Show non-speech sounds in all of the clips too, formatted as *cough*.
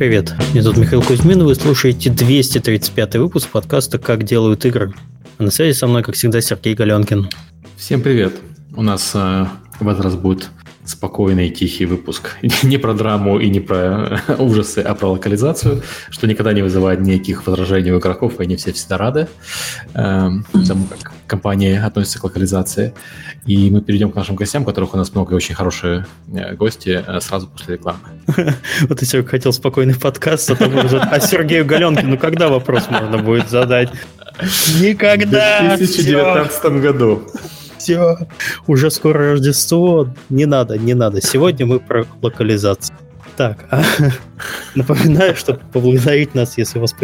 Привет, меня зовут Михаил Кузьмин, вы слушаете 235 выпуск подкаста «Как делают игры». А на связи со мной, как всегда, Сергей Галенкин. Всем привет. У нас э, в этот раз будет спокойный, тихий выпуск. *laughs* Не про драму и не про *laughs* ужасы, а про локализацию, что никогда не вызывает никаких возражений у игроков, и они все всегда рады эм, тому, как компания относится к локализации. И мы перейдем к нашим гостям, которых у нас много и очень хорошие э, гости э, сразу после рекламы. *laughs* Вот если хотел спокойный подкаст, а там уже... А Сергею Галенкину когда вопрос можно будет задать? Никогда! В 2019 году все, уже скоро Рождество, не надо, не надо. Сегодня мы про локализацию. Так, а, *laughs* напоминаю, что поблагодарить нас, если у вас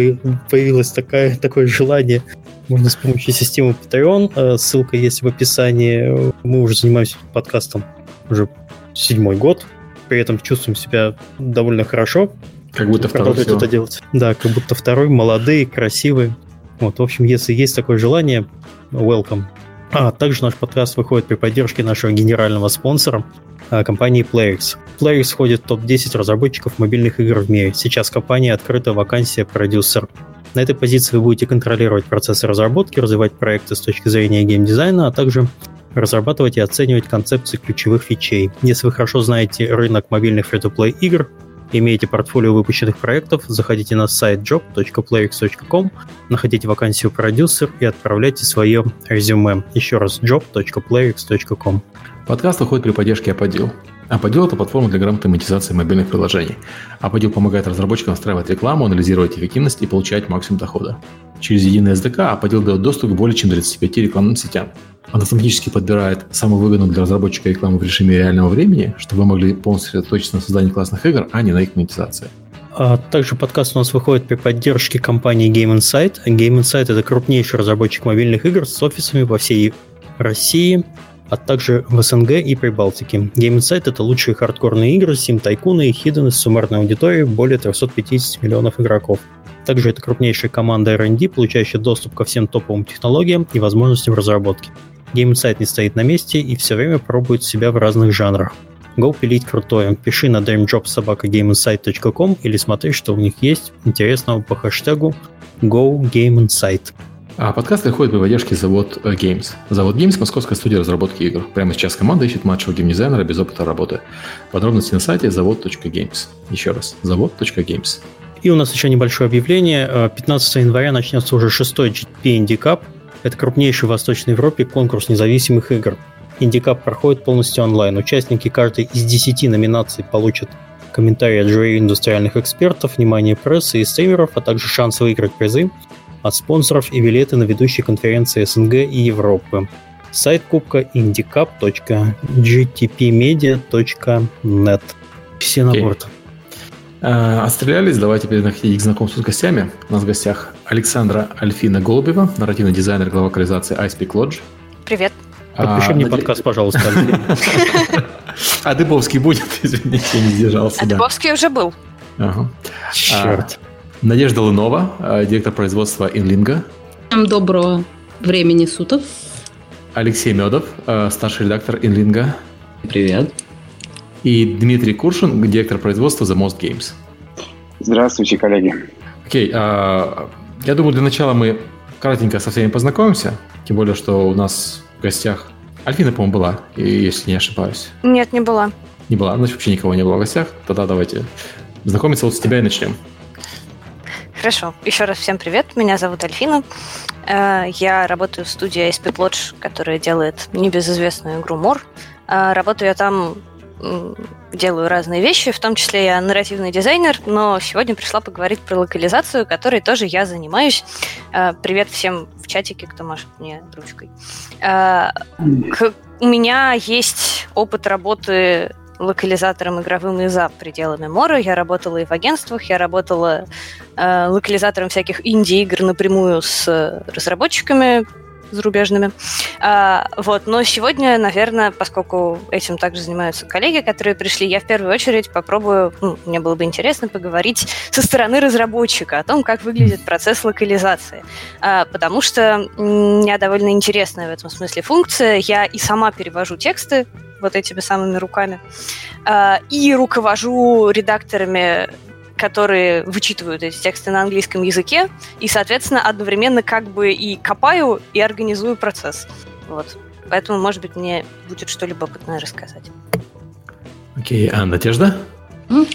появилось такое, такое желание, можно с помощью системы Patreon. Э, ссылка есть в описании. Мы уже занимаемся подкастом уже седьмой год. При этом чувствуем себя довольно хорошо. Как будто второй это делать. Да, как будто второй, молодые, красивые. Вот, в общем, если есть такое желание, welcome. А также наш подкаст выходит при поддержке нашего генерального спонсора, а, компании PlayX. PlayX входит в топ-10 разработчиков мобильных игр в мире. Сейчас компания открыта вакансия продюсер. На этой позиции вы будете контролировать процессы разработки, развивать проекты с точки зрения геймдизайна, а также разрабатывать и оценивать концепции ключевых фичей. Если вы хорошо знаете рынок мобильных free-to-play игр, имеете портфолио выпущенных проектов, заходите на сайт job.playx.com, находите вакансию продюсер и отправляйте свое резюме. Еще раз job.playx.com. Подкаст выходит при поддержке Аподил. Аподил – это платформа для грамотной монетизации мобильных приложений. Аподил помогает разработчикам настраивать рекламу, анализировать эффективность и получать максимум дохода. Через единый SDK Аподил дает доступ к более чем 35 рекламным сетям – он автоматически подбирает самую выгодную для разработчика рекламу в режиме реального времени, чтобы вы могли полностью сосредоточиться на создании классных игр, а не на их монетизации. А также подкаст у нас выходит при поддержке компании Game Insight. Game Insight – это крупнейший разработчик мобильных игр с офисами во всей России, а также в СНГ и Прибалтике. Game Insight – это лучшие хардкорные игры, Tycoon и Hidden с суммарной аудиторией более 350 миллионов игроков. Также это крупнейшая команда R&D, получающая доступ ко всем топовым технологиям и возможностям разработки. Game Insight не стоит на месте и все время пробует себя в разных жанрах. Go пилить крутое. Пиши на dreamjobsobakagameinsight.com или смотри, что у них есть интересного по хэштегу Go Game Insight. А подкаст выходит при поддержке Завод э, Games. Завод Games – московская студия разработки игр. Прямо сейчас команда ищет младшего геймдизайнера без опыта работы. Подробности на сайте завод.games. Еще раз, завод.games. И у нас еще небольшое объявление. 15 э, января начнется уже шестой GP Indie Cup – это крупнейший в Восточной Европе конкурс независимых игр. Индикап проходит полностью онлайн. Участники каждой из 10 номинаций получат комментарии от жюри индустриальных экспертов, внимание прессы и стримеров, а также шанс выиграть призы от спонсоров и билеты на ведущие конференции СНГ и Европы. Сайт кубка indicap.gtpmedia.net. Все на борт. А, отстрелялись, давайте переходить к знакомству с гостями. У нас в гостях Александра Альфина Голубева, нарративный дизайнер, глава локализации iSpeak Lodge. Привет. Подпиши а, мне наде... подкаст, пожалуйста. А *laughs* Дыбовский будет, *laughs* извините, я не сдержался. А Дыбовский уже был. Черт. Надежда Лунова, а, директор производства Инлинга. Всем доброго времени суток. Алексей Медов, а, старший редактор Инлинга. Привет. И Дмитрий Куршин, директор производства The Most Games. Здравствуйте, коллеги. Окей, okay, uh, я думаю, для начала мы кратенько со всеми познакомимся, тем более, что у нас в гостях Альфина, по-моему, была, если не ошибаюсь. Нет, не была. Не была, значит, вообще никого не было в гостях. Тогда давайте знакомиться вот с тебя и начнем. Хорошо. Еще раз всем привет. Меня зовут Альфина. Э, я работаю в студии SP Lodge, которая делает небезызвестную игру Мор. Э, работаю я там делаю разные вещи, в том числе я нарративный дизайнер, но сегодня пришла поговорить про локализацию, которой тоже я занимаюсь. А, привет всем в чатике, кто машет мне ручкой. А, у меня есть опыт работы локализатором игровым и за пределами Мора. Я работала и в агентствах, я работала э, локализатором всяких инди-игр напрямую с разработчиками, зарубежными. А, вот, но сегодня, наверное, поскольку этим также занимаются коллеги, которые пришли, я в первую очередь попробую, ну, мне было бы интересно поговорить со стороны разработчика о том, как выглядит процесс локализации. А, потому что у меня довольно интересная в этом смысле функция. Я и сама перевожу тексты вот этими самыми руками. А, и руковожу редакторами которые вычитывают эти тексты на английском языке, и, соответственно, одновременно как бы и копаю, и организую процесс. Вот. Поэтому, может быть, мне будет что-либо опытное рассказать. Окей, а Надежда?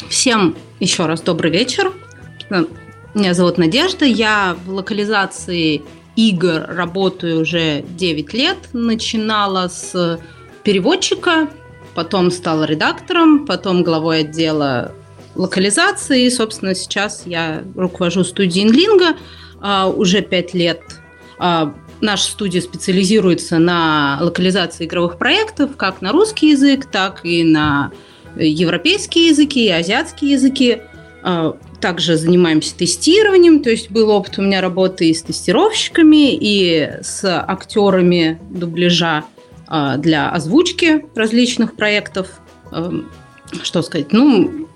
Всем еще раз добрый вечер. Меня зовут Надежда. Я в локализации игр работаю уже 9 лет. Начинала с переводчика, потом стала редактором, потом главой отдела локализации. Собственно, сейчас я руковожу студией Инлинга а, уже 5 лет. А, наша студия специализируется на локализации игровых проектов как на русский язык, так и на европейские языки и азиатские языки. А, также занимаемся тестированием, то есть был опыт у меня работы и с тестировщиками, и с актерами дубляжа а, для озвучки различных проектов. Эм, что сказать? Ну,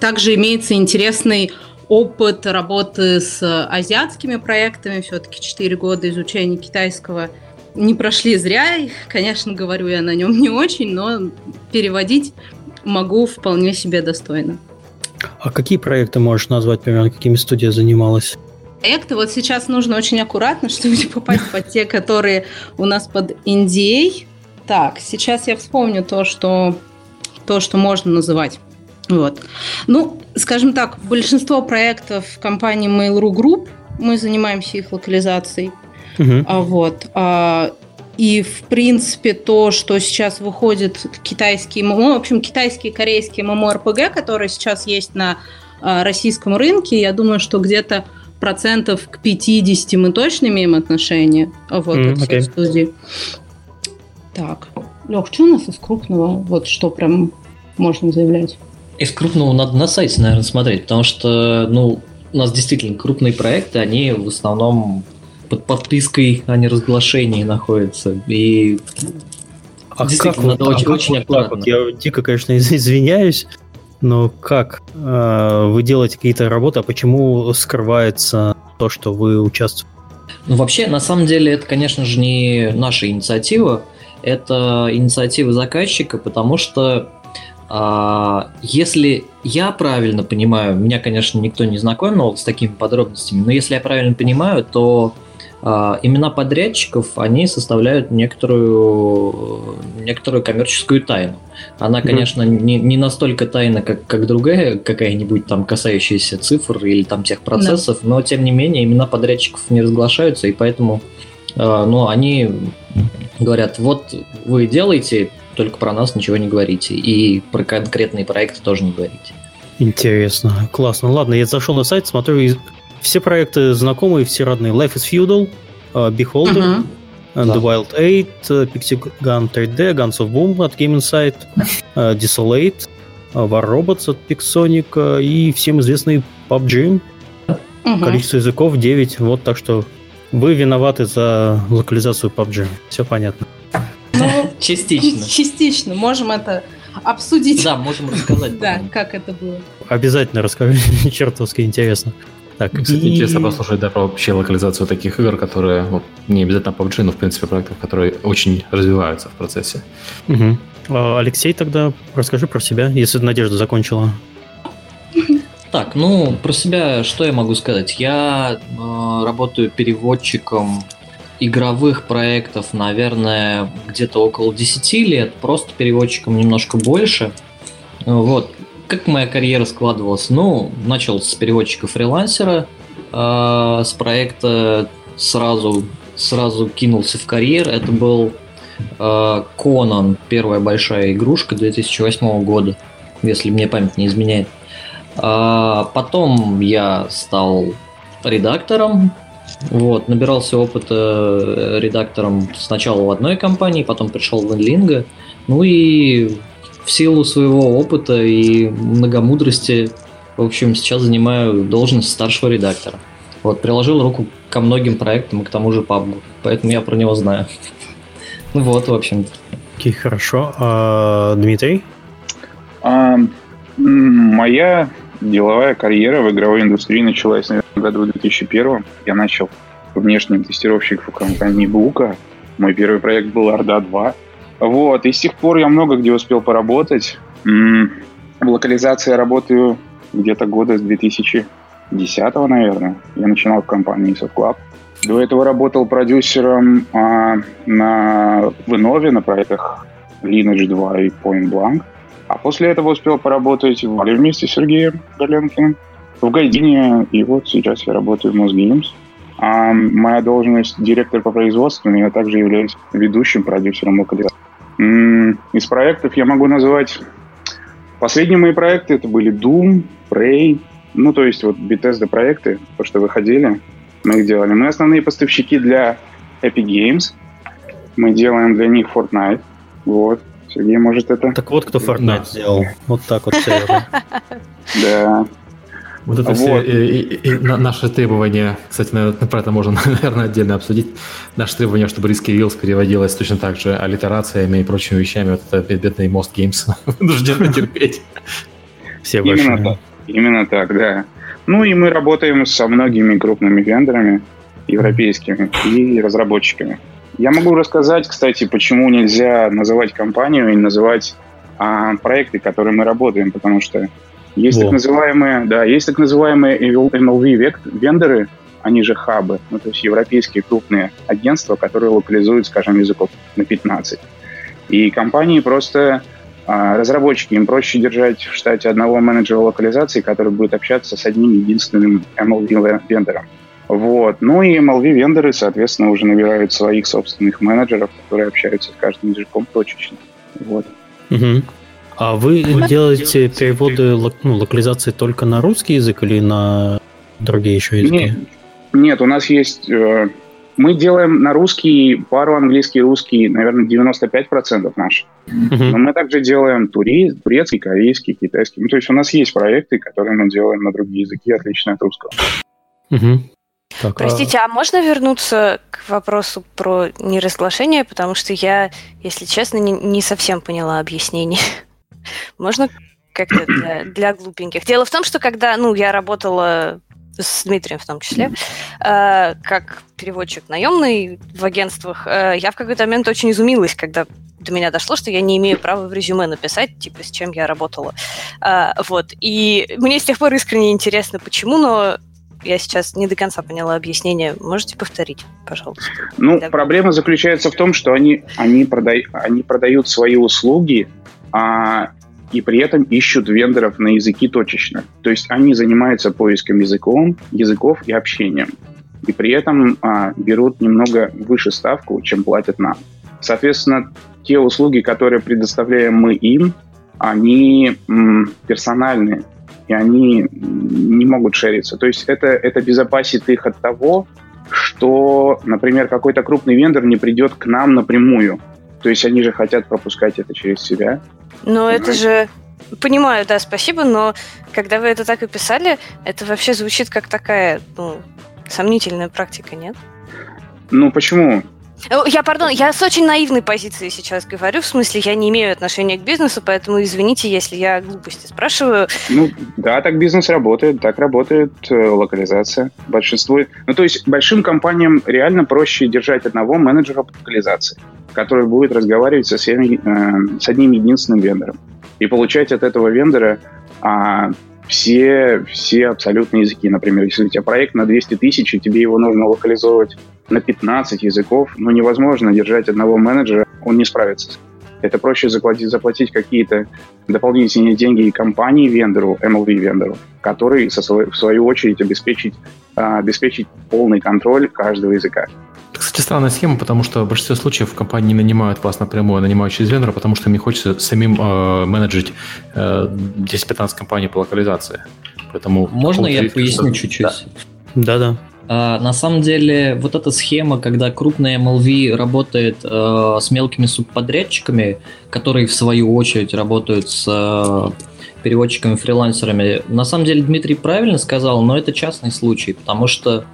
также имеется интересный опыт работы с азиатскими проектами. Все-таки 4 года изучения китайского не прошли зря. Конечно, говорю я на нем не очень, но переводить могу вполне себе достойно. А какие проекты можешь назвать, примерно, какими студия занималась? Проекты вот сейчас нужно очень аккуратно, *laughs* чтобы не попасть под те, которые у нас под NDA. Так, сейчас я вспомню то, что, то, что можно называть. Вот. Ну, скажем так, большинство проектов компании Mail.ru Group, мы занимаемся их локализацией. Угу. А, вот. А, и, в принципе, то, что сейчас выходит китайские ММО, в общем, китайские и корейские ММО-РПГ, которые сейчас есть на а, российском рынке, я думаю, что где-то процентов к 50 мы точно имеем отношение вот, mm, от всей okay. студии. Так, Лех, что у нас из крупного? Вот что прям можно заявлять? Из крупного надо на сайте, наверное, смотреть, потому что, ну, у нас действительно крупные проекты, они в основном под подпиской о неразглашении находится. И а действительно, как, надо а очень, как очень вот аккуратно. Вот? Я дико, конечно, извиняюсь, но как э, вы делаете какие-то работы, а почему скрывается то, что вы участвуете? Ну, вообще, на самом деле, это, конечно же, не наша инициатива, это инициатива заказчика, потому что а, если я правильно понимаю, меня, конечно, никто не знакомил с такими подробностями, но если я правильно понимаю, то а, имена подрядчиков, они составляют некоторую, некоторую коммерческую тайну. Она, конечно, не, не настолько тайна, как, как другая какая-нибудь там касающаяся цифр или там тех процессов, да. но тем не менее имена подрядчиков не разглашаются, и поэтому э, ну, они говорят, вот вы делаете, только про нас ничего не говорите, и про конкретные проекты тоже не говорите. Интересно, классно. Ладно, я зашел на сайт, смотрю, все проекты знакомые, все родные. Life is Feudal, uh, Beholder, uh-huh. The Wild Eight, uh, Pixie Gun 3D, Guns of Boom от Game Insight, uh, Desolate, uh, War Robots от Pixonic uh, и всем известный PUBG. Uh-huh. Количество языков 9. Вот так что вы виноваты за локализацию PUBG. Все понятно. Ну, частично. *laughs* Частично. Можем это обсудить. Да, можем рассказать. Да, как это было. Обязательно расскажи. *laughs* Чертовски интересно. Так, Кстати, и... интересно послушать да, про вообще локализацию таких игр, которые вот, не обязательно PUBG, но в принципе проектов, которые очень развиваются в процессе. Угу. Алексей, тогда расскажи про себя, если Надежда закончила. Так, ну, про себя что я могу сказать? Я э, работаю переводчиком игровых проектов, наверное, где-то около 10 лет, просто переводчиком немножко больше. Вот, как моя карьера складывалась? Ну, начал с переводчика-фрилансера, э, с проекта сразу, сразу кинулся в карьер. Это был Конан, э, первая большая игрушка 2008 года, если мне память не изменяет. А потом я стал редактором, вот, набирался опыта э, редактором сначала в одной компании, потом пришел в Инлинго. Ну и в силу своего опыта и многомудрости, в общем, сейчас занимаю должность старшего редактора. Вот, приложил руку ко многим проектам и к тому же PUBG, поэтому я про него знаю. Ну вот, в общем. Окей, хорошо. А, Дмитрий? А, моя деловая карьера в игровой индустрии началась, наверное, в году 2001. Я начал внешним тестировщиком компании Бука. Мой первый проект был Орда 2. Вот, и с тех пор я много где успел поработать. В локализации я работаю где-то года с 2010, наверное. Я начинал в компании Soft Club. До этого работал продюсером а, на в Иннове, на проектах Lineage 2 и Point Blank. А после этого успел поработать в Вале вместе с Сергеем Галенкиным, в Гайдине, и вот сейчас я работаю в Mosgames. А моя должность директор по производству, я также являюсь ведущим продюсером локализации. Из проектов я могу назвать... Последние мои проекты это были Doom, Prey, ну, то есть вот Bethesda проекты, то, что выходили, мы их делали. Мы основные поставщики для Epic Games. Мы делаем для них Fortnite. Вот. Сергей может это... Так вот, кто Fortnite сделал. Вот так вот все. Да. Вот это все и, и, и наши требования, кстати, наверное, про это можно, *laughs* наверное, отдельно обсудить. Наши требования, чтобы Risky Wheels переводилось точно так же аллитерациями и прочими вещами. Вот это бедный Most Games *laughs* вынуждены *laughs* терпеть. Все Именно так. Именно так, да. Ну и мы работаем со многими крупными вендорами европейскими и разработчиками. Я могу рассказать, кстати, почему нельзя называть компанию и называть а, проекты, которые мы работаем, потому что есть Во. так называемые, да, есть так называемые MLV вендоры, они же хабы, ну, то есть европейские крупные агентства, которые локализуют, скажем, языков на 15. И компании просто, а, разработчики, им проще держать в штате одного менеджера локализации, который будет общаться с одним единственным MLV-вендором. Вот. Ну и MLV-вендоры, соответственно, уже набирают своих собственных менеджеров, которые общаются с каждым языком точечно. Вот. Угу. А вы делаете переводы ну, локализации только на русский язык или на другие еще языки? Нет, нет у нас есть... Э, мы делаем на русский, пару английский, русский, наверное, 95% наш. Uh-huh. Но мы также делаем тури, турецкий, корейский, китайский. Ну, то есть у нас есть проекты, которые мы делаем на другие языки, отлично от русского. Uh-huh. Так, Простите, а... а можно вернуться к вопросу про неразглашение, потому что я, если честно, не, не совсем поняла объяснение. *laughs* Можно как-то для, для глупеньких. Дело в том, что когда, ну, я работала с Дмитрием в том числе, э, как переводчик наемный в агентствах, э, я в какой-то момент очень изумилась, когда до меня дошло, что я не имею права в резюме написать, типа, с чем я работала. Э, вот. И мне с тех пор искренне интересно, почему, но я сейчас не до конца поняла объяснение. Можете повторить, пожалуйста? Ну, да. проблема заключается в том, что они, они, продай, они продают свои услуги а, и при этом ищут вендоров на языки точечно. То есть они занимаются поиском языком, языков и общением. И при этом а, берут немного выше ставку, чем платят нам. Соответственно, те услуги, которые предоставляем мы им, они м, персональные, и они не могут шериться. То есть это, это безопасит их от того, что, например, какой-то крупный вендор не придет к нам напрямую. То есть они же хотят пропускать это через себя. Но это же... Понимаю, да, спасибо, но когда вы это так и писали, это вообще звучит как такая, ну, сомнительная практика, нет? Ну, почему? Я, пардон, я с очень наивной позиции сейчас говорю, в смысле, я не имею отношения к бизнесу, поэтому извините, если я глупости спрашиваю. Ну, да, так бизнес работает, так работает э, локализация. Большинство... Ну, то есть большим компаниям реально проще держать одного менеджера по локализации, который будет разговаривать со всеми, э, с одним единственным вендором и получать от этого вендора а, все, все абсолютные языки. Например, если у тебя проект на 200 тысяч, и тебе его нужно локализовывать на 15 языков, ну, невозможно держать одного менеджера, он не справится. Это проще заплатить, заплатить какие-то дополнительные деньги компании вендору, MLV-вендору, который со свой, в свою очередь обеспечить, а, обеспечить полный контроль каждого языка. Кстати, странная схема, потому что в большинстве случаев компании не нанимают вас напрямую, а нанимают через вендора, потому что им не хочется самим э, менеджить э, 10-15 компаний по локализации. Поэтому Можно я поясню чуть-чуть? Да-да. А, на самом деле, вот эта схема, когда крупная MLV работает э, с мелкими субподрядчиками, которые в свою очередь работают с э, переводчиками-фрилансерами, на самом деле Дмитрий правильно сказал, но это частный случай, потому что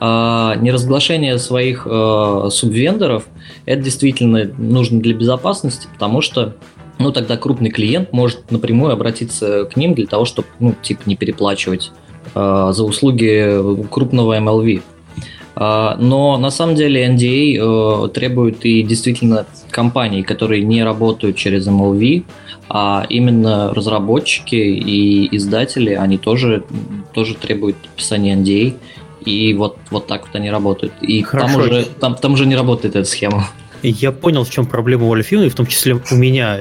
э, неразглашение своих э, субвендоров это действительно нужно для безопасности, потому что ну, тогда крупный клиент может напрямую обратиться к ним для того, чтобы, ну, типа, не переплачивать за услуги крупного MLV. А, но на самом деле NDA э, требует и действительно компаний, которые не работают через MLV, а именно разработчики и издатели, они тоже, тоже требуют подписания NDA, и вот, вот так вот они работают. И там уже, там, там уже не работает эта схема. Я понял, в чем проблема у Альфины, в том числе у меня.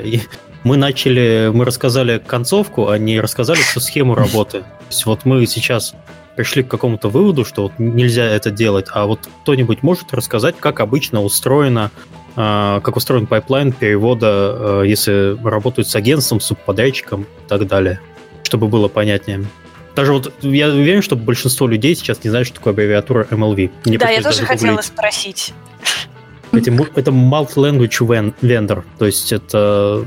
Мы начали, мы рассказали концовку, а не рассказали всю схему работы. То есть вот мы сейчас пришли к какому-то выводу, что вот нельзя это делать, а вот кто-нибудь может рассказать, как обычно устроено а, как устроен pipeline перевода, а, если работают с агентством, с субподрядчиком и так далее, чтобы было понятнее. Даже вот я уверен, что большинство людей сейчас не знают, что такое аббревиатура MLV. Мне да, я тоже хотела спросить. Это, это multi-language vendor, то есть это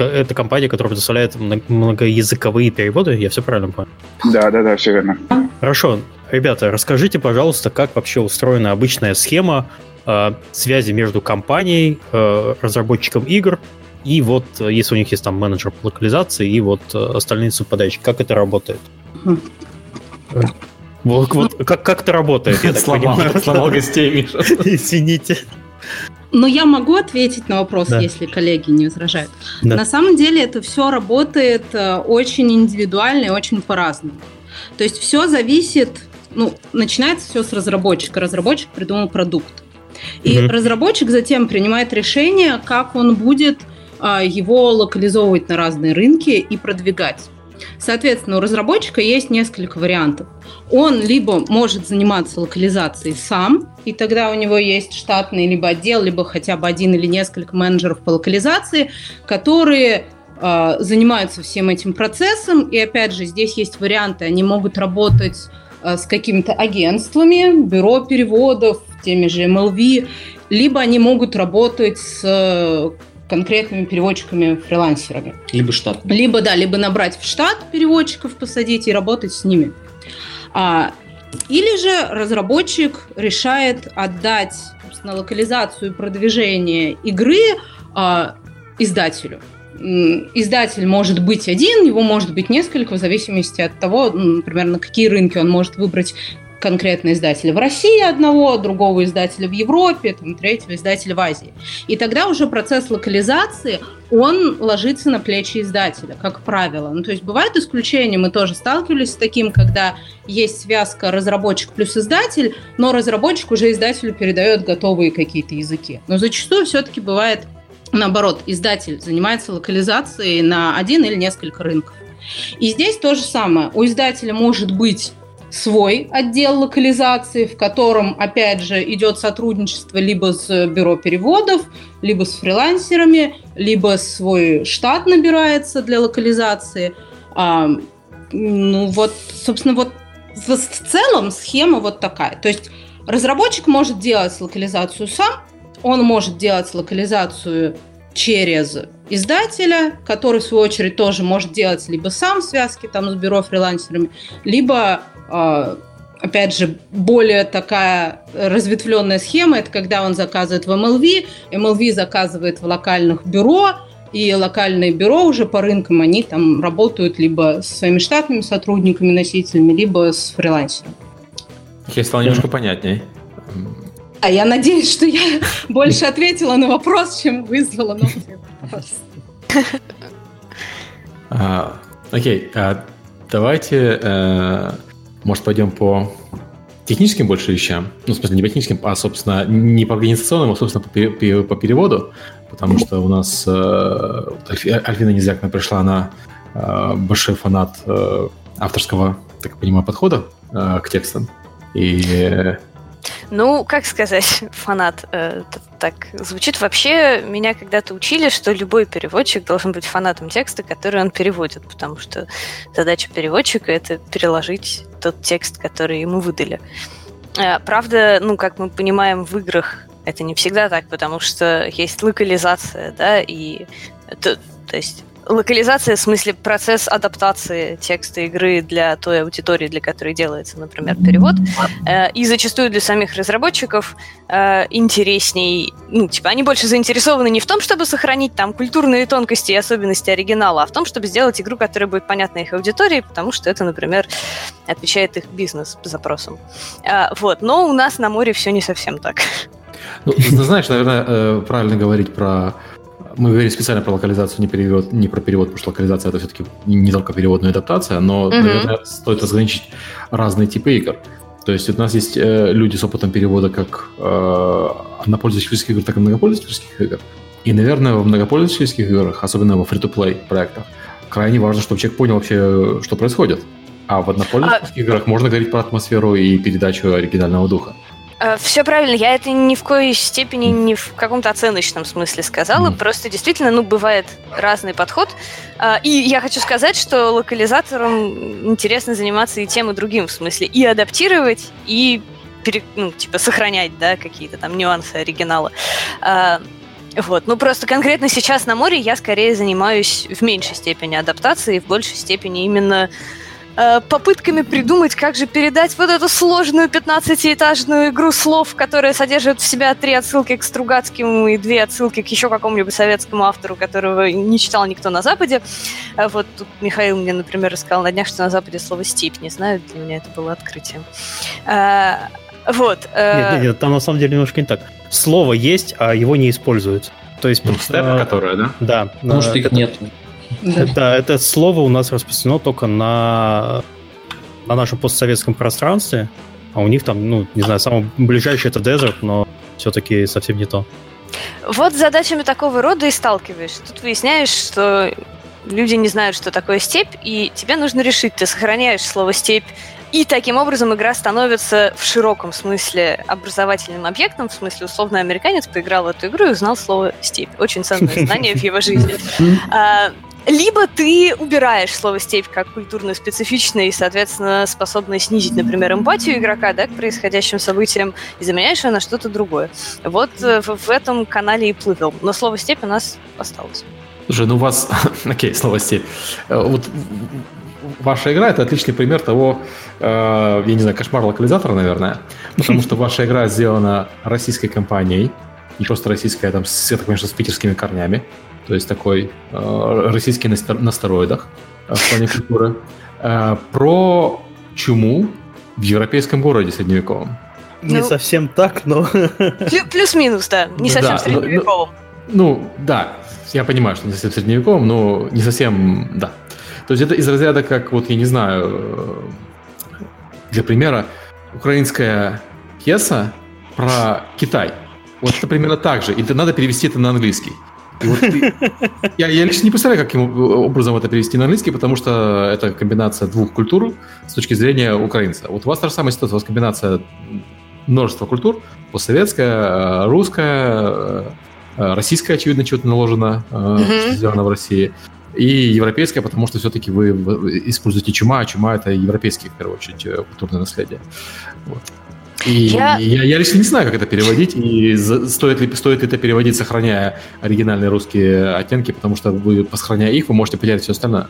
это компания, которая предоставляет многоязыковые переводы, я все правильно понял? Да, да, да, все верно. Хорошо. Ребята, расскажите, пожалуйста, как вообще устроена обычная схема э, связи между компанией, э, разработчиком игр и вот, если у них есть там менеджер по локализации и вот э, остальные субподрядчики. Как это работает? Вот, вот как, как это работает? Я сломал, сломал гостей, Миша. *laughs* Извините. Но я могу ответить на вопрос, да. если коллеги не возражают. Да. На самом деле это все работает э, очень индивидуально и очень по-разному. То есть все зависит, ну, начинается все с разработчика. Разработчик придумал продукт. И угу. разработчик затем принимает решение, как он будет а, его локализовывать на разные рынки и продвигать. Соответственно, у разработчика есть несколько вариантов. Он либо может заниматься локализацией сам, и тогда у него есть штатный либо отдел, либо хотя бы один или несколько менеджеров по локализации, которые э, занимаются всем этим процессом. И опять же, здесь есть варианты. Они могут работать э, с какими-то агентствами, бюро переводов, теми же MLV, либо они могут работать с конкретными переводчиками-фрилансерами. Либо штат. Либо, да, либо набрать в штат переводчиков, посадить и работать с ними. А, или же разработчик решает отдать на локализацию и продвижение игры а, издателю. Издатель может быть один, его может быть несколько, в зависимости от того, например, на какие рынки он может выбрать конкретно издателя в России одного, другого издателя в Европе, там, третьего издателя в Азии. И тогда уже процесс локализации, он ложится на плечи издателя, как правило. Ну, то есть бывают исключения, мы тоже сталкивались с таким, когда есть связка разработчик плюс издатель, но разработчик уже издателю передает готовые какие-то языки. Но зачастую все-таки бывает наоборот, издатель занимается локализацией на один или несколько рынков. И здесь то же самое. У издателя может быть свой отдел локализации, в котором, опять же, идет сотрудничество либо с бюро переводов, либо с фрилансерами, либо свой штат набирается для локализации. А, ну вот, собственно, вот в, в целом схема вот такая. То есть разработчик может делать локализацию сам, он может делать локализацию через издателя, который, в свою очередь, тоже может делать либо сам связки там с бюро фрилансерами, либо опять же, более такая разветвленная схема, это когда он заказывает в MLV, MLV заказывает в локальных бюро, и локальные бюро уже по рынкам, они там работают либо со своими штатными сотрудниками, носителями, либо с фрилансером. Я стало немножко понятнее. А я надеюсь, что я *laughs* больше ответила на вопрос, чем вызвала новый вопрос. А, окей, а давайте э, может, пойдем по техническим больше вещам? Ну, в смысле, не по техническим, а, собственно, не по организационным, а, собственно, по, по переводу. Потому что у нас э, Альфина Незякна пришла, она э, большой фанат э, авторского, так понимаю, подхода э, к текстам. И ну, как сказать, *laughs* фанат э, так звучит. Вообще, меня когда-то учили, что любой переводчик должен быть фанатом текста, который он переводит, потому что задача переводчика — это переложить тот текст, который ему выдали. Э, правда, ну, как мы понимаем, в играх это не всегда так, потому что есть локализация, да, и это, то есть локализация, в смысле процесс адаптации текста игры для той аудитории, для которой делается, например, перевод. Э, и зачастую для самих разработчиков э, интересней, ну, типа, они больше заинтересованы не в том, чтобы сохранить там культурные тонкости и особенности оригинала, а в том, чтобы сделать игру, которая будет понятна их аудитории, потому что это, например, отвечает их бизнес-запросам. Э, вот. Но у нас на море все не совсем так. Ну, знаешь, наверное, правильно говорить про мы говорим специально про локализацию, не, перевод, не про перевод, потому что локализация это все-таки не только перевод, но и адаптация, но, mm-hmm. наверное, стоит разграничить разные типы игр. То есть у нас есть э, люди с опытом перевода как э, однопользовательских игр, так и многопользовательских игр. И, наверное, в многопользовательских играх, особенно во free-to-play проектах, крайне важно, чтобы человек понял вообще, что происходит. А в однопользовательских а... играх можно говорить про атмосферу и передачу оригинального духа. Э, Все правильно, я это ни в коей степени не в каком-то оценочном смысле сказала, mm. просто действительно, ну, бывает разный подход. Э, и я хочу сказать, что локализаторам интересно заниматься и тем, и другим, в смысле и адаптировать, и пере, ну, типа сохранять, да, какие-то там нюансы оригинала. Э, вот, ну просто конкретно сейчас на море я скорее занимаюсь в меньшей степени адаптацией, в большей степени именно попытками придумать, как же передать вот эту сложную 15-этажную игру слов, которая содержит в себя три отсылки к Стругацким и две отсылки к еще какому-нибудь советскому автору, которого не читал никто на Западе. Э, вот тут Михаил мне, например, рассказал на днях, что на Западе слово «степь». Не знаю, для меня это было открытием. Э, вот. Нет, нет, нет, там на самом деле немножко не так. Слово есть, а его не используют. То есть... Ну, степ, э, которая, да? Да. Может, их это... нет. Да. Это, слово у нас распространено только на, на нашем постсоветском пространстве, а у них там, ну, не знаю, самое ближайшее это Desert, но все-таки совсем не то. Вот с задачами такого рода и сталкиваешься. Тут выясняешь, что люди не знают, что такое степь, и тебе нужно решить, ты сохраняешь слово степь и таким образом игра становится в широком смысле образовательным объектом, в смысле условно американец поиграл в эту игру и узнал слово «степь». Очень ценное *laughs* знание в его жизни. Либо ты убираешь слово «степь» как культурно специфичное и, соответственно, способное снизить, например, эмпатию игрока да, к происходящим событиям и заменяешь его на что-то другое. Вот э, в, этом канале и плывел. Но слово «степь» у нас осталось. Слушай, ну у вас... *laughs* Окей, слово «степь». Э, вот ваша игра — это отличный пример того, э, я не знаю, кошмар локализатора, наверное, потому что ваша игра сделана российской компанией, не просто российская, там, я так понимаю, с питерскими корнями, то есть такой э, российский на, на стероидах э, в плане культуры, э, про чуму в европейском городе средневековом. Не ну, совсем так, но... Плюс-минус, да, не совсем да, средневековым. Ну, ну, да, я понимаю, что не совсем средневековым, но не совсем, да. То есть это из разряда, как вот, я не знаю, э, для примера, украинская пьеса про Китай. Вот это примерно так же. И это надо перевести это на английский. Вот я, я лично не представляю, каким образом это перевести на английский, потому что это комбинация двух культур с точки зрения украинца. Вот у вас та же самая ситуация, у вас комбинация множества культур, постсоветская, русская, российская, очевидно, чего-то наложено, mm-hmm. что сделано в России, и европейская, потому что все-таки вы используете чума, а чума это европейские, в первую очередь, э, культурное наследие. Вот. И я... Я, я лично не знаю, как это переводить, и стоит ли, стоит ли это переводить, сохраняя оригинальные русские оттенки, потому что вы, сохраняя их, вы можете потерять все остальное.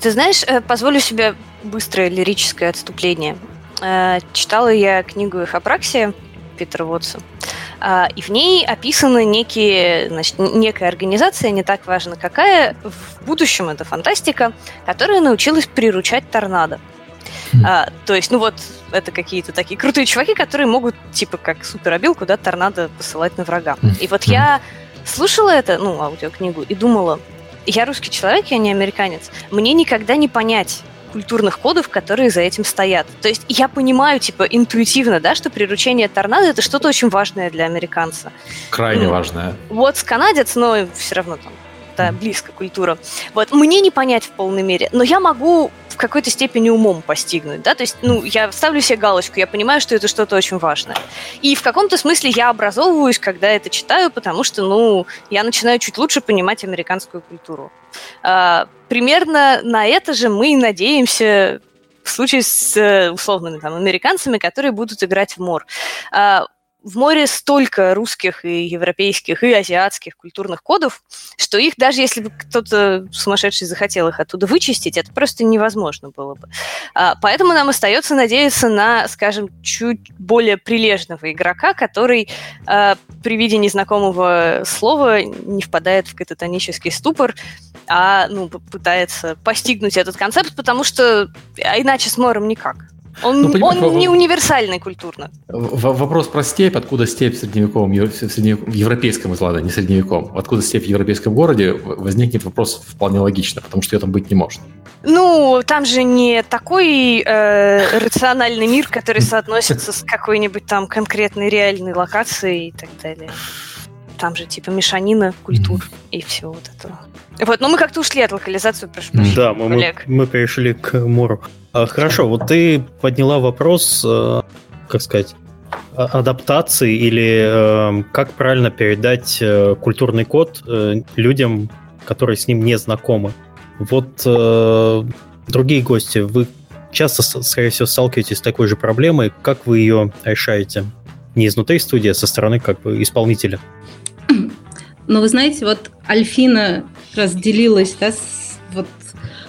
Ты знаешь, э, позволю себе быстрое лирическое отступление. Э, читала я книгу их Апраксия Питера Вотса. А, и в ней описаны некие, значит, некая организация, не так важно какая, в будущем это фантастика, которая научилась приручать торнадо. Хм. А, то есть, ну вот, это какие-то такие крутые чуваки, которые могут, типа, как суперобил, куда торнадо посылать на врага. Хм. И вот я слушала это, ну, аудиокнигу, и думала, я русский человек, я не американец. Мне никогда не понять, культурных кодов, которые за этим стоят. То есть я понимаю, типа, интуитивно, да, что приручение торнадо это что-то очень важное для американца. Крайне ну, важное. Вот с канадец, но все равно там да, близко культура. Вот мне не понять в полной мере, но я могу в какой-то степени умом постигнуть, да, то есть, ну, я ставлю себе галочку, я понимаю, что это что-то очень важное. И в каком-то смысле я образовываюсь, когда это читаю, потому что, ну, я начинаю чуть лучше понимать американскую культуру. А, примерно на это же мы и надеемся в случае с условными там американцами, которые будут играть в мор. В море столько русских и европейских и азиатских культурных кодов, что их даже если бы кто-то сумасшедший захотел их оттуда вычистить, это просто невозможно было бы. А, поэтому нам остается надеяться на, скажем, чуть более прилежного игрока, который а, при виде незнакомого слова не впадает в кататонический ступор, а ну, пытается постигнуть этот концепт, потому что а иначе с морем никак. Он, ну, он не универсальный культурно. Вопрос про степь. Откуда степь в средневековом, в, средневековом, в европейском, ладно, не средневековом. Откуда степь в европейском городе, возникнет вопрос вполне логично, потому что ее там быть не может. Ну, там же не такой э, рациональный мир, который соотносится с какой-нибудь там конкретной реальной локацией и так далее. Там же типа мешанина культур и всего вот этого. Вот, но мы как-то ушли от локализации, прошу прощения, Да, мы, мы, мы перешли к Муру. А, хорошо, вот ты подняла вопрос, э, как сказать, адаптации или э, как правильно передать э, культурный код людям, которые с ним не знакомы. Вот другие гости, вы часто, скорее всего, сталкиваетесь с такой же проблемой. Как вы ее решаете? Не изнутри студии, а со стороны как бы исполнителя. Ну, вы знаете, вот Альфина разделилась да, с, вот,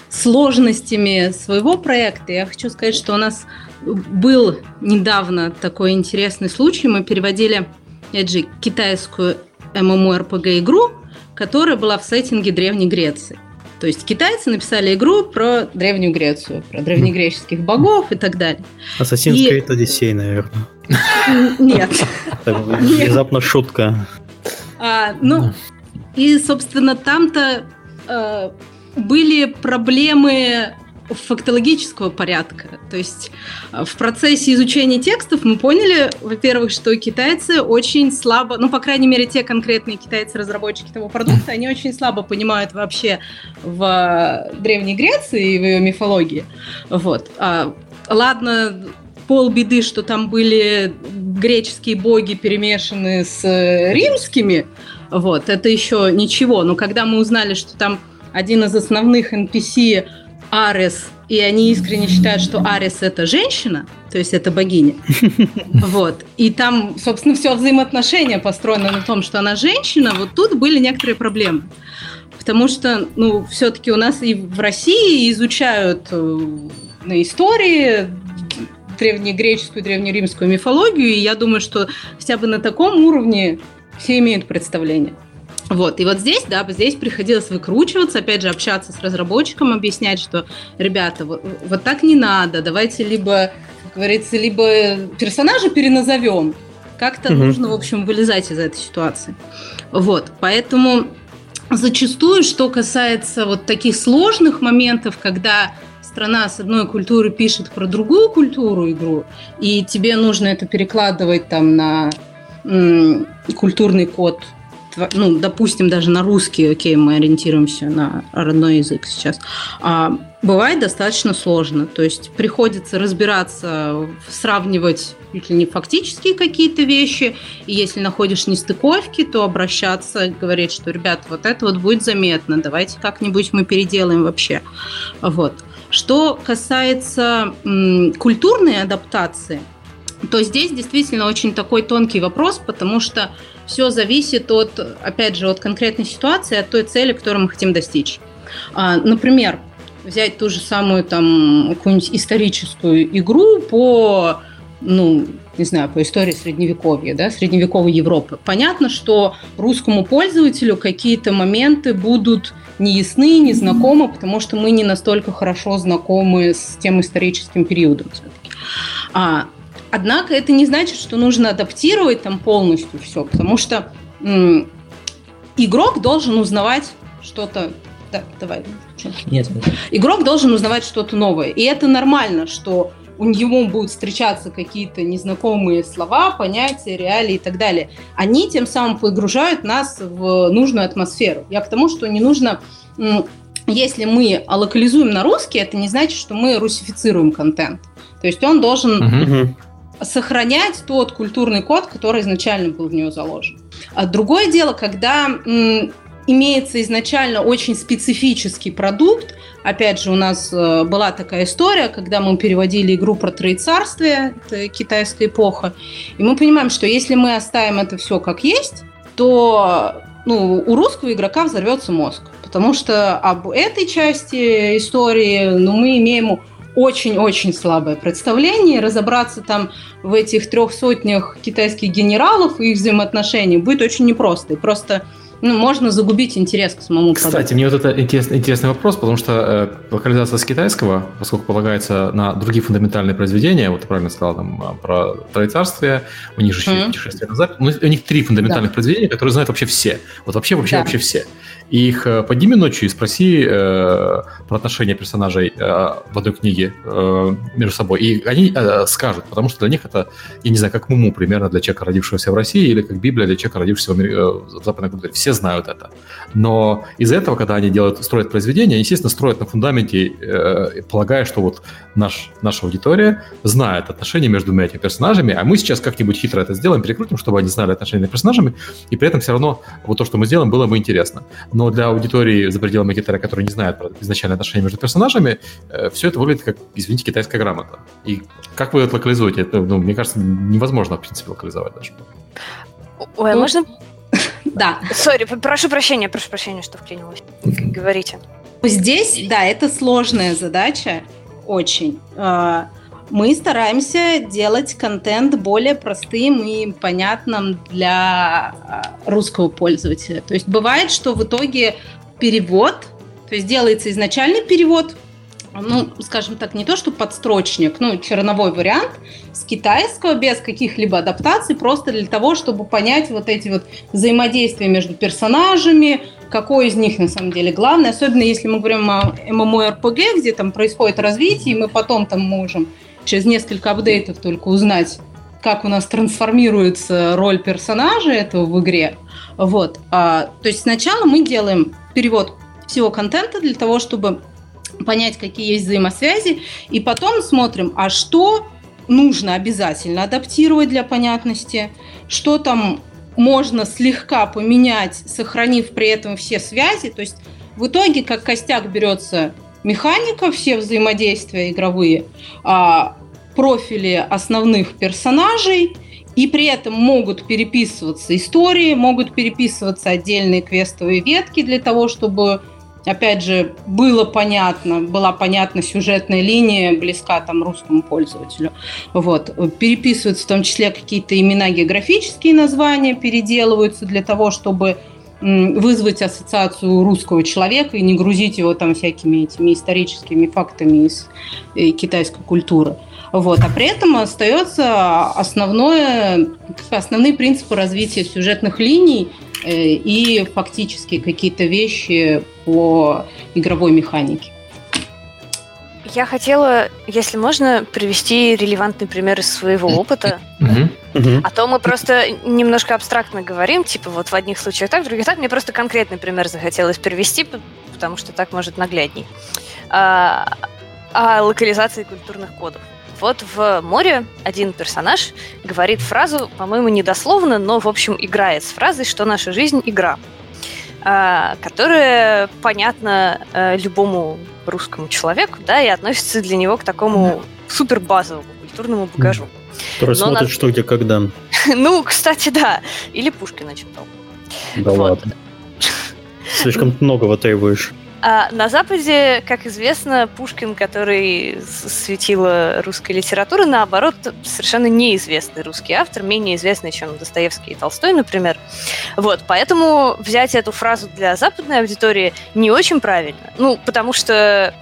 сложностями своего проекта. Я хочу сказать, что у нас был недавно такой интересный случай. Мы переводили, опять же, китайскую MMORPG игру, которая была в сеттинге Древней Греции. То есть китайцы написали игру про Древнюю Грецию, про древнегреческих богов и так далее. Assassin's Creed Odyssey, наверное. Нет. Внезапно шутка. А, ну, и, собственно, там-то э, были проблемы фактологического порядка. То есть э, в процессе изучения текстов мы поняли, во-первых, что китайцы очень слабо, ну, по крайней мере, те конкретные китайцы-разработчики того продукта, они очень слабо понимают вообще в Древней Греции и в ее мифологии. Вот. А, ладно, полбеды, что там были греческие боги перемешаны с римскими, вот, это еще ничего. Но когда мы узнали, что там один из основных NPC Арес, и они искренне считают, что Арес это женщина, то есть это богиня. *laughs* Вот. И там, собственно, все взаимоотношения построено на том, что она женщина. Вот тут были некоторые проблемы. Потому что, ну, все-таки у нас и в России изучают э, на истории древнегреческую, древнеримскую мифологию, и я думаю, что хотя бы на таком уровне все имеют представление. Вот, и вот здесь, да, здесь приходилось выкручиваться, опять же, общаться с разработчиком, объяснять, что, ребята, вот, вот так не надо, давайте либо, как говорится, либо персонажа переназовем, как-то угу. нужно, в общем, вылезать из этой ситуации. Вот, поэтому зачастую, что касается вот таких сложных моментов, когда страна с одной культуры пишет про другую культуру игру, и тебе нужно это перекладывать там на м- культурный код ну, допустим, даже на русский, окей, мы ориентируемся на родной язык сейчас, а, бывает достаточно сложно. То есть приходится разбираться, сравнивать чуть ли не фактические какие-то вещи, и если находишь нестыковки, то обращаться, говорить, что, ребят, вот это вот будет заметно, давайте как-нибудь мы переделаем вообще. Вот. Что касается культурной адаптации, то здесь действительно очень такой тонкий вопрос, потому что все зависит от, опять же, от конкретной ситуации, от той цели, которую мы хотим достичь. А, например, взять ту же самую там какую-нибудь историческую игру по, ну, не знаю, по истории средневековья, да, средневековой Европы. Понятно, что русскому пользователю какие-то моменты будут неясны, незнакомы, потому что мы не настолько хорошо знакомы с тем историческим периодом. А, Однако это не значит, что нужно адаптировать там полностью все, потому что м- игрок должен узнавать что-то. Да, давай. Нет. Игрок должен узнавать что-то новое. И это нормально, что у него будут встречаться какие-то незнакомые слова, понятия, реалии и так далее. Они тем самым погружают нас в нужную атмосферу. Я к тому, что не нужно если мы локализуем на русский, это не значит, что мы русифицируем контент. То есть он должен сохранять тот культурный код, который изначально был в него заложен. А другое дело, когда имеется изначально очень специфический продукт. Опять же, у нас э, была такая история, когда мы переводили игру про троецарствие, это китайская эпоха, и мы понимаем, что если мы оставим это все как есть, то ну, у русского игрока взорвется мозг. Потому что об этой части истории ну, мы имеем очень-очень слабое представление. Разобраться там в этих трех сотнях китайских генералов и их взаимоотношений будет очень непросто. И просто ну, можно загубить интерес к самому Кстати, продукту. мне вот это интересный, интересный вопрос, потому что э, локализация с китайского, поскольку полагается на другие фундаментальные произведения, вот ты правильно сказал там а, про Троецарствие, у них же еще есть путешествие на запад, ну, у них три фундаментальных произведения, которые знают вообще все. Вот вообще, вообще, Да. вообще все. И их э, подними ночью и спроси э, про отношения персонажей э, в одной книге э, между собой. И они э, скажут, потому что для них это, я не знаю, как Муму примерно для человека, родившегося в России, или как Библия для человека, родившегося в, э, в западной культуре. Все знают это. Но из-за этого, когда они делают, строят произведение, они, естественно, строят на фундаменте, э, полагая, что вот наш, наша аудитория знает отношения между двумя этими персонажами, а мы сейчас как-нибудь хитро это сделаем, перекрутим, чтобы они знали отношения между персонажами, и при этом все равно вот то, что мы сделаем, было бы интересно. Но для аудитории за пределами Китая, которые не знают про изначальные отношения между персонажами, все это выглядит как, извините, китайская грамота. И как вы это локализуете? Это, ну, мне кажется, невозможно, в принципе, локализовать даже. Ой, а Ну, можно? *laughs* Да. *laughs* Сори, прошу прощения, прошу прощения, что вклинилась. Говорите. Здесь, да, это сложная задача, очень. Мы стараемся делать контент более простым и понятным для э, русского пользователя. То есть бывает, что в итоге перевод, то есть делается изначальный перевод, ну, скажем так, не то, что подстрочник, ну, черновой вариант с китайского без каких-либо адаптаций, просто для того, чтобы понять вот эти вот взаимодействия между персонажами, какой из них на самом деле главный, особенно если мы говорим о MMORPG, где там происходит развитие, и мы потом там можем через несколько апдейтов только узнать, как у нас трансформируется роль персонажа этого в игре. Вот. А, то есть сначала мы делаем перевод всего контента для того, чтобы понять, какие есть взаимосвязи, и потом смотрим, а что нужно обязательно адаптировать для понятности, что там можно слегка поменять, сохранив при этом все связи. То есть в итоге как костяк берется механика, все взаимодействия игровые, а, профили основных персонажей, и при этом могут переписываться истории, могут переписываться отдельные квестовые ветки для того, чтобы, опять же, было понятно, была понятна сюжетная линия, близка там русскому пользователю. Вот. Переписываются в том числе какие-то имена, географические названия переделываются для того, чтобы вызвать ассоциацию русского человека и не грузить его там всякими этими историческими фактами из э, китайской культуры. Вот. А при этом остается основное, основные принципы развития сюжетных линий э, и фактически какие-то вещи по игровой механике. Я хотела, если можно, привести релевантный пример из своего опыта. А то мы просто немножко абстрактно говорим, типа вот в одних случаях так, в других так. Мне просто конкретный пример захотелось привести, потому что так может наглядней. А, о локализации культурных кодов. Вот в море один персонаж говорит фразу, по-моему, недословно, но, в общем, играет с фразой, что наша жизнь – игра, а, которая понятна э, любому русскому человеку, да, и относится для него к такому супер базовому культурному багажу. Который Но смотрит, на- что где, когда. *laughs* Ну, кстати, да. Или Пушкина читал. Да Вот. ладно. Слишком *laughs* многого требуешь. А на Западе, как известно, Пушкин, который с- светила русской литературы, наоборот, совершенно неизвестный русский автор, менее известный, чем Достоевский и Толстой, например. Вот, поэтому взять эту фразу для западной аудитории не очень правильно. Ну, потому что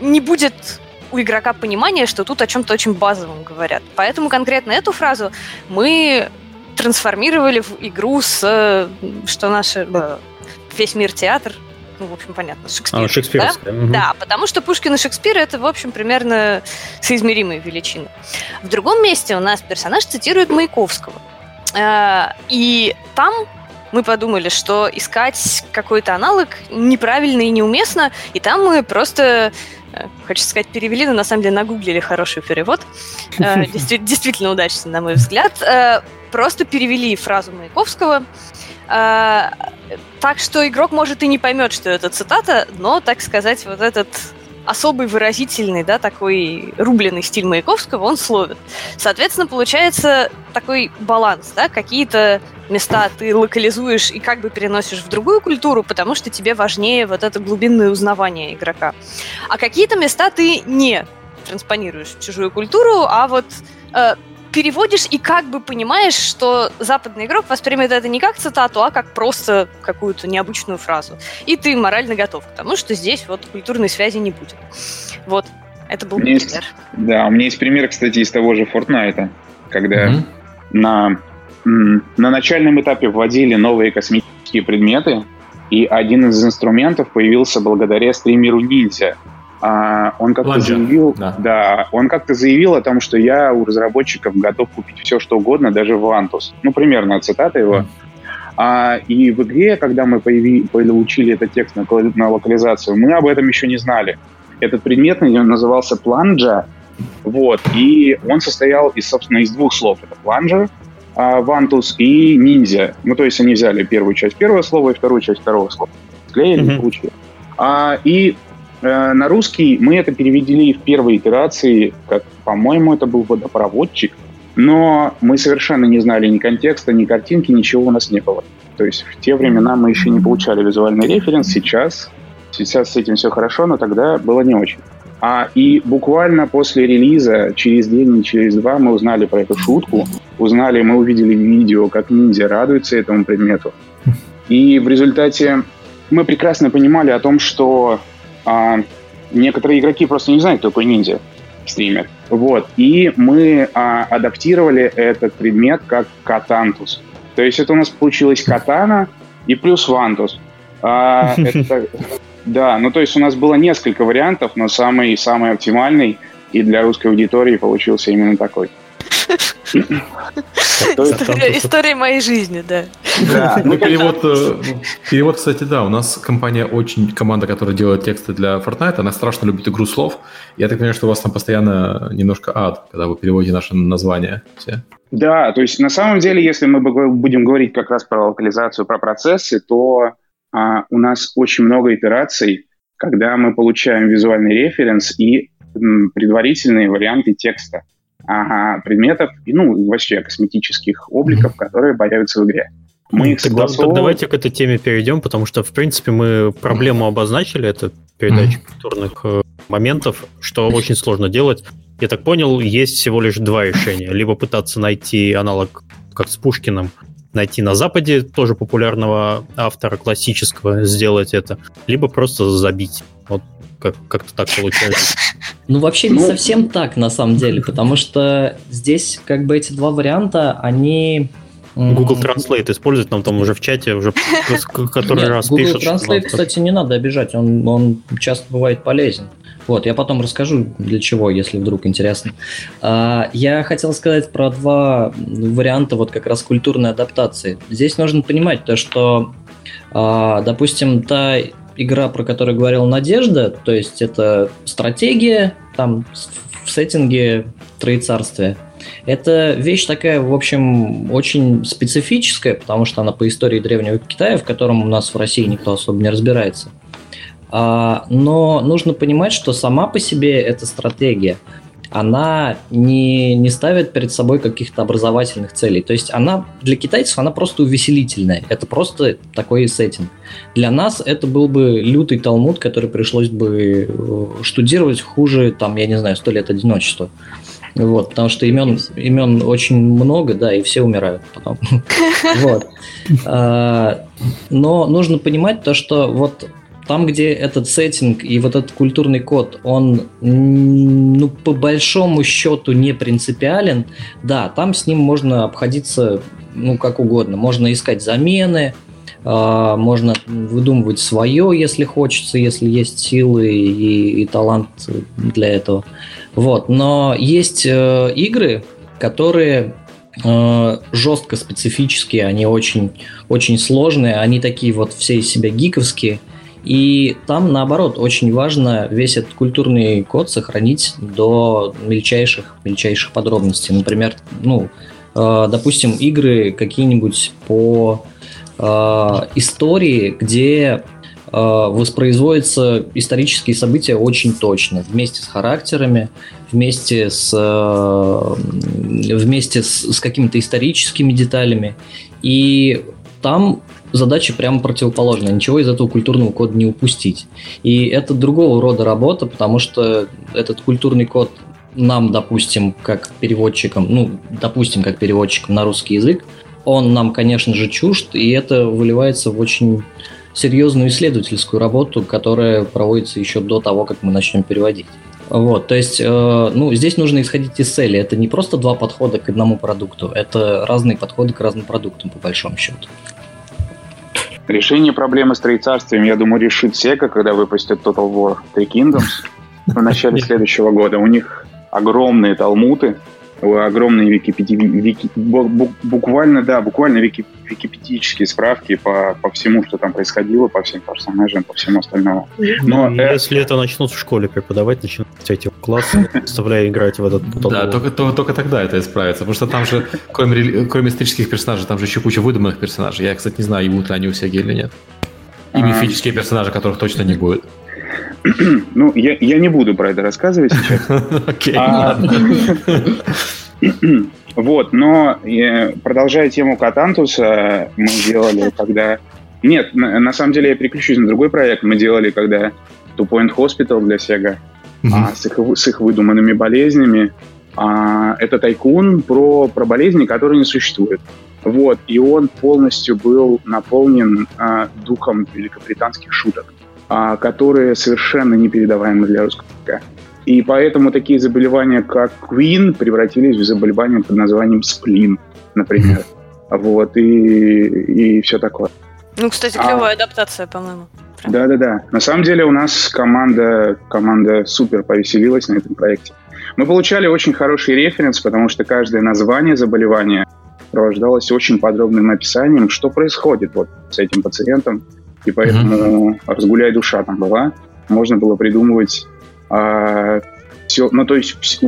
не будет у игрока понимания, что тут о чем-то очень базовом говорят. Поэтому конкретно эту фразу мы трансформировали в игру с э, что наш э, весь мир театр, ну, в общем, понятно, Шекспир. А, да? шекспировская. мгм. Да, потому что Пушкин и Шекспир это, в общем, примерно соизмеримые величины. В другом месте у нас персонаж цитирует Маяковского. Э, И там мы подумали, что искать какой-то аналог неправильно и неуместно, и там мы просто, э, хочется сказать, перевели, но на самом деле нагуглили хороший перевод. *laughs* Э, действи- Действительно удачный, на мой взгляд. Э, Просто перевели фразу Маяковского А, так что игрок может и не поймет, что это цитата, но, так сказать, вот этот особый выразительный, да, такой рубленый стиль Маяковского он словит. Соответственно, получается такой баланс, да, какие-то места ты локализуешь и как бы переносишь в другую культуру, потому что тебе важнее вот это глубинное узнавание игрока. А какие-то места ты не транспонируешь в чужую культуру, а вот э, переводишь и как бы понимаешь, что западный игрок воспримет это не как цитату, а как просто какую-то необычную фразу. И ты морально готов к тому, что здесь вот культурной связи не будет. Вот, это был пример. Есть, да, у меня есть пример, кстати, из того же Fortnite, когда mm-hmm. на, на начальном этапе вводили новые космические предметы, и один из инструментов появился благодаря стримеру Ниндзя – а, он как-то заявил, да. да, он как-то заявил о том, что я у разработчиков готов купить все, что угодно, даже Вантус. Ну, примерно цитата его. Mm. А, и в игре, когда мы появи, получили этот текст на, на локализацию, мы об этом еще не знали. Этот предмет назывался планджа, вот, и он состоял, из, собственно, из двух слов. Это планжер, а, вантус и ниндзя. Ну, то есть они взяли первую часть первого слова и вторую часть второго слова. Склеили mm-hmm. получили. А, и на русский мы это перевели в первой итерации, как, по-моему, это был водопроводчик, но мы совершенно не знали ни контекста, ни картинки, ничего у нас не было. То есть в те времена мы еще не получали визуальный референс, сейчас, сейчас с этим все хорошо, но тогда было не очень. А, и буквально после релиза, через день, через два, мы узнали про эту шутку, узнали, мы увидели видео, как ниндзя радуется этому предмету. И в результате мы прекрасно понимали о том, что а, некоторые игроки просто не знают, кто такой ниндзя стример. Вот. И мы а, адаптировали этот предмет как катантус. То есть это у нас получилось катана и плюс вантус. А, *laughs* это, да, ну то есть у нас было несколько вариантов, но самый, самый оптимальный и для русской аудитории получился именно такой. История, моей жизни, да. Ну, перевод, э, перевод, кстати, да, у нас компания очень, команда, которая делает тексты для Fortnite, она страшно любит игру слов. Я так понимаю, что у вас там постоянно немножко ад, когда вы переводите наши названия все. Да, то есть на самом деле, если мы будем говорить как раз про локализацию, про процессы, то а, у нас очень много итераций, когда мы получаем визуальный референс и м, предварительные варианты текста ага, предметов, и, ну, вообще косметических обликов, которые появятся в игре. Мы их согласовываем... Давайте к этой теме перейдем, потому что, в принципе, мы проблему обозначили, это передача культурных э, моментов, что очень сложно делать. Я так понял, есть всего лишь два решения. Либо пытаться найти аналог, как с Пушкиным, найти на Западе тоже популярного автора классического, сделать это, либо просто забить. Вот как- как-то так получается. *laughs* Ну, вообще не ну, совсем так, на самом деле, потому что здесь как бы эти два варианта, они... Google Translate использует нам там уже в чате, уже *laughs* который Нет, раз Google пишет. Google Translate, кстати, не надо обижать, он, он часто бывает полезен. Вот, я потом расскажу, для чего, если вдруг интересно. А, я хотел сказать про два варианта вот как раз культурной адаптации. Здесь нужно понимать то, что, а, допустим, та игра, про которую говорила Надежда, то есть это стратегия там в сеттинге Троецарствия. Это вещь такая, в общем, очень специфическая, потому что она по истории Древнего Китая, в котором у нас в России никто особо не разбирается. А, но нужно понимать, что сама по себе эта стратегия – она не, не ставит перед собой каких-то образовательных целей. То есть она для китайцев она просто увеселительная. Это просто такой сеттинг. Для нас это был бы лютый талмуд, который пришлось бы э, штудировать хуже, там, я не знаю, сто лет одиночества. Вот, потому что имен, имен очень много, да, и все умирают потом. *laughs* Вот. А, но нужно понимать то, что вот там, где этот сеттинг и вот этот культурный код, он, ну, по большому счету не принципиален, да, там с ним можно обходиться, ну, как угодно. Можно искать замены, а, можно выдумывать свое, если хочется, если есть силы и, и талант для этого. Вот. Но есть э, игры, которые э, жестко специфические, они очень, очень сложные, они такие вот все из себя гиковские – и там, наоборот, очень важно весь этот культурный код сохранить до мельчайших, мельчайших подробностей. Например, ну, э, допустим, игры какие-нибудь по э, истории, где э, воспроизводятся исторические события очень точно, вместе с характерами, вместе с, э, вместе с, с какими-то историческими деталями. И там задача прямо противоположная. Ничего из этого культурного кода не упустить. И это другого рода работа, потому что этот культурный код нам, допустим, как переводчикам, ну, допустим, как переводчикам на русский язык, он нам, конечно же, чужд, и это выливается в очень серьезную исследовательскую работу, которая проводится еще до того, как мы начнем переводить. Вот, то есть, э, ну, здесь нужно исходить из цели. Это не просто два подхода к одному продукту, это разные подходы к разным продуктам, по большому счету. Решение проблемы с троецарствием, я думаю, решит Sega, когда выпустят Total War Three Kingdoms в начале *laughs* следующего года. У них огромные талмуты, огромные википеди... вики... буквально, да, буквально вики... википедические справки по, по всему, что там происходило, по всем персонажам, по всему остальному. Но ну, если это начнут в школе преподавать, начнут эти классы, *laughs* заставляя играть в этот Да, только, только, только тогда это исправится, потому что там же, кроме, кроме исторических персонажей, там же еще куча выдуманных персонажей. Я, кстати, не знаю, будут ли они у Сеги или нет. И мифические персонажи, которых точно не будет. Ну, я, я не буду про это рассказывать сейчас. *laughs* А, *laughs* Вот, но продолжая тему Катантуса, мы делали, когда... Нет, на, на самом деле я переключусь на другой проект. Мы делали, когда Two Point Hospital для Sega а, с, их, с их выдуманными болезнями. А, это тайкун про, про болезни, которые не существуют. Вот, и он полностью был наполнен а, духом великобританских шуток которые совершенно непередаваемы для русского языка. И поэтому такие заболевания, как Queen, превратились в заболевания под названием сплин, например. Вот, и, и все такое. Ну, кстати, клевая а, адаптация, по-моему. Да-да-да. На самом деле у нас команда, команда супер повеселилась на этом проекте. Мы получали очень хороший референс, потому что каждое название заболевания сопровождалось очень подробным описанием, что происходит вот с этим пациентом, и поэтому mm-hmm. разгуляй душа там была. Можно было придумывать а, все. Ну, то есть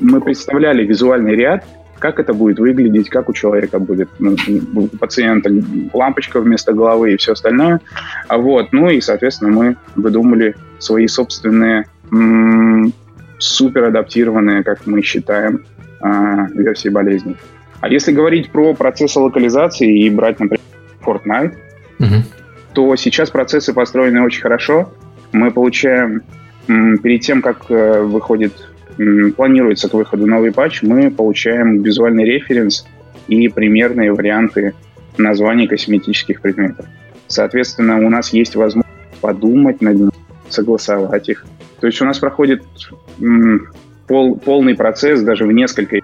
мы представляли визуальный ряд, как это будет выглядеть, как у человека будет, ну, у пациента лампочка вместо головы и все остальное. А вот, ну и, соответственно, мы выдумали свои собственные м- супер адаптированные, как мы считаем, а, версии болезней. А если говорить про процессы локализации и брать, например, Fortnite, mm-hmm то сейчас процессы построены очень хорошо. Мы получаем перед тем, как э, выходит, планируется к выходу новый патч, мы получаем визуальный референс и примерные варианты названий косметических предметов. Соответственно, у нас есть возможность подумать над ними, согласовать их. То есть у нас проходит пол, полный процесс, даже в несколько,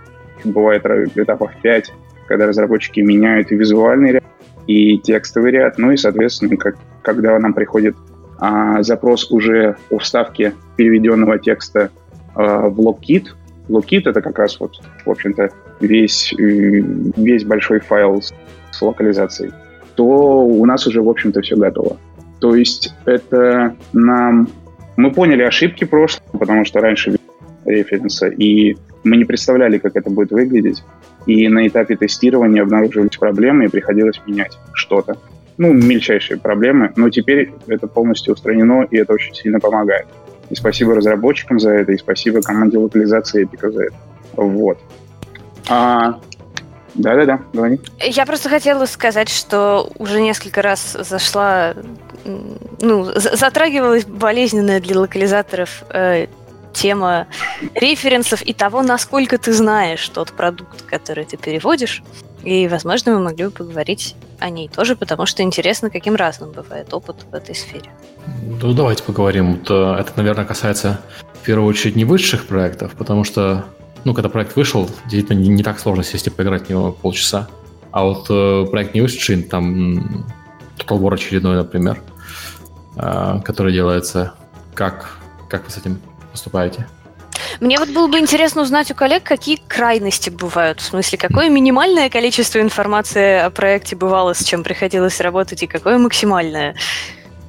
бывает этапов 5, когда разработчики меняют визуальный ряд, и текстовый ряд. Ну и, соответственно, как, когда нам приходит а, запрос уже о вставке переведенного текста а, в логкит, логкит это как раз вот, в общем-то, весь, весь большой файл с, с локализацией, то у нас уже, в общем-то, все готово. То есть это нам... Мы поняли ошибки прошлого, потому что раньше референса, и мы не представляли, как это будет выглядеть. И на этапе тестирования обнаруживались проблемы, и приходилось менять что-то. Ну, мельчайшие проблемы, но теперь это полностью устранено, и это очень сильно помогает. И спасибо разработчикам за это, и спасибо команде локализации Эпика за это. Вот. А, да-да-да, говори. Я просто хотела сказать, что уже несколько раз зашла, ну, затрагивалась болезненная для локализаторов э, тема референсов и того, насколько ты знаешь тот продукт, который ты переводишь. И, возможно, мы могли бы поговорить о ней тоже, потому что интересно, каким разным бывает опыт в этой сфере. Ну, давайте поговорим. Э, это, наверное, касается в первую очередь не высших проектов, потому что, ну, когда проект вышел, действительно не, не так сложно сесть и поиграть в него полчаса. А вот э, проект не вышедший, там Total War очередной, например, э, который делается, как, как вы с этим поступаете? Мне вот было бы интересно узнать у коллег, какие крайности бывают. В смысле, какое минимальное количество информации о проекте бывало, с чем приходилось работать, и какое максимальное?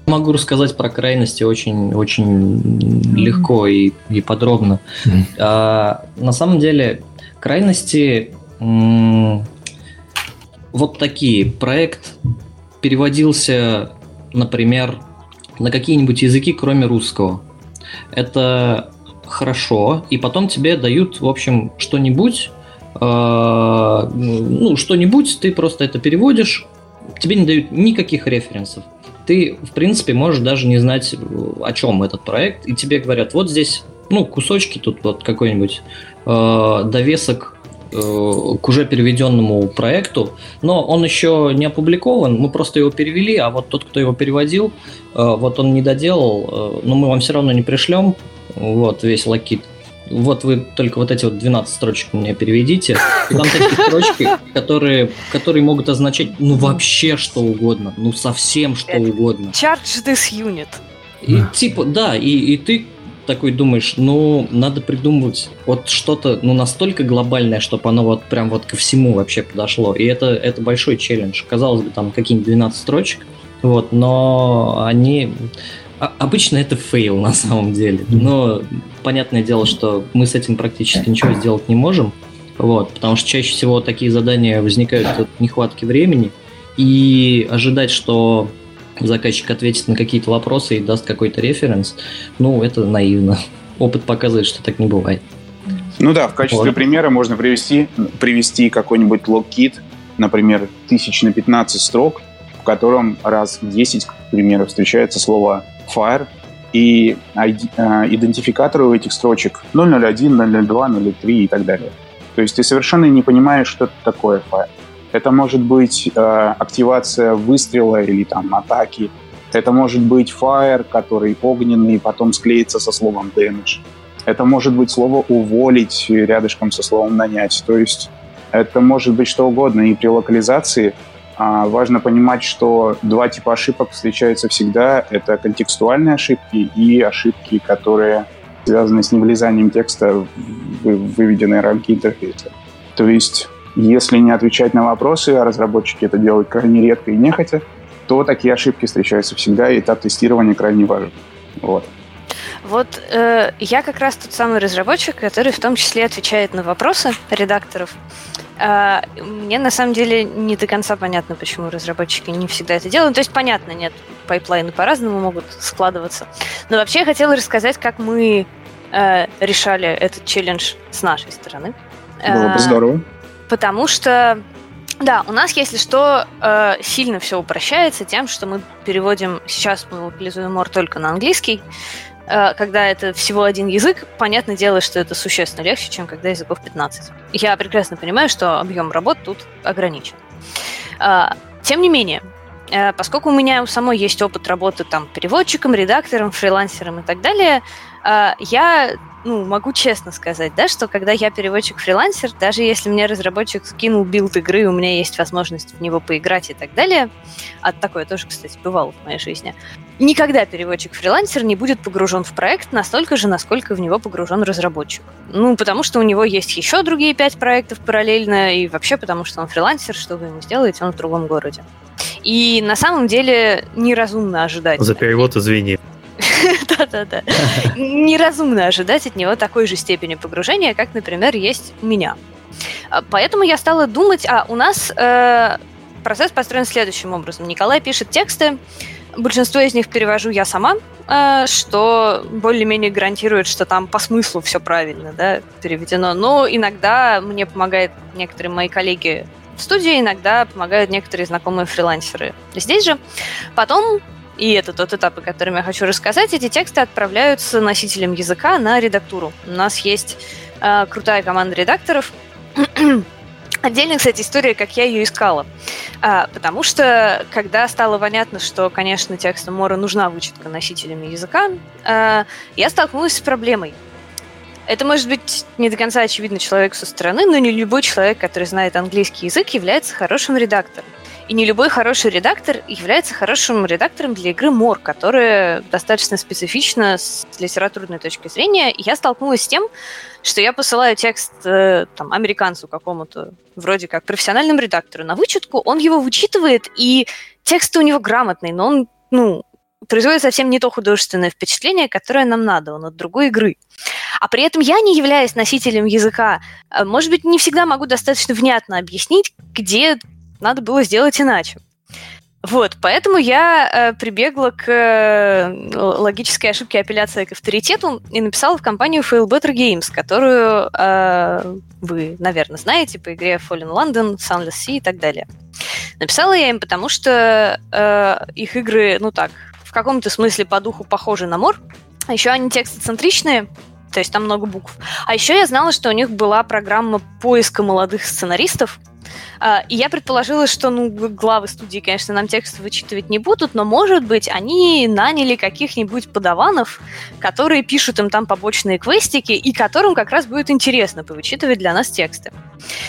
Могу рассказать про крайности очень, очень легко и, и подробно. Mm-hmm. А, на самом деле, крайности м- вот такие. Проект переводился, например, на какие-нибудь языки, кроме русского. Это хорошо, и потом тебе дают, в общем, что-нибудь, э, ну, что-нибудь, ты просто это переводишь, тебе не дают никаких референсов. Ты, в принципе, можешь даже не знать, о чем этот проект, и тебе говорят, вот здесь, ну, кусочки тут вот какой-нибудь э, довесок к уже переведенному проекту, но он еще не опубликован, мы просто его перевели, а вот тот, кто его переводил, э, вот он не доделал, э, но мы вам все равно не пришлем, вот весь лакит. Вот вы только вот эти вот 12 строчек мне переведите. И там такие строчки, которые, которые могут означать ну вообще что угодно, ну совсем что угодно. Charge this unit. И типа, да, и, и ты такой думаешь, ну, надо придумывать вот что-то, ну, настолько глобальное, чтобы оно вот прям вот ко всему вообще подошло. И это, это большой челлендж. Казалось бы, там какие-нибудь 12 строчек, вот, но они... А, обычно это fail на самом деле. Но понятное дело, что мы с этим практически ничего сделать не можем. Вот, потому что чаще всего такие задания возникают от нехватки времени. И ожидать, что заказчик ответит на какие-то вопросы и даст какой-то референс, ну, это наивно. *laughs* Опыт показывает, что так не бывает. Ну да, в качестве вот. примера можно привести, привести какой-нибудь лог-кит, например, тысяч на 15 строк, в котором раз в 10, к примеру, встречается слово fire, и э, идентификаторы у этих строчек 001, 002, 003 и так далее. То есть ты совершенно не понимаешь, что это такое fire. Это может быть э, активация выстрела или там атаки. Это может быть fire, который огненный, потом склеится со словом damage. Это может быть слово уволить рядышком со словом нанять. То есть это может быть что угодно. И при локализации а, важно понимать, что два типа ошибок встречаются всегда. Это контекстуальные ошибки и ошибки, которые связаны с невлезанием текста в выведенные рамки интерфейса. То есть если не отвечать на вопросы, а разработчики это делают крайне редко и нехотя, то такие ошибки встречаются всегда, и этап тестирования крайне важен. Вот. Вот э, я как раз тот самый разработчик, который в том числе отвечает на вопросы редакторов. Э, мне на самом деле не до конца понятно, почему разработчики не всегда это делают. То есть понятно, нет, pipeline ы по-разному могут складываться. Но вообще я хотела рассказать, как мы э, решали этот челлендж с нашей стороны. Было бы э, здорово. Потому что, да, у нас, если что, э, сильно все упрощается тем, что мы переводим, сейчас мы локализуем Мор только на английский, э, когда это всего один язык, понятное дело, что это существенно легче, чем когда языков 15. Я прекрасно понимаю, что объем работ тут ограничен. Э, тем не менее, поскольку у меня у самой есть опыт работы там переводчиком, редактором, фрилансером и так далее, я ну, могу честно сказать, да, что когда я переводчик-фрилансер, даже если мне разработчик скинул билд игры, у меня есть возможность в него поиграть и так далее, а такое тоже, кстати, бывало в моей жизни, никогда переводчик-фрилансер не будет погружен в проект настолько же, насколько в него погружен разработчик. Ну, потому что у него есть еще другие пять проектов параллельно, и вообще потому что он фрилансер, что вы ему сделаете, он в другом городе. И на самом деле неразумно ожидать. За перевод извини. *laughs* Да-да-да. Неразумно ожидать от него такой же степени погружения, как, например, есть у меня. А, поэтому я стала думать, а у нас э, процесс построен следующим образом. Николай пишет тексты, большинство из них перевожу я сама, э, что более-менее гарантирует, что там по смыслу все правильно да, переведено. Но иногда мне помогают некоторые мои коллеги в студии, иногда помогают некоторые знакомые фрилансеры здесь же. Потом и это тот этап, о котором я хочу рассказать, эти тексты отправляются носителям языка на редактуру. У нас есть э, крутая команда редакторов. *clears throat* Отдельная, кстати, история, как я ее искала. А, потому что, когда стало понятно, что, конечно, тексту Мора нужна вычетка носителями языка, а, я столкнулась с проблемой. Это может быть не до конца очевидно человеку со стороны, но не любой человек, который знает английский язык, является хорошим редактором. И не любой хороший редактор является хорошим редактором для игры Мор, которая достаточно специфична с литературной точки зрения. И я столкнулась с тем, что я посылаю текст э, там, американцу какому-то, вроде как профессиональному редактору, на вычетку, он его вычитывает, и текст у него грамотный, но он, ну, производит совсем не то художественное впечатление, которое нам надо, он от другой игры. А при этом я, не являясь носителем языка, э, может быть, не всегда могу достаточно внятно объяснить, где надо было сделать иначе. Вот, поэтому я э, прибегла к э, логической ошибке апелляции к авторитету и написала в компанию Fail Better Games, которую э, вы, наверное, знаете по игре Fallen London, Sunless Sea и так далее. Написала я им, потому что э, их игры, ну так, в каком-то смысле по духу похожи на мор. А еще они текстоцентричные, то есть там много букв. А еще я знала, что у них была программа поиска молодых сценаристов, и я предположила, что ну, главы студии, конечно, нам текст вычитывать не будут, но, может быть, они наняли каких-нибудь подаванов, которые пишут им там побочные квестики, и которым как раз будет интересно повычитывать для нас тексты.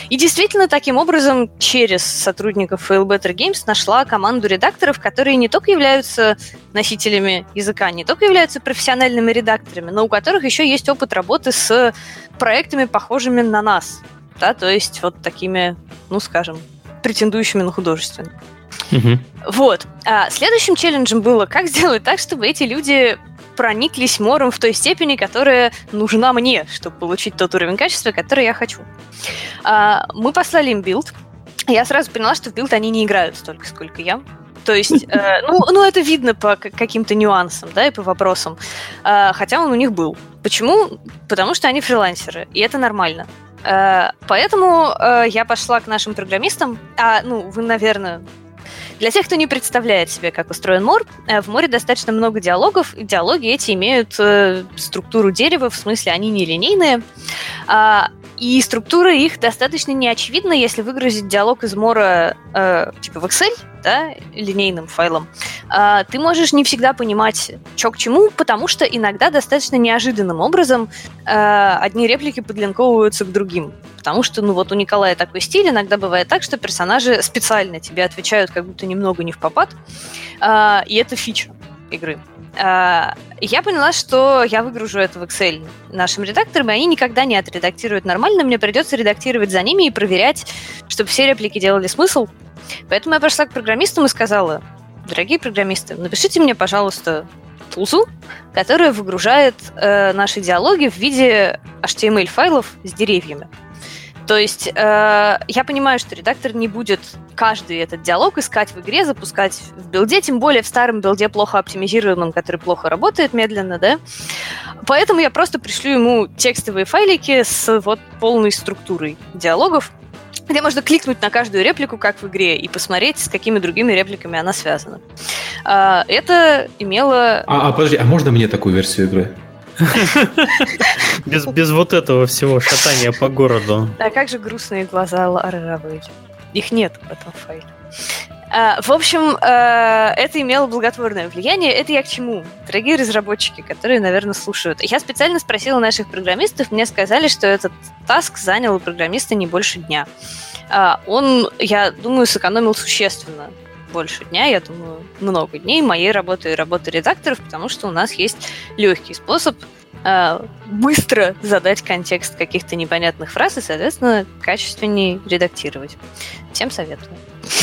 И действительно, таким образом, через сотрудников Fail Better Games нашла команду редакторов, которые не только являются носителями языка, не только являются профессиональными редакторами, но у которых еще есть опыт работы с проектами, похожими на нас да, то есть вот такими, ну, скажем, претендующими на художественность. Угу. Вот. А следующим челленджем было, как сделать так, чтобы эти люди прониклись мором в той степени, которая нужна мне, чтобы получить тот уровень качества, который я хочу. А, мы послали им билд. Я сразу поняла, что в билд они не играют столько, сколько я. То есть, э, *laughs* ну, ну, это видно по каким-то нюансам, да, и по вопросам. Э, хотя он у них был. Почему? Потому что они фрилансеры, и это нормально. Э, поэтому э, я пошла к нашим программистам. А, ну, вы, наверное, для тех, кто не представляет себе, как устроен мор, э, в море достаточно много диалогов, диалоги эти имеют структуру дерева, в смысле они нелинейные. А, и структура их достаточно неочевидна, если выгрузить диалог из мора э, типа в Excel, да, линейным файлом, э, ты можешь не всегда понимать, что к чему, потому что иногда достаточно неожиданным образом э, одни реплики подлинковываются к другим. Потому что, ну вот у Николая такой стиль, иногда бывает так, что персонажи специально тебе отвечают как будто немного не в попад, э, и это фича игры. А, я поняла, что я выгружу это в Excel нашим редакторам, и они никогда не отредактируют нормально. Мне придется редактировать за ними и проверять, чтобы все реплики делали смысл. Поэтому я пошла к программистам и сказала, дорогие программисты, напишите мне, пожалуйста, тулзу, которая выгружает э, наши диалоги в виде HTML-файлов с деревьями. То есть э, я понимаю, что редактор не будет каждый этот диалог искать в игре, запускать в билде, тем более в старом билде плохо оптимизированном, который плохо работает медленно, да. Поэтому я просто пришлю ему текстовые файлики с вот полной структурой диалогов, где можно кликнуть на каждую реплику, как в игре, и посмотреть, с какими другими репликами она связана. А, это имело... А, а подожди, а можно мне такую версию игры? Без, без вот этого всего шатания по городу. А как же грустные глаза Лары Равель? Их нет в этом файле. А, в общем, а, это имело благотворное влияние. Это я к чему? Дорогие разработчики, которые, наверное, слушают. Я специально спросила наших программистов, мне сказали, что этот таск занял у программиста не больше дня. А, он, я думаю, сэкономил существенно больше дня, я думаю, много дней моей работы и работы редакторов, потому что у нас есть легкий способ э, быстро задать контекст каких-то непонятных фраз и, соответственно, качественнее редактировать. Всем советую.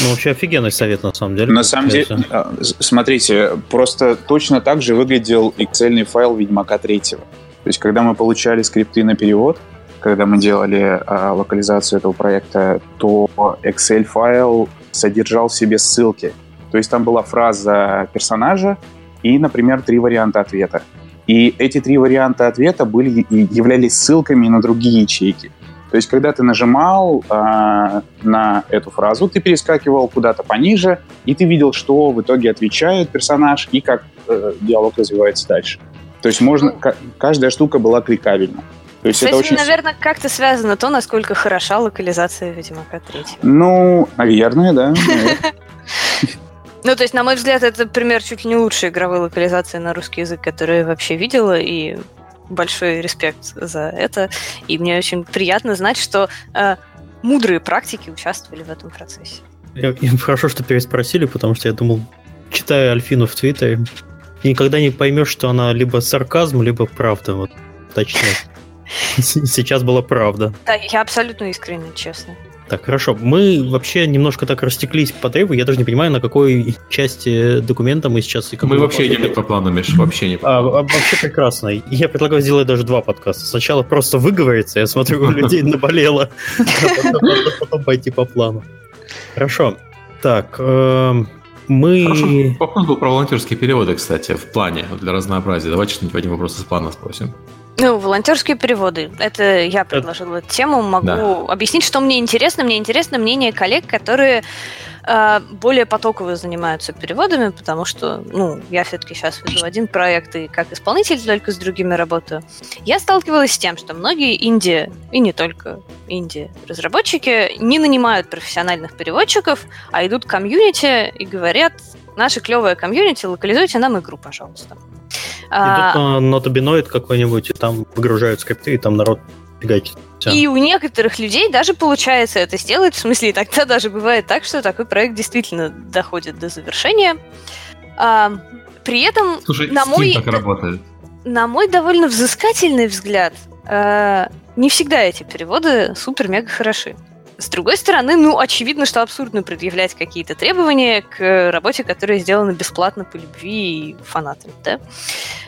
Ну, вообще офигенный совет, на самом деле. На самом деле, а, смотрите, просто точно так же выглядел excel файл Ведьмака 3. То есть, когда мы получали скрипты на перевод, когда мы делали а, локализацию этого проекта, то Excel-файл содержал в себе ссылки. То есть там была фраза персонажа и, например, три варианта ответа. И эти три варианта ответа были, являлись ссылками на другие ячейки. То есть, когда ты нажимал э, на эту фразу, ты перескакивал куда-то пониже, и ты видел, что в итоге отвечает персонаж и как э, диалог развивается дальше. То есть можно, каждая штука была кликабельна. То есть С это этим, очень... наверное, как-то связано то, насколько хороша локализация Ведьмака 3. Ну, наверное, да. *laughs* Ну, то есть, на мой взгляд, это пример чуть ли не лучшей игровой локализации на русский язык, которую я вообще видела, и большой респект за это. И мне очень приятно знать, что э, мудрые практики участвовали в этом процессе. Я, хорошо, что переспросили, потому что я думал, читая Альфину в Твиттере, никогда не поймешь, что она либо сарказм, либо правда. Вот точнее. *laughs* Сейчас была правда. Да, я абсолютно искренне, честно. Так, хорошо. Мы вообще немножко так растеклись по драйву. Я даже не понимаю, на какой части документа мы сейчас... И мы вообще идем по плану, Миш, вообще не по а, Вообще прекрасно. Я предлагаю сделать даже два подкаста. Сначала просто выговориться, я смотрю, у людей наболело, а *laughs* потом пойти по плану. Хорошо. Так, эм, Мы... Хорошо, вопрос был про волонтерские переводы, кстати, в плане, для разнообразия. Давайте что-нибудь один вопрос из плана спросим. Ну, волонтерские переводы. Это я предложила эту тему. Могу да. объяснить, что мне интересно. Мне интересно мнение коллег, которые э, более потоково занимаются переводами, потому что, ну, я все-таки сейчас веду один проект и как исполнитель только с другими работаю. Я сталкивалась с тем, что многие инди, и не только инди разработчики, не нанимают профессиональных переводчиков, а идут в комьюнити и говорят, наше клевое комьюнити, локализуйте нам игру, пожалуйста. Идут а, на нотобиноид какой-нибудь, и там выгружают скрипты, и там народ фигачит. Все. И у некоторых людей даже получается это сделать, в смысле, тогда даже бывает так, что такой проект действительно доходит до завершения. А, при этом, Слушай, на мой, так работает. на мой довольно взыскательный взгляд, а, не всегда эти переводы супер-мега хороши. С другой стороны, ну, очевидно, что абсурдно предъявлять какие-то требования к работе, которая сделана бесплатно по любви и фанатам, да?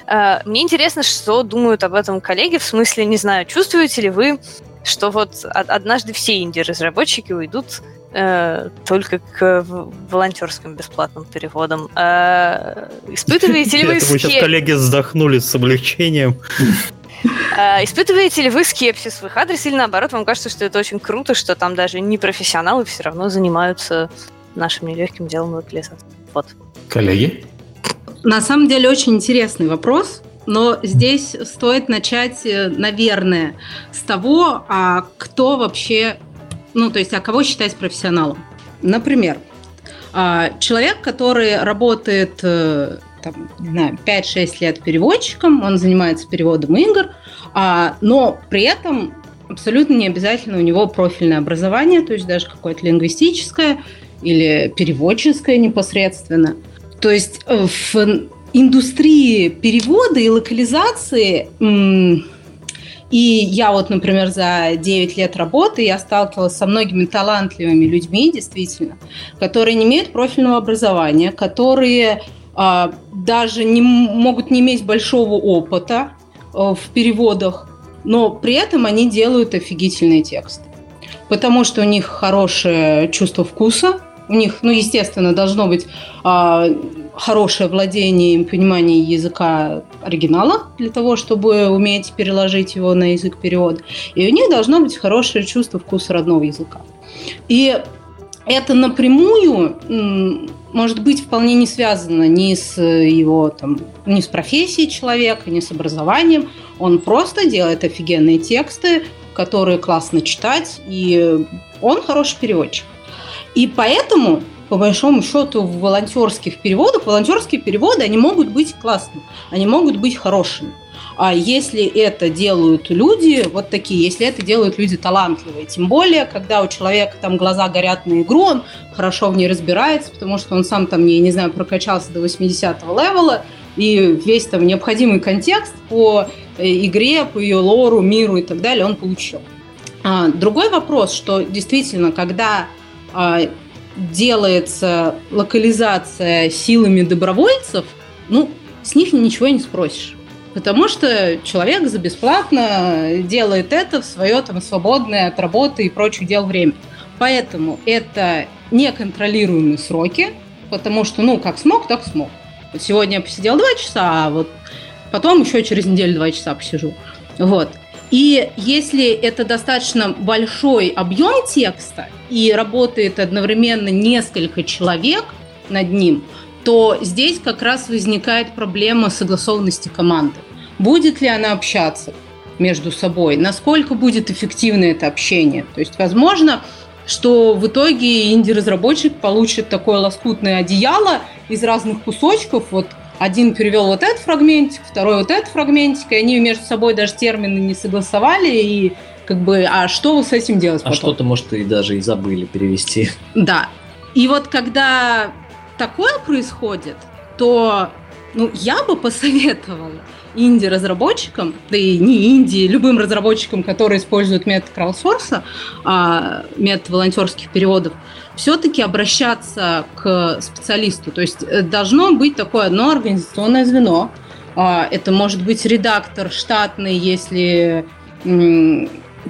А, мне интересно, что думают об этом коллеги, в смысле, не знаю, чувствуете ли вы, что вот однажды все инди-разработчики уйдут э, только к волонтерским бесплатным переводам. Э, испытываете ли вы... Сейчас коллеги вздохнули с облегчением. А, испытываете ли вы скепсис в их адрес или наоборот, вам кажется, что это очень круто, что там даже не профессионалы все равно занимаются нашим нелегким делом локализации? Вот. Коллеги? На самом деле очень интересный вопрос. Но здесь стоит начать, э, наверное, с того, а кто вообще, ну, то есть, а кого считать профессионалом. Например, а, человек, который работает э, там, не знаю, 5-6 лет переводчиком, он занимается переводом игр, а, но при этом абсолютно не обязательно у него профильное образование, то есть даже какое-то лингвистическое или переводческое непосредственно. То есть э, в индустрии перевода и локализации и я вот, например, за 9 лет работы я сталкивалась со многими талантливыми людьми, действительно, которые не имеют профильного образования, которые даже не могут не иметь большого опыта а, в переводах, но при этом они делают офигительные тексты. Потому что у них хорошее чувство вкуса, у них, ну, естественно, должно быть а, хорошее владение и понимание языка оригинала для того, чтобы уметь переложить его на язык перевода. И у них должно быть хорошее чувство вкуса родного языка. И это напрямую может быть вполне не связано ни с его там, ни с профессией человека, ни с образованием. Он просто делает офигенные тексты, которые классно читать, и он хороший переводчик. И поэтому, по большому счету, в волонтерских переводах, волонтерские переводы, они могут быть классными, они могут быть хорошими. А если это делают люди, вот такие, если это делают люди талантливые, тем более, когда у человека там глаза горят на игру, он хорошо в ней разбирается, потому что он сам там, не, не знаю, прокачался до 80-го левела, и весь там необходимый контекст по э, игре, по ее лору, миру и так далее он получил. А, другой вопрос, что действительно, когда а, делается локализация силами добровольцев, ну, с них ничего не спросишь. Потому что человек за бесплатно делает это в свое там, свободное от работы и прочих дел время. Поэтому это неконтролируемые сроки, потому что, ну, как смог, так смог. Вот сегодня я посидел два часа, а вот потом еще через неделю два часа посижу. Вот. И если это достаточно большой объем текста и работает одновременно несколько человек над ним – то здесь как раз возникает проблема согласованности команды. Будет ли она общаться между собой? Насколько будет эффективно это общение? То есть, возможно, что в итоге инди-разработчик получит такое лоскутное одеяло из разных кусочков. Вот один перевел вот этот фрагментик, второй вот этот фрагментик, и они между собой даже термины не согласовали, и как бы, а что вы с этим делать? А что-то, может, и даже и забыли перевести. Да. И вот когда такое происходит, то ну, я бы посоветовала инди-разработчикам, да и не инди, любым разработчикам, которые используют метод краудсорса, а, метод волонтерских переводов, все-таки обращаться к специалисту. То есть э, должно быть такое одно организационное звено. А, это может быть редактор штатный, если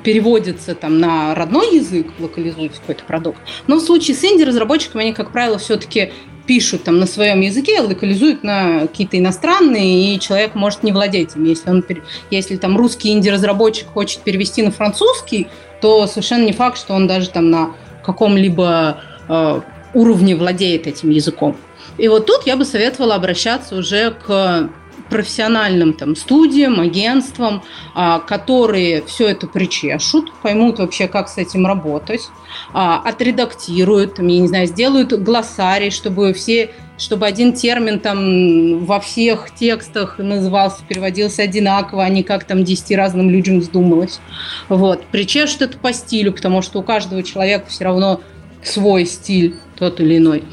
переводится там на родной язык, локализуется какой-то продукт. Но в случае с инди-разработчиками они, как правило, все-таки пишут там на своем языке, локализуют на какие-то иностранные, и человек может не владеть им. Если, он, если там русский инди-разработчик хочет перевести на французский, то совершенно не факт, что он даже там на каком-либо э, уровне владеет этим языком. И вот тут я бы советовала обращаться уже к профессиональным там студиям, агентствам, а, которые все это причешут, поймут вообще, как с этим работать, а, отредактируют, там, я не знаю, сделают глоссарий, чтобы все чтобы один термин там во всех текстах назывался, переводился одинаково, а не как там десяти разным людям вздумалось. Вот. Причешут это по стилю, потому что у каждого человека все равно свой стиль, тот или иной.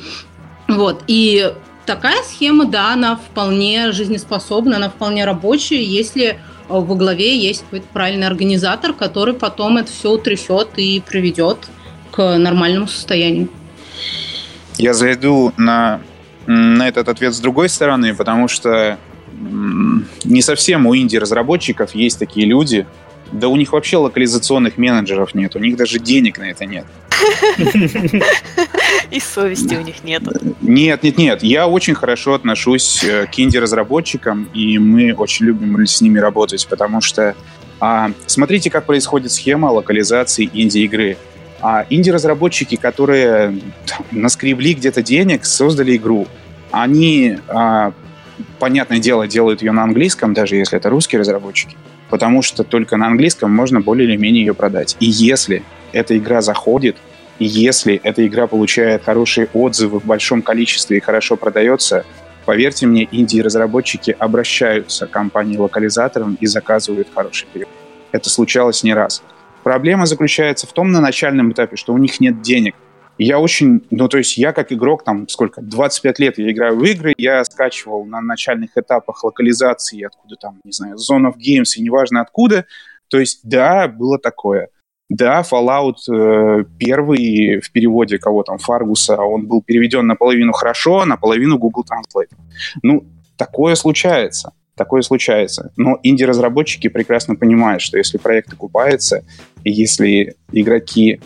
Вот. И такая схема, да, она вполне жизнеспособна, она вполне рабочая, если э, во главе есть какой-то правильный организатор, который потом это все утрясет и приведет к нормальному состоянию. Я зайду на, на этот ответ с другой стороны, потому что не совсем у инди-разработчиков есть такие люди, да у них вообще локализационных менеджеров нет, у них даже денег на это нет. *laughs* И совести у них нет. Нет, нет, нет. Я очень хорошо отношусь э, к инди-разработчикам, и мы очень любим с ними работать, потому что а, смотрите, как происходит схема локализации инди-игры. А инди-разработчики, которые там, наскребли где-то денег, создали игру, они, а, понятное дело, делают ее на английском, даже если это русские разработчики потому что только на английском можно более или менее ее продать. И если эта игра заходит, и если эта игра получает хорошие отзывы в большом количестве и хорошо продается, поверьте мне, инди-разработчики обращаются к компании-локализаторам и заказывают хороший перевод. Это случалось не раз. Проблема заключается в том на начальном этапе, что у них нет денег я очень, ну, то есть я как игрок, там, сколько, 25 лет я играю в игры, я скачивал на начальных этапах локализации, откуда там, не знаю, Zone of Games и неважно откуда. То есть, да, было такое. Да, Fallout э, первый в переводе кого там, Фаргуса, он был переведен наполовину хорошо, наполовину Google Translate. Ну, такое случается. Такое случается. Но инди-разработчики прекрасно понимают, что если проект окупается, если игроки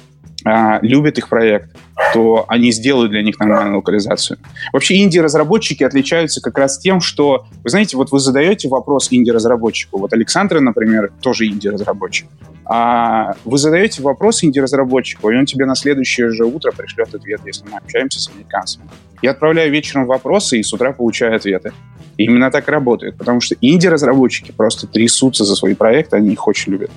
а, любят их проект, то они сделают для них нормальную локализацию. Вообще инди-разработчики отличаются как раз тем, что, вы знаете, вот вы задаете вопрос инди-разработчику, вот Александр, например, тоже инди-разработчик, а вы задаете вопрос инди-разработчику, и он тебе на следующее же утро пришлет ответ, если мы общаемся с американцами. Я отправляю вечером вопросы и с утра получаю ответы. И именно так работает, потому что инди-разработчики просто трясутся за свои проекты, они их очень любят.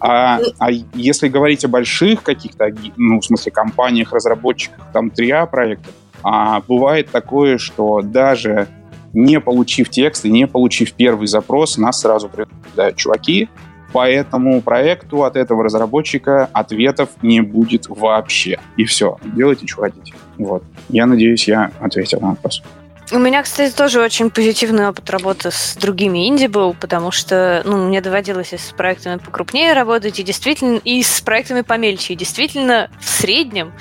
А, а если говорить о больших каких-то, ну, в смысле, компаниях, разработчиках, там, 3А проектов, а, бывает такое, что даже не получив текст и не получив первый запрос, нас сразу предупреждают, чуваки, по этому проекту от этого разработчика ответов не будет вообще. И все, делайте, что хотите. Вот. Я надеюсь, я ответил на вопрос. У меня, кстати, тоже очень позитивный опыт работы с другими инди был, потому что ну, мне доводилось и с проектами покрупнее работать, и действительно, и с проектами помельче. И действительно, в среднем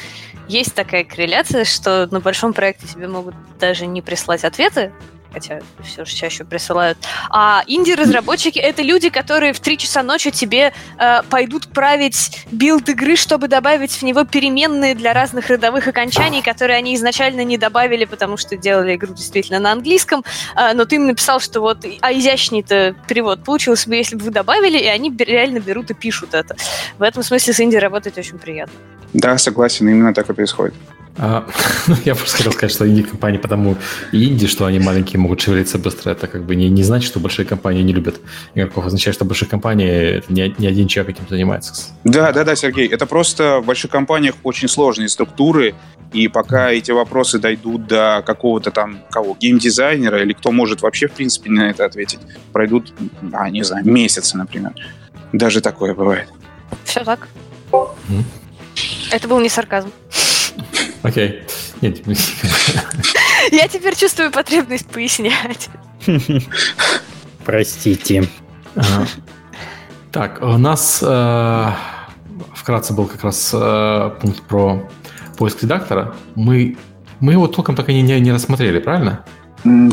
есть такая корреляция, что на большом проекте тебе могут даже не прислать ответы, хотя все же чаще присылают. А инди-разработчики — это люди, которые в 3 часа ночи тебе э, пойдут править билд игры, чтобы добавить в него переменные для разных родовых окончаний, которые они изначально не добавили, потому что делали игру действительно на английском, э, но ты им написал, что вот, а изящный-то перевод получился бы, если бы вы добавили, и они реально берут и пишут это. В этом смысле с инди работать очень приятно. Да, согласен, именно так и происходит. А, *laughs* ну, я просто хотел сказать, что инди-компании потому инди, что они маленькие, могут шевелиться быстро. Это как бы не, не значит, что большие компании не любят игроков. Означает, что большие компании не, не один человек этим занимается. Да, да, да, Сергей. Это просто в больших компаниях очень сложные структуры, и пока эти вопросы дойдут до какого-то там кого, геймдизайнера или кто может вообще, в принципе, на это ответить, пройдут, а, не знаю, месяцы, например. Даже такое бывает. Все так. Mm. Это был не сарказм. Окей. Нет. *laughs* Я теперь чувствую потребность пояснять. *laughs* Простите. Так, у нас э, вкратце был как раз э, пункт про поиск редактора. Мы, мы его толком так и не, не, не рассмотрели, правильно?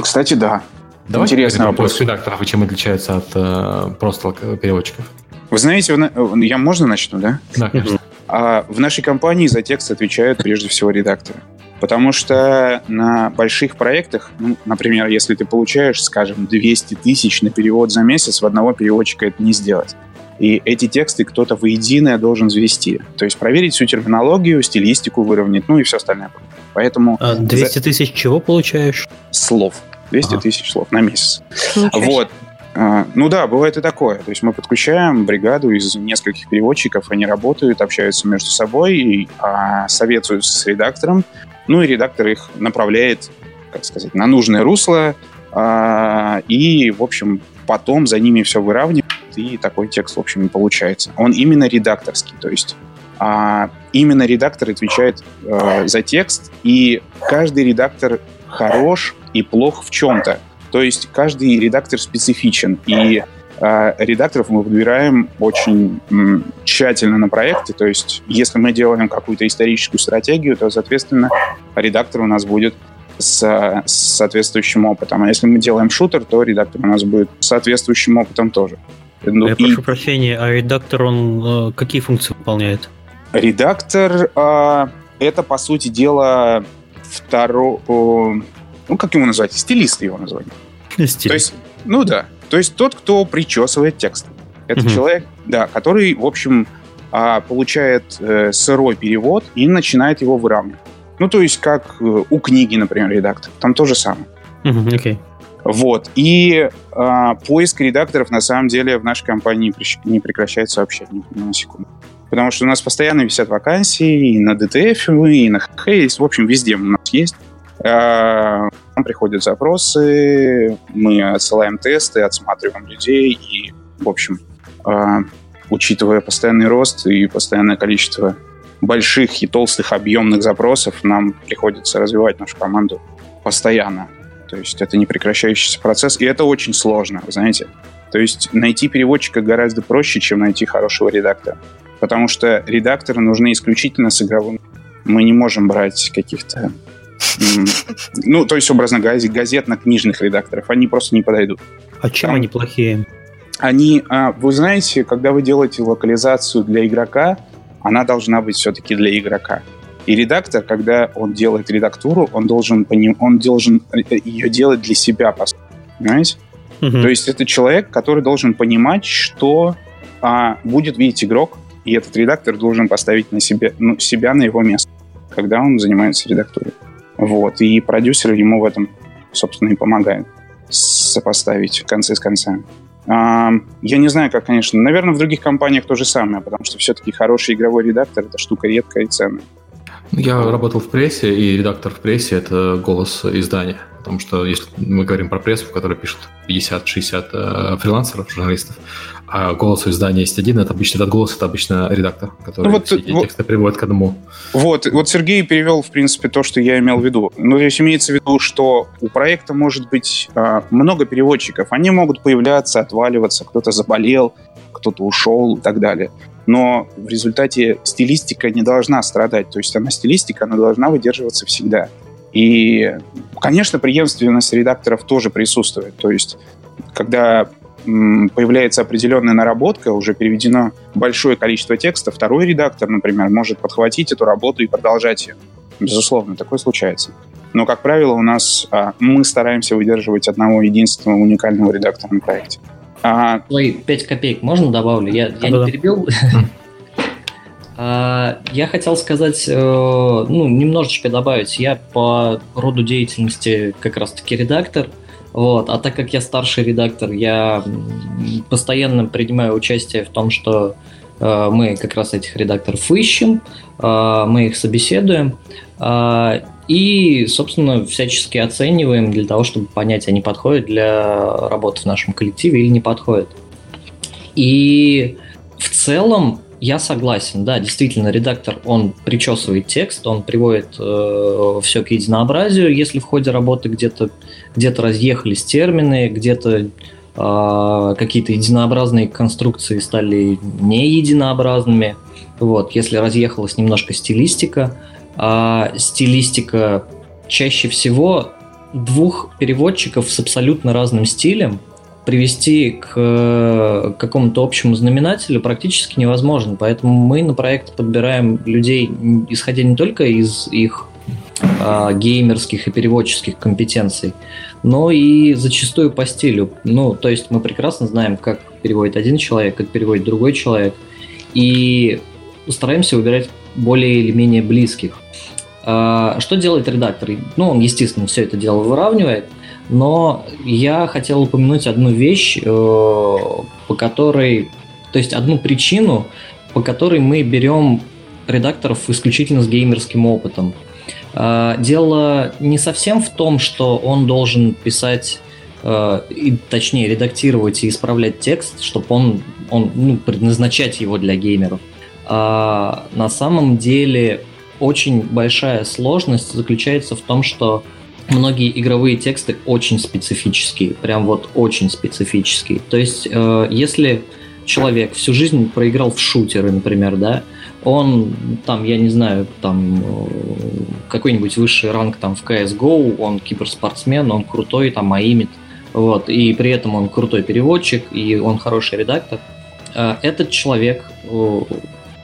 Кстати, да. Давайте Интересный вопрос. поиск редакторов и чем отличается от э, просто переводчиков. Вы знаете, вы, я можно начну, да? Да, конечно. А в нашей компании за текст отвечают прежде всего редакторы. Потому что на больших проектах, ну, например, если ты получаешь, скажем, 200 тысяч на перевод за месяц, в одного переводчика это не сделать. И эти тексты кто-то воединое должен завести. То есть проверить всю терминологию, стилистику выровнять, ну и все остальное. Поэтому... А 200 тысяч чего получаешь? Слов. 200 ага. тысяч слов на месяц. Ничего. Вот. А, ну да, бывает и такое. То есть мы подключаем бригаду из нескольких переводчиков, они работают, общаются между собой, и, а, советуются с редактором, ну и редактор их направляет, как сказать, на нужное русло, а, и, в общем, потом за ними все выравнивает, и такой текст, в общем, получается. Он именно редакторский, то есть а, именно редактор отвечает а, за текст, и каждый редактор хорош и плох в чем-то. То есть каждый редактор специфичен, и э, редакторов мы выбираем очень тщательно на проекте. То есть если мы делаем какую-то историческую стратегию, то, соответственно, редактор у нас будет с, с соответствующим опытом. А если мы делаем шутер, то редактор у нас будет с соответствующим опытом тоже. Ну, Я и... прошу прощения, а редактор, он э, какие функции выполняет? Редактор э, это, по сути дела, второй ну, как его назвать? Стилист его назвать. Стилист. То есть, ну да. То есть тот, кто причесывает текст. Это угу. человек, да, который, в общем, а, получает э, сырой перевод и начинает его выравнивать. Ну, то есть, как э, у книги, например, редактор. Там то же самое. Угу, okay. Вот. И а, поиск редакторов, на самом деле, в нашей компании не прекращается вообще ни, ни на секунду. Потому что у нас постоянно висят вакансии и на DTF, и на Хейс, в общем, везде у нас есть. А, нам приходят запросы, мы отсылаем тесты, отсматриваем людей и, в общем, а, учитывая постоянный рост и постоянное количество больших и толстых объемных запросов, нам приходится развивать нашу команду постоянно. То есть это не прекращающийся процесс, и это очень сложно, знаете. То есть найти переводчика гораздо проще, чем найти хорошего редактора. Потому что редакторы нужны исключительно с игровым. Мы не можем брать каких-то ну, то есть, образно газетно-книжных редакторов. Они просто не подойдут. А чем Там, они плохие? Они, а, вы знаете, когда вы делаете локализацию для игрока, она должна быть все-таки для игрока. И редактор, когда он делает редактуру, он должен, он должен э, ее делать для себя, по сути. Понимаете? Угу. То есть это человек, который должен понимать, что а, будет видеть игрок, и этот редактор должен поставить на себе, ну, себя на его место, когда он занимается редактурой. Вот. И продюсер ему в этом, собственно, и помогает сопоставить концы с концами. Я не знаю, как, конечно. Наверное, в других компаниях то же самое, потому что все-таки хороший игровой редактор — это штука редкая и ценная. Я работал в прессе, и редактор в прессе — это голос издания. Потому что если мы говорим про прессу, в которой пишут 50-60 э, фрилансеров, журналистов, а голос у издания есть один, это обычно этот голос, это обычно редактор, который ну, вот, все вот, тексты приводит к одному. Вот, вот Сергей перевел, в принципе, то, что я имел в виду. Ну, то есть имеется в виду, что у проекта может быть э, много переводчиков, они могут появляться, отваливаться, кто-то заболел, кто-то ушел и так далее. Но в результате стилистика не должна страдать. То есть она стилистика, она должна выдерживаться всегда. И, конечно, преемственность редакторов тоже присутствует. То есть, когда появляется определенная наработка, уже переведено большое количество текста, второй редактор, например, может подхватить эту работу и продолжать ее. Безусловно, такое случается. Но, как правило, у нас а, мы стараемся выдерживать одного единственного уникального редактора на проекте. А... Ой, 5 копеек можно добавлю? Я, я не перебил. *laughs* А, я хотел сказать, э, ну, немножечко добавить. Я по роду деятельности как раз-таки редактор. Вот. А так как я старший редактор, я постоянно принимаю участие в том, что э, мы как раз этих редакторов ищем, э, мы их собеседуем и, собственно, всячески оцениваем для того, чтобы понять, они подходят для работы в нашем коллективе или не подходят. И в целом я согласен, да, действительно, редактор, он причесывает текст, он приводит э, все к единообразию, если в ходе работы где-то где разъехались термины, где-то э, какие-то единообразные конструкции стали не единообразными, вот, если разъехалась немножко стилистика, а стилистика чаще всего двух переводчиков с абсолютно разным стилем – привести к э, какому-то общему знаменателю практически невозможно. Поэтому мы на проект подбираем людей, исходя не только из их э, геймерских и переводческих компетенций, но и зачастую по стилю. Ну, то есть мы прекрасно знаем, как переводит один человек, как переводит другой человек, и стараемся выбирать более или менее близких. Э, что делает редактор? Ну, он, естественно, все это дело выравнивает, но я хотел упомянуть одну вещь, э, по которой, то есть одну причину, по которой мы берем редакторов исключительно с геймерским опытом. А, дело не совсем в том, что он должен писать, а, точнее, редактировать и исправлять текст, чтобы он, он ну, предназначать его для геймеров. А на самом деле очень большая сложность заключается в том, что многие игровые тексты очень специфические, прям вот очень специфические. То есть, э, если человек всю жизнь проиграл в шутеры, например, да, он там, я не знаю, там э, какой-нибудь высший ранг там в CSGO, он киберспортсмен, он крутой, там аимит, вот, и при этом он крутой переводчик, и он хороший редактор. Э, этот человек, э,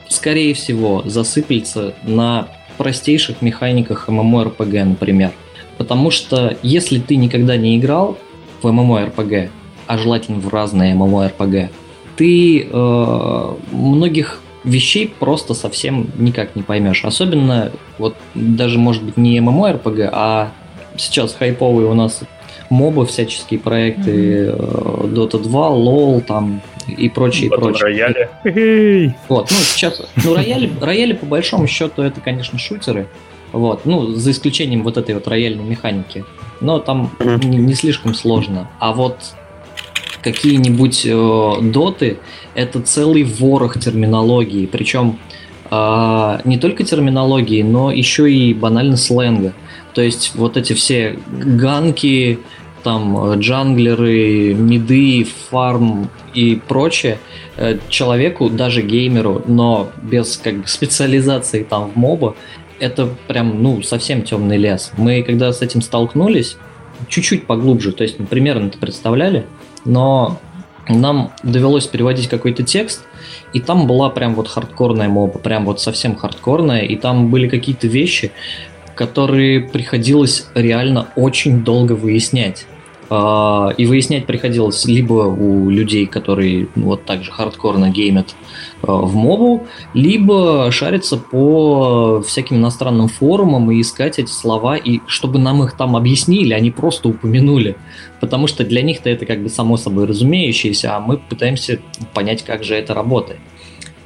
скорее всего, засыплется на простейших механиках MMORPG, например. Потому что если ты никогда не играл в MMORPG, а желательно в разные MMORPG, ты э, многих вещей просто совсем никак не поймешь. Особенно, вот даже, может быть, не MMORPG, а сейчас хайповые у нас мобы, всяческие проекты, mm-hmm. Dota 2, LoL там и прочее, Потом прочее. рояли. Вот, ну сейчас, ну рояли, рояли по большому счету это, конечно, шутеры, вот, ну за исключением вот этой вот рояльной механики, но там не, не слишком сложно. А вот какие-нибудь э, доты, это целый ворох терминологии, причем э, не только терминологии, но еще и банально сленга. То есть вот эти все ганки, там джанглеры, миды, фарм и прочее, э, человеку, даже геймеру, но без как бы специализации там в моба, это прям, ну, совсем темный лес. Мы когда с этим столкнулись, чуть-чуть поглубже, то есть мы примерно это представляли, но нам довелось переводить какой-то текст, и там была прям вот хардкорная моба, прям вот совсем хардкорная, и там были какие-то вещи, которые приходилось реально очень долго выяснять. А, и выяснять приходилось либо у людей, которые ну, вот так же хардкорно геймят а, в мобу, либо шариться по всяким иностранным форумам и искать эти слова, и чтобы нам их там объяснили, они просто упомянули. Потому что для них-то это как бы само собой разумеющееся, а мы пытаемся понять, как же это работает.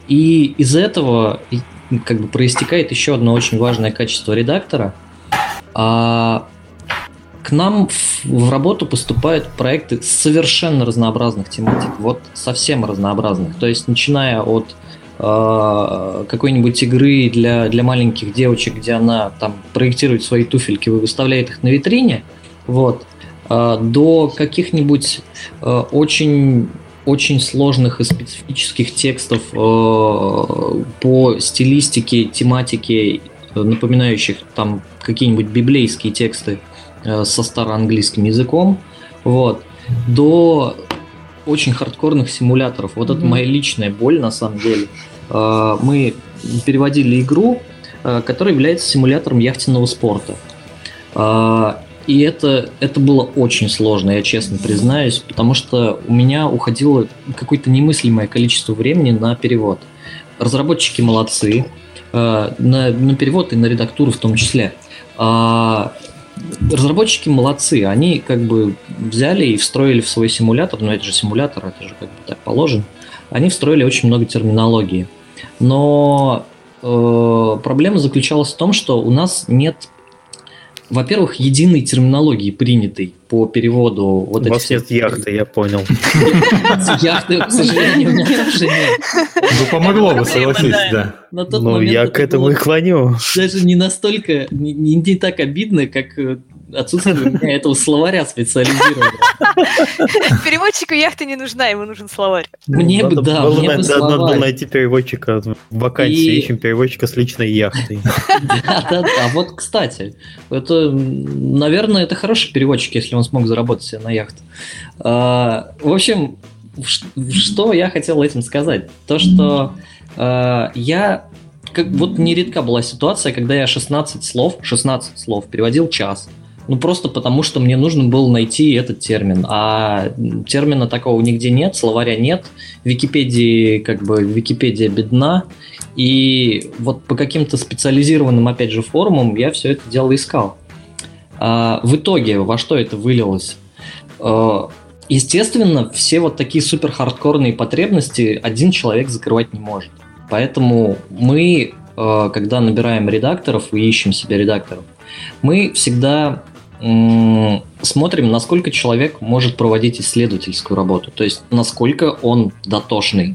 И из этого как бы проистекает еще одно очень важное качество редактора а, – к нам в, в работу поступают проекты совершенно разнообразных тематик, вот совсем разнообразных. То есть начиная от э, какой-нибудь игры для, для маленьких девочек, где она там проектирует свои туфельки, выставляет их на витрине, вот, э, до каких-нибудь э, очень очень сложных и специфических текстов э, по стилистике, тематике, напоминающих там какие-нибудь библейские тексты, со староанглийским языком, вот, до очень хардкорных симуляторов. Вот mm-hmm. это моя личная боль на самом деле. Э, мы переводили игру, э, которая является симулятором яхтенного спорта. И это, это было очень сложно, я честно признаюсь, потому что у меня уходило какое-то немыслимое количество времени на перевод. Разработчики молодцы, на, на перевод и на редактуру в том числе. Разработчики молодцы, они как бы взяли и встроили в свой симулятор, ну это же симулятор, это же как бы так положено, они встроили очень много терминологии. Но э, проблема заключалась в том, что у нас нет во-первых, единой терминологии принятой по переводу вот У вас нет яхты, я понял. Яхты, к сожалению, у меня тоже нет. Ну, помогло бы, согласись, да. Ну, я к этому и клоню. Даже не настолько, не так обидно, как э, отсутствие у меня этого словаря специализированного. Переводчику яхты не нужна, ему нужен словарь. Мне бы, да, мне бы Надо было найти переводчика в вакансии, ищем переводчика с личной яхтой. *laughs* Да, да, да. А вот, кстати, это, наверное, это хороший переводчик, если он смог заработать себе на яхту. А, в общем, что я хотел этим сказать? То, что а, я как, вот нередка была ситуация, когда я 16 слов, 16 слов переводил час. Ну, просто потому, что мне нужно было найти этот термин. А термина такого нигде нет, словаря нет. В Википедии, как бы, Википедия бедна. И вот по каким-то специализированным, опять же, форумам я все это дело искал. А, в итоге, во что это вылилось? А, естественно, все вот такие супер хардкорные потребности один человек закрывать не может. Поэтому мы, а, когда набираем редакторов и ищем себе редакторов, мы всегда смотрим, насколько человек может проводить исследовательскую работу, то есть насколько он дотошный.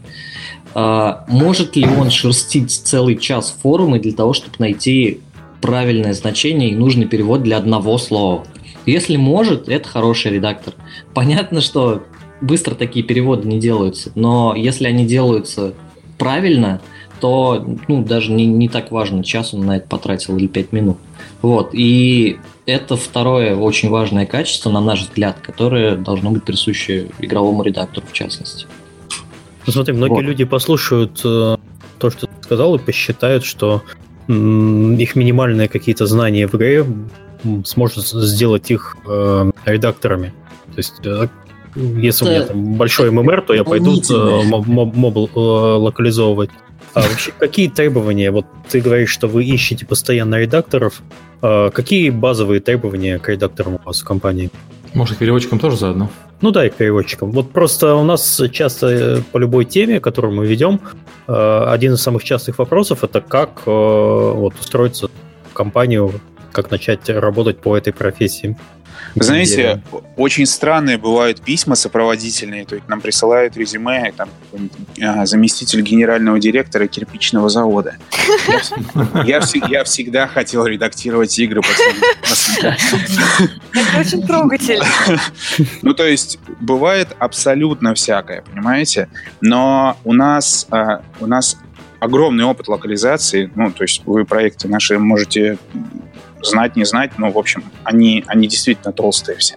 Может ли он шерстить целый час форумы для того, чтобы найти правильное значение и нужный перевод для одного слова? Если может, это хороший редактор. Понятно, что быстро такие переводы не делаются, но если они делаются правильно, то ну, даже не, не так важно, час он на это потратил или пять минут. Вот. И это второе очень важное качество, на наш взгляд, которое должно быть присуще игровому редактору в частности. Ну, смотри, многие вот. люди послушают э, то, что ты сказал, и посчитают, что их минимальные какие-то знания в игре сможет сделать их э, редакторами. То есть, э, если это, у меня там большой ММР, то я пойду э, мобил э, локализовывать. А вообще, какие требования? Вот ты говоришь, что вы ищете постоянно редакторов. А какие базовые требования к редакторам у вас в компании? Может, переводчикам тоже заодно? Ну да, и переводчикам. Вот просто у нас часто э, по любой теме, которую мы ведем, э, один из самых частых вопросов это как э, вот, устроиться в компанию, как начать работать по этой профессии. Вы знаете, очень странные бывают письма сопроводительные, то есть нам присылают резюме, там, а, заместитель генерального директора кирпичного завода. Я, я всегда хотел редактировать игры. Это очень трогательно. *laughs* Ну, то есть, бывает абсолютно всякое, понимаете? Но у нас, а, у нас огромный опыт локализации, ну, то есть вы проекты наши можете знать, не знать, но, в общем, они, они действительно толстые все.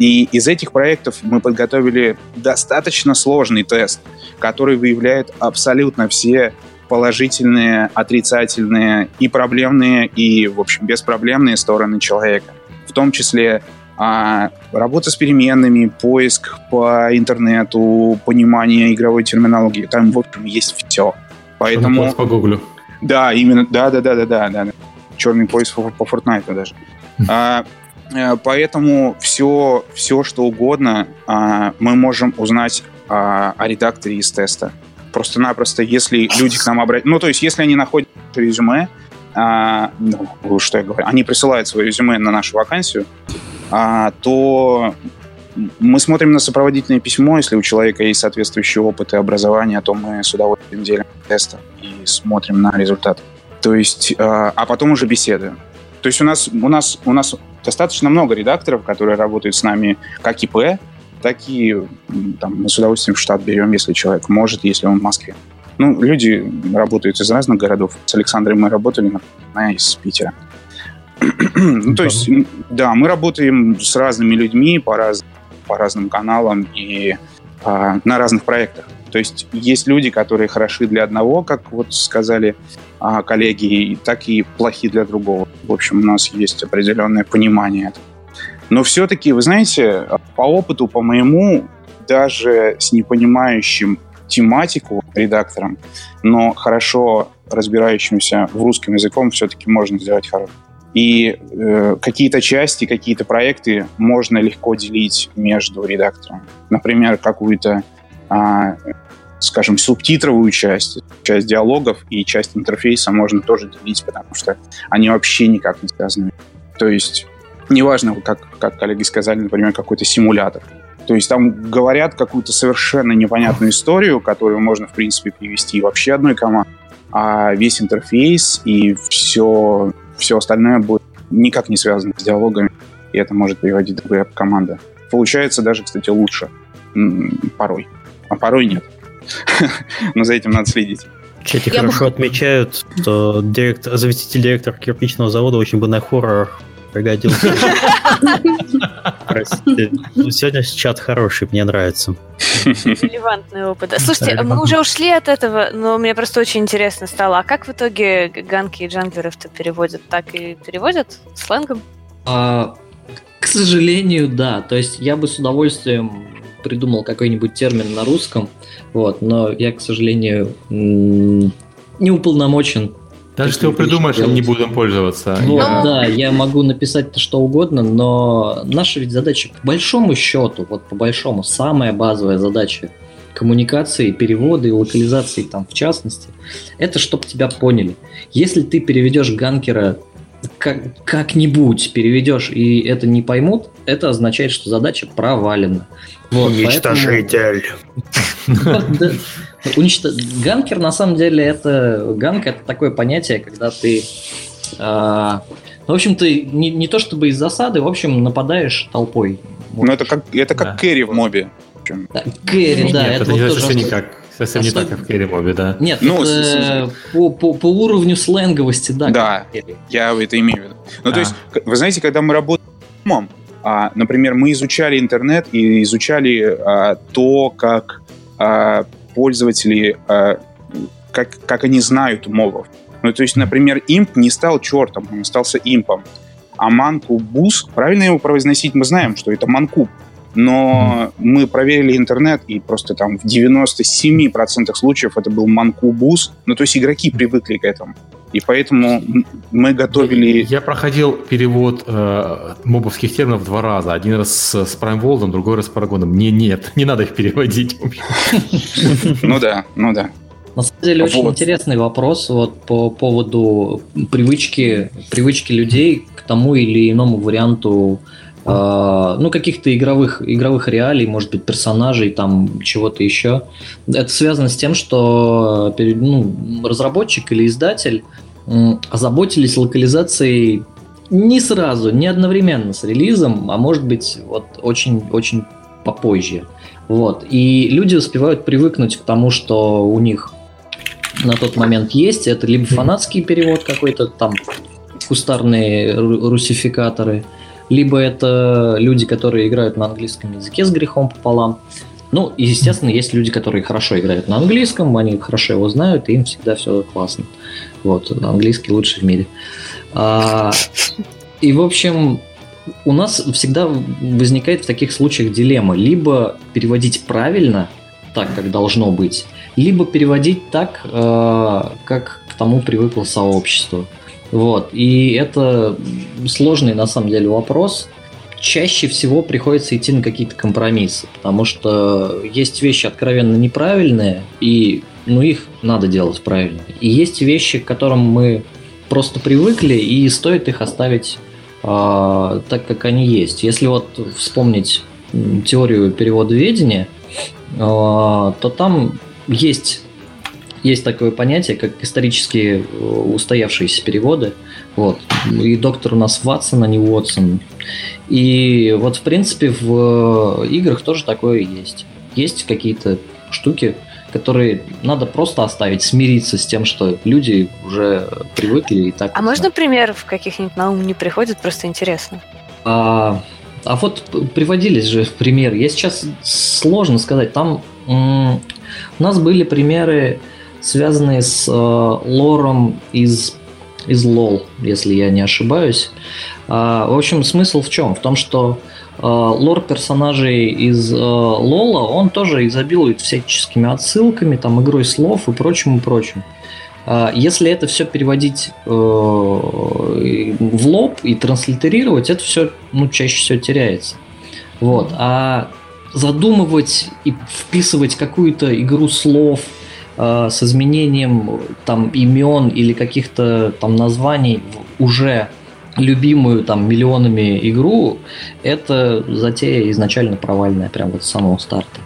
И из этих проектов мы подготовили достаточно сложный тест, который выявляет абсолютно все положительные, отрицательные и проблемные, и, в общем, беспроблемные стороны человека. В том числе а, работа с переменными, поиск по интернету, понимание игровой терминологии. Там, в общем, есть все. Поэтому... По гуглю. Да, именно, да, да, да, да, да, да черный пояс по, по Fortnite даже. А, э, поэтому все, все, что угодно а, мы можем узнать а, о редакторе из теста. Просто-напросто, если люди к нам обратятся... Ну, то есть, если они находят резюме, а, ну, что я говорю, они присылают свое резюме на нашу вакансию, а, то мы смотрим на сопроводительное письмо, если у человека есть соответствующий опыт и образование, то мы с удовольствием делим тесты и смотрим на результат. То есть, а, а потом уже беседуем. То есть у нас, у нас, у нас достаточно много редакторов, которые работают с нами как ИП, так и там, мы с удовольствием в штат берем, если человек может, если он в Москве. Ну, люди работают из разных городов. С Александром мы работали, например, из Питера. *clears throat* ну, то есть, да, мы работаем с разными людьми по, раз, по разным каналам и а, на разных проектах. То есть есть люди, которые хороши для одного, как вот сказали а, коллеги, так и плохи для другого. В общем, у нас есть определенное понимание этого. Но все-таки, вы знаете, по опыту, по моему, даже с непонимающим тематику редактором, но хорошо разбирающимся в русском языком все-таки можно сделать хорошо. И э, какие-то части, какие-то проекты можно легко делить между редактором. Например, какую-то а, скажем, субтитровую часть, часть диалогов и часть интерфейса можно тоже делить, потому что они вообще никак не связаны. То есть, неважно, как, как коллеги сказали, например, какой-то симулятор. То есть там говорят какую-то совершенно непонятную историю, которую можно, в принципе, перевести вообще одной командой, а весь интерфейс и все, все остальное будет никак не связано с диалогами, и это может переводить другая команда. Получается даже, кстати, лучше порой, а порой нет. *laughs* Но за этим надо следить. В чате Я хорошо бы... отмечают, что директор, заместитель директора кирпичного завода очень бы на хоррорах пригодился. Простите. Сегодня чат хороший, мне нравится. Релевантный опыт. Слушайте, мы уже ушли от этого, но мне просто очень интересно стало. А как в итоге ганки и джанглеров-то переводят? Так и переводят сленгом? А, к сожалению, да. То есть я бы с удовольствием придумал какой-нибудь термин на русском, вот, но я, к сожалению, не уполномочен даже если его придумаешь, делать. не будем пользоваться. Вот, я... Да, я могу написать что угодно, но наша ведь задача, по большому счету, вот по большому, самая базовая задача коммуникации, переводы и локализации там в частности, это чтобы тебя поняли. Если ты переведешь ганкера как, как-нибудь переведешь и это не поймут, это означает, что задача провалена. Вот, Уничтожитель. *laughs* Ганкер, на самом деле, это... Ганк — это такое понятие, когда ты... А, в общем, ты не, не то чтобы из засады, в общем, нападаешь толпой. Ну, это как, это как да. кэрри в мобе. Да, кэрри, да. Нет, это, это вот совсем никак. Совсем а не что... так, как в Керри да. Нет, ну, это, по, по, по уровню сленговости, да. Да, я это имею в виду. Ну, а. то есть, вы знаете, когда мы работаем а, например, мы изучали интернет и изучали а, то, как а, пользователи, а, как, как они знают мовов. Ну, то есть, например, имп не стал чертом, он остался импом. А манкубус, правильно его произносить, мы знаем, что это манкуб. Но мы проверили интернет, и просто там в 97% случаев это был манкубус. Ну, то есть игроки привыкли к этому. И поэтому мы готовили... Я проходил перевод э, мобовских терминов два раза. Один раз с, с Prime World, другой раз с Парагоном. Не, нет, не надо их переводить. Ну да, ну да. На самом деле очень вот. интересный вопрос вот по поводу привычки, привычки людей к тому или иному варианту э, ну, каких-то игровых, игровых реалий, может быть, персонажей, там, чего-то еще. Это связано с тем, что ну, разработчик или издатель озаботились локализацией не сразу, не одновременно с релизом, а может быть вот очень-очень попозже. Вот. И люди успевают привыкнуть к тому, что у них на тот момент есть. Это либо фанатский перевод какой-то, там кустарные русификаторы, либо это люди, которые играют на английском языке с грехом пополам. Ну, и, естественно, есть люди, которые хорошо играют на английском, они хорошо его знают, и им всегда все классно. Вот, английский лучший в мире. А, и, в общем, у нас всегда возникает в таких случаях дилемма. Либо переводить правильно, так, как должно быть, либо переводить так, э, как к тому привыкло сообщество. Вот. И это сложный на самом деле вопрос чаще всего приходится идти на какие-то компромиссы, потому что есть вещи откровенно неправильные, и ну, их надо делать правильно. И есть вещи, к которым мы просто привыкли, и стоит их оставить э, так, как они есть. Если вот вспомнить теорию переводоведения, э, то там есть есть такое понятие, как исторические э, устоявшиеся переводы. Вот. И доктор у нас Ватсон, а не Уотсон. И вот, в принципе, в играх тоже такое есть. Есть какие-то штуки, которые надо просто оставить, смириться с тем, что люди уже привыкли и так. А можно примеров каких-нибудь на ум не приходит, просто интересно? А, а вот приводились же примеры. Я сейчас сложно сказать. Там у нас были примеры, связанные с э, лором из из LOL, если я не ошибаюсь. А, в общем, смысл в чем? В том, что а, лор персонажей из Лола, он тоже изобилует всяческими отсылками, там, игрой слов и прочим, и прочим. А, если это все переводить э, в лоб и транслитерировать, это все ну, чаще всего теряется. Вот. А задумывать и вписывать какую-то игру слов – э, с изменением там имен или каких-то там названий в уже любимую там миллионами игру, это затея изначально провальная, прям вот с самого старта.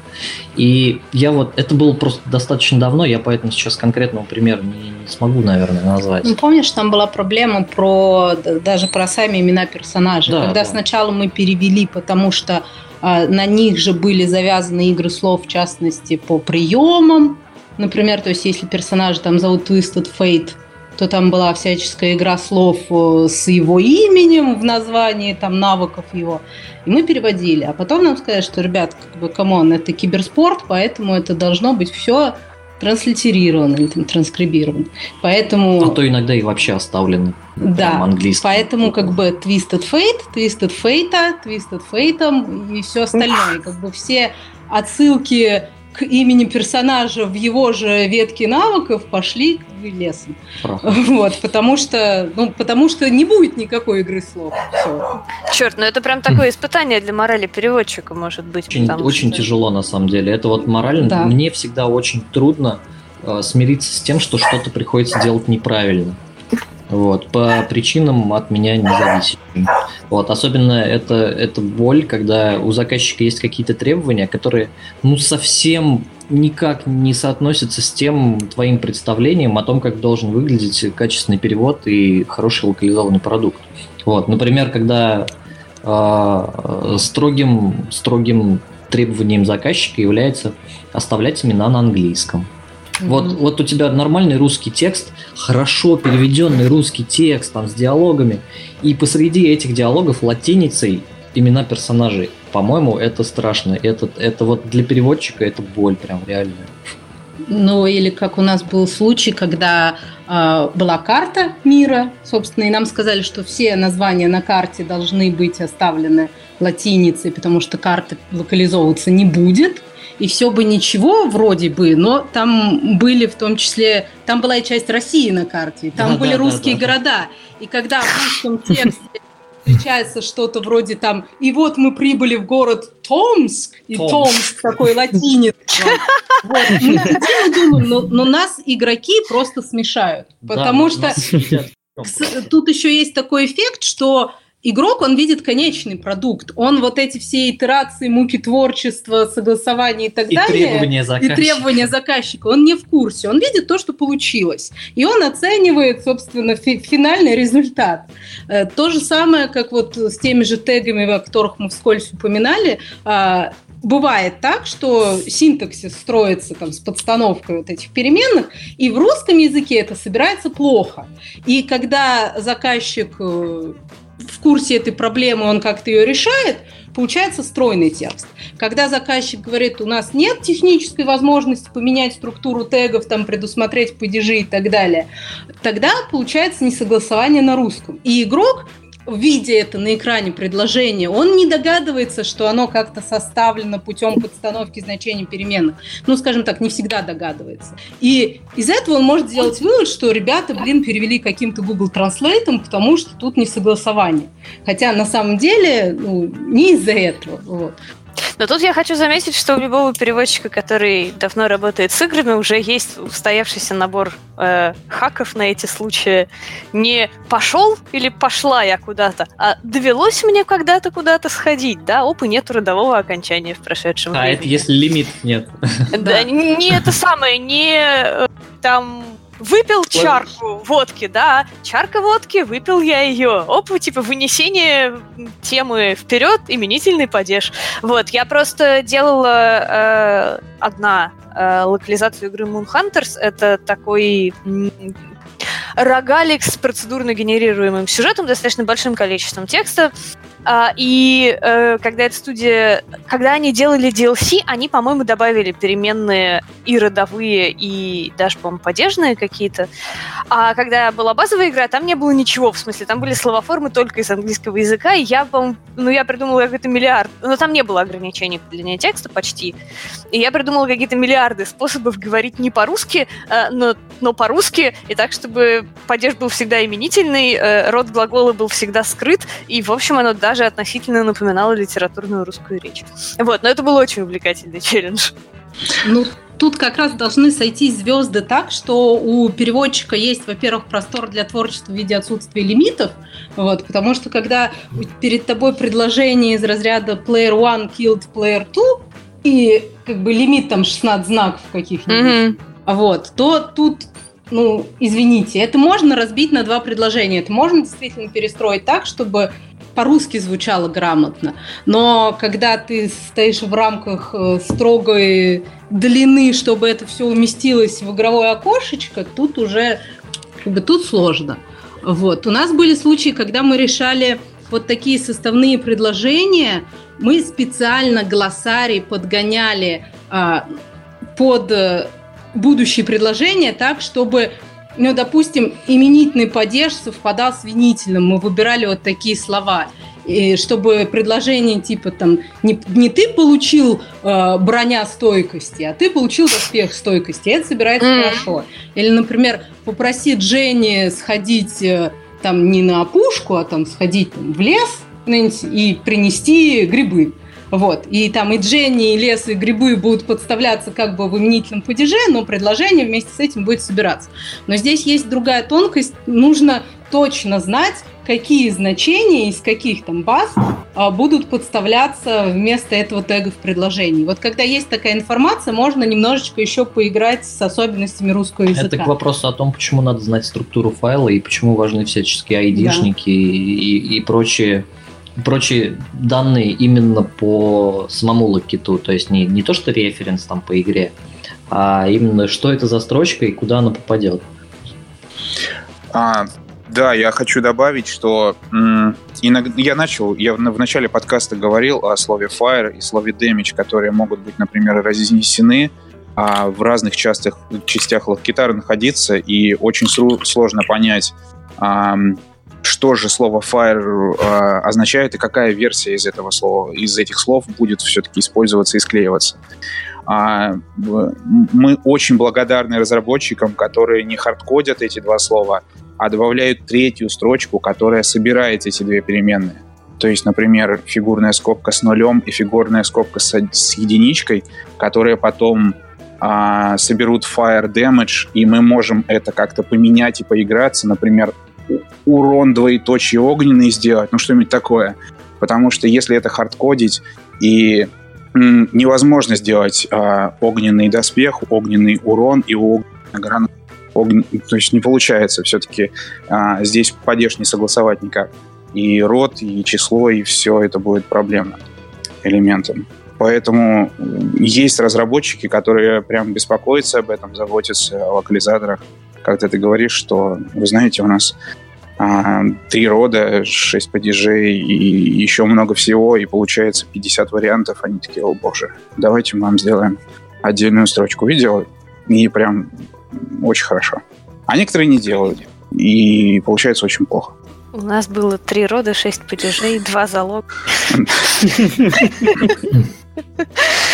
И я вот, это было просто достаточно давно, я поэтому сейчас конкретного примера не, не смогу, наверное, назвать. Ну, помнишь, там была проблема про, даже про сами имена персонажей. Да, Когда да. сначала мы перевели, потому что а, на них же были завязаны игры слов, в частности, по приемам, Например, то есть если персонажа там зовут Twisted Fate, то там была всяческая игра слов э, с его именем в названии, там, навыков его. И мы переводили. А потом нам сказали, что, ребят, как бы, come on, это киберспорт, поэтому это должно быть все транслитерировано или там, транскрибировано. Поэтому... А то иногда и вообще оставлено. Да, английском. поэтому как бы Twisted Fate, Twisted Fate, Twisted Fate и все остальное. Как бы все отсылки к имени персонажа в его же ветке навыков пошли лесом. Вот, потому что, ну, потому что не будет никакой игры слов. Все. Черт, ну это прям такое испытание для морали переводчика, может быть. Очень, очень что... тяжело, на самом деле. Это вот морально. Да. Мне всегда очень трудно э, смириться с тем, что что-то приходится делать неправильно. Вот, по причинам от меня независимым. Вот, особенно это, это боль, когда у заказчика есть какие-то требования, которые ну совсем никак не соотносятся с тем твоим представлением о том, как должен выглядеть качественный перевод и хороший локализованный продукт. Вот, например, когда э, строгим, строгим требованием заказчика является оставлять имена на английском. Mm-hmm. Вот, вот у тебя нормальный русский текст, хорошо переведенный русский текст там с диалогами, и посреди этих диалогов латиницей имена персонажей. По-моему, это страшно. Это, это вот для переводчика это боль прям реальная. Ну, или как у нас был случай, когда э, была карта мира, собственно, и нам сказали, что все названия на карте должны быть оставлены латиницей, потому что карта локализовываться не будет и все бы ничего вроде бы, но там были в том числе, там была и часть России на карте, там да, были да, русские да, да. города, и когда в русском тексте встречается что-то вроде там, и вот мы прибыли в город Томск, и Томск, Томск такой латинец. Вот. Мы думаем, но, но нас игроки просто смешают, потому что тут еще есть такой эффект, что игрок, он видит конечный продукт. Он вот эти все итерации, муки творчества, согласования и так и далее. Требования заказчика. И требования заказчика. Он не в курсе. Он видит то, что получилось. И он оценивает, собственно, фи- финальный результат. Э, то же самое, как вот с теми же тегами, о которых мы вскользь упоминали, а, бывает так, что синтаксис строится там с подстановкой вот этих переменных, и в русском языке это собирается плохо. И когда заказчик э, в курсе этой проблемы, он как-то ее решает, получается стройный текст. Когда заказчик говорит, у нас нет технической возможности поменять структуру тегов, там, предусмотреть падежи и так далее, тогда получается несогласование на русском. И игрок видя это на экране предложение, он не догадывается, что оно как-то составлено путем подстановки значений переменных. Ну, скажем так, не всегда догадывается. И из этого он может сделать вывод, что ребята, блин, перевели каким-то Google Translate, потому что тут не согласование. Хотя на самом деле ну, не из-за этого. Вот. Но тут я хочу заметить, что у любого переводчика, который давно работает с играми, уже есть устоявшийся набор э, хаков на эти случаи. Не пошел или пошла я куда-то, а довелось мне когда-то куда-то сходить, да? Опа, нет родового окончания в прошедшем а, времени. А это если лимит нет. Да, не это самое, не э, там Выпил чарку водки, да. Чарка водки, выпил я ее. Оп, типа вынесение темы вперед, именительный падеж. Вот, я просто делала э, одна э, локализацию игры Moon Hunters. Это такой рогалик с процедурно генерируемым сюжетом, достаточно большим количеством текста. А, и э, когда эта студия, когда они делали DLC, они, по-моему, добавили переменные и родовые, и даже, по-моему, падежные какие-то. А когда была базовая игра, там не было ничего, в смысле, там были словоформы только из английского языка, и я, по ну, я придумала какой-то миллиард, но там не было ограничений по длине текста почти, и я придумала какие-то миллиарды способов говорить не по-русски, э, но, но по-русски, и так, чтобы падеж был всегда именительный, э, род глагола был всегда скрыт, и, в общем, оно даже даже относительно напоминала литературную русскую речь. Вот, но это был очень увлекательный челлендж. Ну, тут как раз должны сойти звезды так, что у переводчика есть, во-первых, простор для творчества в виде отсутствия лимитов, вот, потому что когда перед тобой предложение из разряда player one killed player two, и как бы лимит там 16 знаков каких-нибудь, mm-hmm. вот, то тут ну, извините, это можно разбить на два предложения. Это можно действительно перестроить так, чтобы по-русски звучало грамотно. Но когда ты стоишь в рамках э, строгой длины, чтобы это все уместилось в игровое окошечко, тут уже Как бы тут сложно. Вот. У нас были случаи, когда мы решали вот такие составные предложения, мы специально глоссарий подгоняли а, под э, будущие предложения так, чтобы ну, допустим, именительный падеж совпадал с винительным. Мы выбирали вот такие слова. И чтобы предложение типа там не, не ты получил э, броня стойкости, а ты получил доспех стойкости. Это собирается mm. хорошо. Или, например, попросить Дженни сходить э, там не на опушку, а там сходить там, в лес и принести грибы. Вот. И там и Дженни, и лес, и грибы будут подставляться как бы в именительном падеже, но предложение вместе с этим будет собираться. Но здесь есть другая тонкость. Нужно точно знать, какие значения из каких там баз а, будут подставляться вместо этого тега в предложении. Вот когда есть такая информация, можно немножечко еще поиграть с особенностями русского языка. Это к вопросу о том, почему надо знать структуру файла и почему важны всяческие айдишники да. и, и, и прочие прочие данные именно по самому локиту, то есть не, не то, что референс там по игре, а именно что это за строчка и куда она попадет. А, да, я хочу добавить, что м, иногда, я начал, я в, в начале подкаста говорил о слове fire и слове damage, которые могут быть, например, разнесены а в разных частях, частях локитара находиться, и очень сложно понять, а, что же слово fire э, означает и какая версия из этого слова, из этих слов будет все-таки использоваться и склеиваться. А, мы очень благодарны разработчикам, которые не хардкодят эти два слова, а добавляют третью строчку, которая собирает эти две переменные. То есть, например, фигурная скобка с нулем и фигурная скобка с, с единичкой, которые потом а, соберут fire damage, и мы можем это как-то поменять и поиграться. Например, урон двоеточие огненный сделать, ну что-нибудь такое. Потому что если это хардкодить и м, невозможно сделать а, огненный доспех, огненный урон и огненный гранат, огн... то есть не получается все-таки а, здесь падеж не согласовать никак. И род, и число, и все это будет проблемно элементом. Поэтому есть разработчики, которые прям беспокоятся об этом, заботятся о локализаторах когда ты говоришь, что, вы знаете, у нас а, три рода, шесть падежей и еще много всего, и получается 50 вариантов. Они такие, о боже, давайте мы вам сделаем отдельную строчку видео, и прям очень хорошо. А некоторые не делают, и получается очень плохо. У нас было три рода, шесть падежей, два залога. *laughs*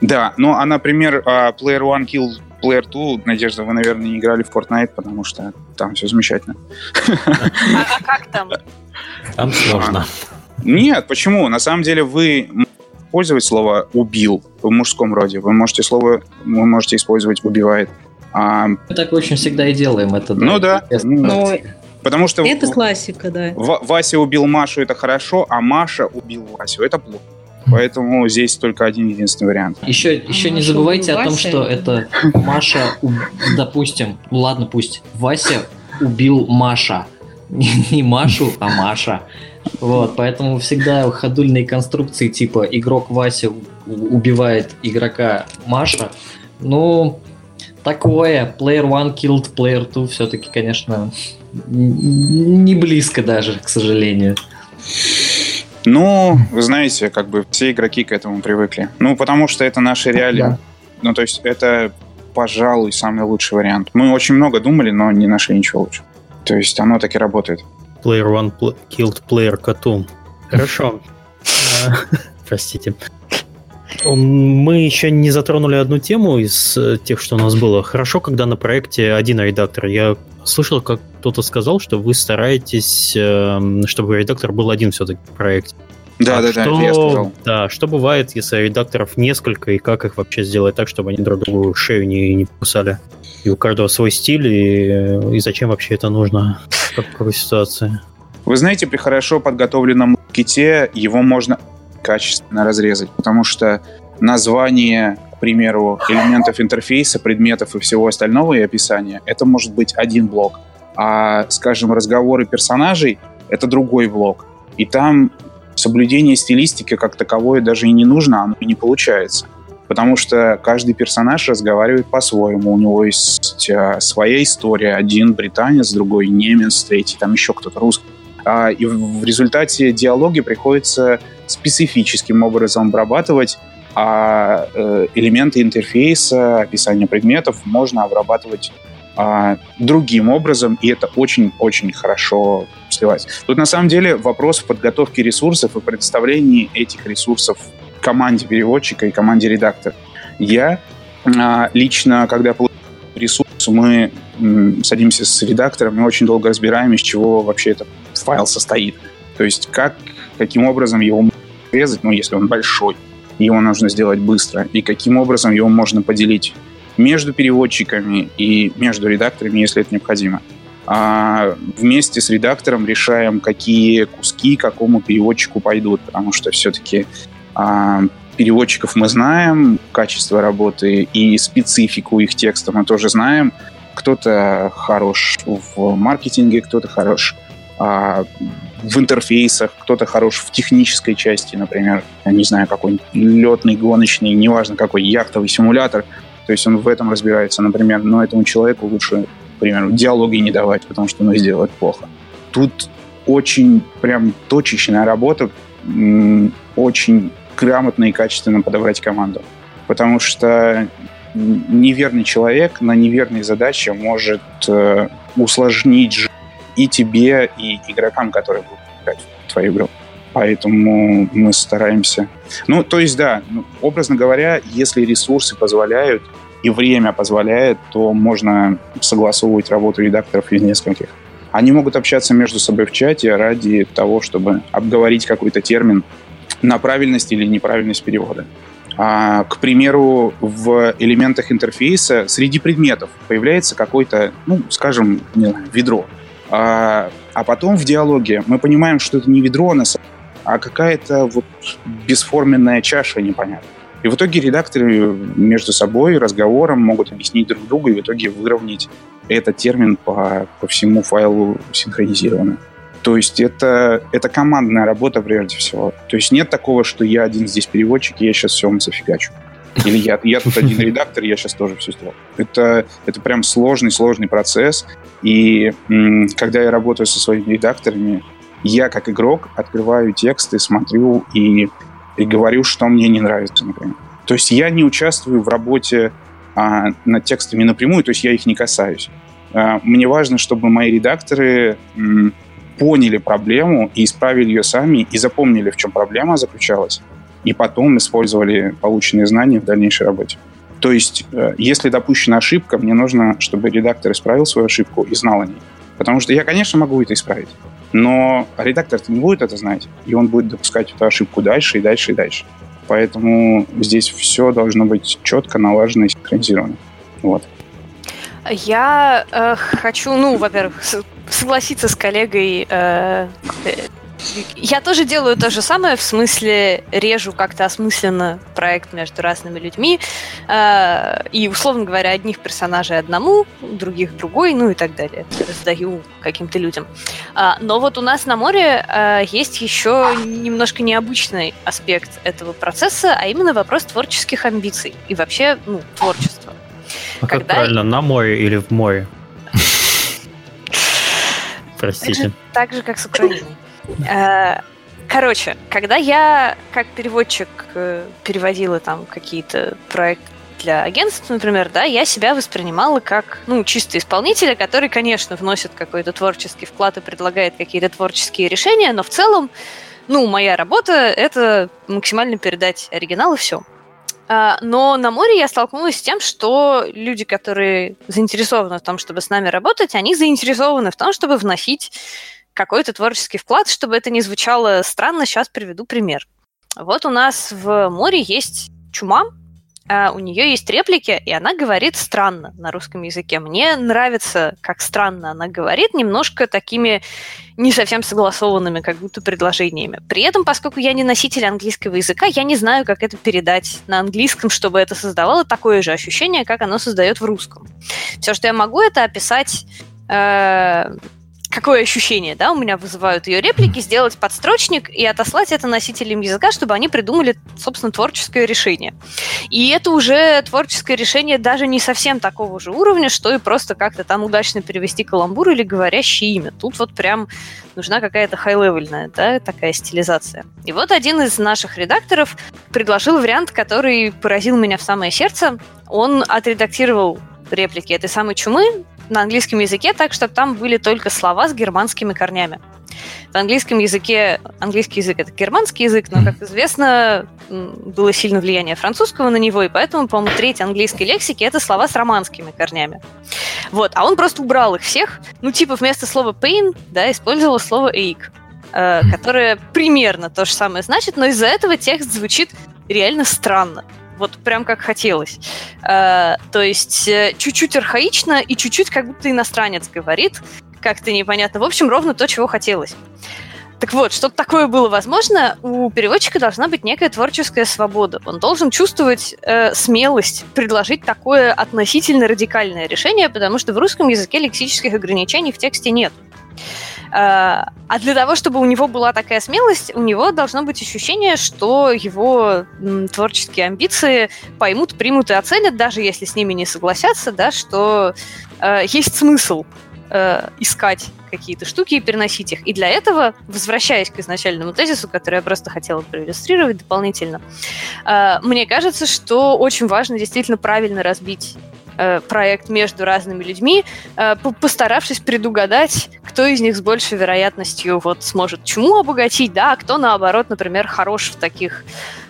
Да, ну а, например, а, Player One Kill Player 2, Надежда, вы, наверное, не играли в Fortnite, потому что там все замечательно. А, а как там? Там сложно. Нет, почему? На самом деле вы использовать слово «убил» в мужском роде. Вы можете слово, вы можете использовать «убивает». А... Мы так очень всегда и делаем это. Да, ну да. Но... Потому что... Это классика, да. Вася убил Машу, это хорошо, а Маша убил Васю, это плохо. Поэтому здесь только один единственный вариант. Еще, еще а не забывайте о том, что это Маша, допустим, ну ладно, пусть Вася убил Маша. Не Машу, а Маша. Вот, поэтому всегда ходульные конструкции типа игрок Вася убивает игрока Маша. Ну, такое. Player one killed player two все-таки, конечно, не близко даже, к сожалению. Ну, вы знаете, как бы все игроки к этому привыкли. Ну, потому что это наши реалии. Да. Ну, то есть это, пожалуй, самый лучший вариант. Мы очень много думали, но не нашли ничего лучше. То есть оно так и работает. Player one pl- killed player Katum. Хорошо. *laughs* *laughs* Простите. Мы еще не затронули одну тему из э, тех, что у нас было. Хорошо, когда на проекте один редактор. Я слышал, как кто-то сказал, что вы стараетесь, эм, чтобы редактор был один все-таки в проекте. Да, а да, что, да, я сказал. Да, что бывает, если редакторов несколько, и как их вообще сделать так, чтобы они друг другу шею не, не покусали? И у каждого свой стиль, и, и зачем вообще это нужно в такой ситуации? Вы знаете, при хорошо подготовленном ките его можно качественно разрезать, потому что название, примеру, элементов интерфейса, предметов и всего остального и описания, это может быть один блок. А, скажем, разговоры персонажей — это другой блок. И там соблюдение стилистики как таковое даже и не нужно, оно и не получается. потому что каждый персонаж разговаривает по-своему, у него есть а, своя история, один британец, другой немец, третий, там еще кто-то русский. А, и в результате диалоги приходится специфическим образом обрабатывать, а э, элементы интерфейса, описание предметов можно обрабатывать а, другим образом, и это очень-очень хорошо сливается. Тут на самом деле вопрос в подготовке ресурсов и предоставлении этих ресурсов команде переводчика и команде редактора. Я а, лично, когда получаю ресурс, мы садимся с редактором и очень долго разбираем, из чего вообще этот файл состоит. То есть как, каким образом его резать, ну, если он большой, его нужно сделать быстро, и каким образом его можно поделить между переводчиками и между редакторами, если это необходимо. А вместе с редактором решаем, какие куски какому переводчику пойдут, потому что все-таки а, переводчиков мы знаем, качество работы и специфику их текста мы тоже знаем. Кто-то хорош в маркетинге, кто-то хорош а, в интерфейсах, кто-то хорош в технической части, например, я не знаю, какой-нибудь летный, гоночный, неважно какой, яхтовый симулятор. То есть он в этом разбирается, например, но этому человеку лучше, к примеру, диалоги не давать, потому что он сделает плохо. Тут очень прям точечная работа, очень грамотно и качественно подобрать команду. Потому что неверный человек на неверной задаче может э, усложнить и тебе, и игрокам, которые будут играть в твою игру. Поэтому мы стараемся. Ну, то есть, да, ну, образно говоря, если ресурсы позволяют и время позволяет, то можно согласовывать работу редакторов из нескольких. Они могут общаться между собой в чате ради того, чтобы обговорить какой-то термин, на правильность или неправильность перевода. А, к примеру, в элементах интерфейса среди предметов появляется какой-то, ну, скажем, не знаю, ведро. А, а потом в диалоге мы понимаем, что это не ведро, а какая-то вот бесформенная чаша непонятная. И в итоге редакторы между собой разговором могут объяснить друг другу и в итоге выровнять этот термин по, по всему файлу синхронизированно. То есть это, это командная работа прежде всего. То есть нет такого, что я один здесь переводчик, и я сейчас все вам зафигачу. Или я, я тут один *laughs* редактор, я сейчас тоже все сделаю. Это, это прям сложный-сложный процесс. И м, когда я работаю со своими редакторами, я как игрок открываю тексты, смотрю и, и говорю, что мне не нравится, например. То есть я не участвую в работе а, над текстами напрямую, то есть я их не касаюсь. А, мне важно, чтобы мои редакторы м, поняли проблему и исправили ее сами, и запомнили, в чем проблема заключалась, и потом использовали полученные знания в дальнейшей работе. То есть, э, если допущена ошибка, мне нужно, чтобы редактор исправил свою ошибку и знал о ней. Потому что я, конечно, могу это исправить, но редактор не будет это знать, и он будет допускать эту ошибку дальше и дальше и дальше. Поэтому здесь все должно быть четко, налажено и синхронизировано. Вот. Я э, хочу, ну, во-первых, согласиться с коллегой. Э, я тоже делаю то же самое, в смысле режу как-то осмысленно проект между разными людьми. Э, и, условно говоря, одних персонажей одному, других другой, ну и так далее. Раздаю каким-то людям. А, но вот у нас на море э, есть еще немножко необычный аспект этого процесса, а именно вопрос творческих амбиций и вообще ну, творчества. А Когда... как правильно, на море или в море? *laughs* Простите. Так же, как с Украиной. Э, короче, когда я как переводчик э, переводила там какие-то проекты для агентств, например, да, я себя воспринимала как, ну, чисто исполнителя, который, конечно, вносит какой-то творческий вклад и предлагает какие-то творческие решения, но в целом, ну, моя работа — это максимально передать оригинал и все. А, но на море я столкнулась с тем, что люди, которые заинтересованы в том, чтобы с нами работать, они заинтересованы в том, чтобы вносить какой-то творческий вклад, чтобы это не звучало странно. Сейчас приведу пример. Вот у нас в море есть чума, а, у нее есть реплики, и она говорит странно на русском языке. Мне нравится, как странно она говорит, немножко такими не совсем согласованными как будто предложениями. При этом, поскольку я не носитель английского языка, я не знаю, как это передать на английском, чтобы это создавало такое же ощущение, как оно создает в русском. Все, что я могу, это описать э, какое ощущение, да, у меня вызывают ее реплики, сделать подстрочник и отослать это носителям языка, чтобы они придумали, собственно, творческое решение. И это уже творческое решение даже не совсем такого же уровня, что и просто как-то там удачно перевести каламбур или говорящее имя. Тут вот прям нужна какая-то хай-левельная, да, такая стилизация. И вот один из наших редакторов предложил вариант, который поразил меня в самое сердце. Он отредактировал реплики этой самой чумы на английском языке так, чтобы там были только слова с германскими корнями. В английском языке, английский язык это германский язык, но, как известно, было сильное влияние французского на него, и поэтому, по-моему, треть английской лексики это слова с романскими корнями. Вот, а он просто убрал их всех, ну, типа вместо слова pain, да, использовал слово ache, э, которое примерно то же самое значит, но из-за этого текст звучит реально странно вот прям как хотелось. Э, то есть э, чуть-чуть архаично и чуть-чуть как будто иностранец говорит, как-то непонятно. В общем, ровно то, чего хотелось. Так вот, чтобы такое было возможно, у переводчика должна быть некая творческая свобода. Он должен чувствовать э, смелость предложить такое относительно радикальное решение, потому что в русском языке лексических ограничений в тексте нет. А для того, чтобы у него была такая смелость, у него должно быть ощущение, что его творческие амбиции поймут, примут и оценят, даже если с ними не согласятся, да, что э, есть смысл э, искать какие-то штуки и переносить их. И для этого, возвращаясь к изначальному тезису, который я просто хотела проиллюстрировать дополнительно, э, мне кажется, что очень важно действительно правильно разбить проект между разными людьми, э, постаравшись предугадать, кто из них с большей вероятностью вот сможет чему обогатить, да, а кто, наоборот, например, хорош в таких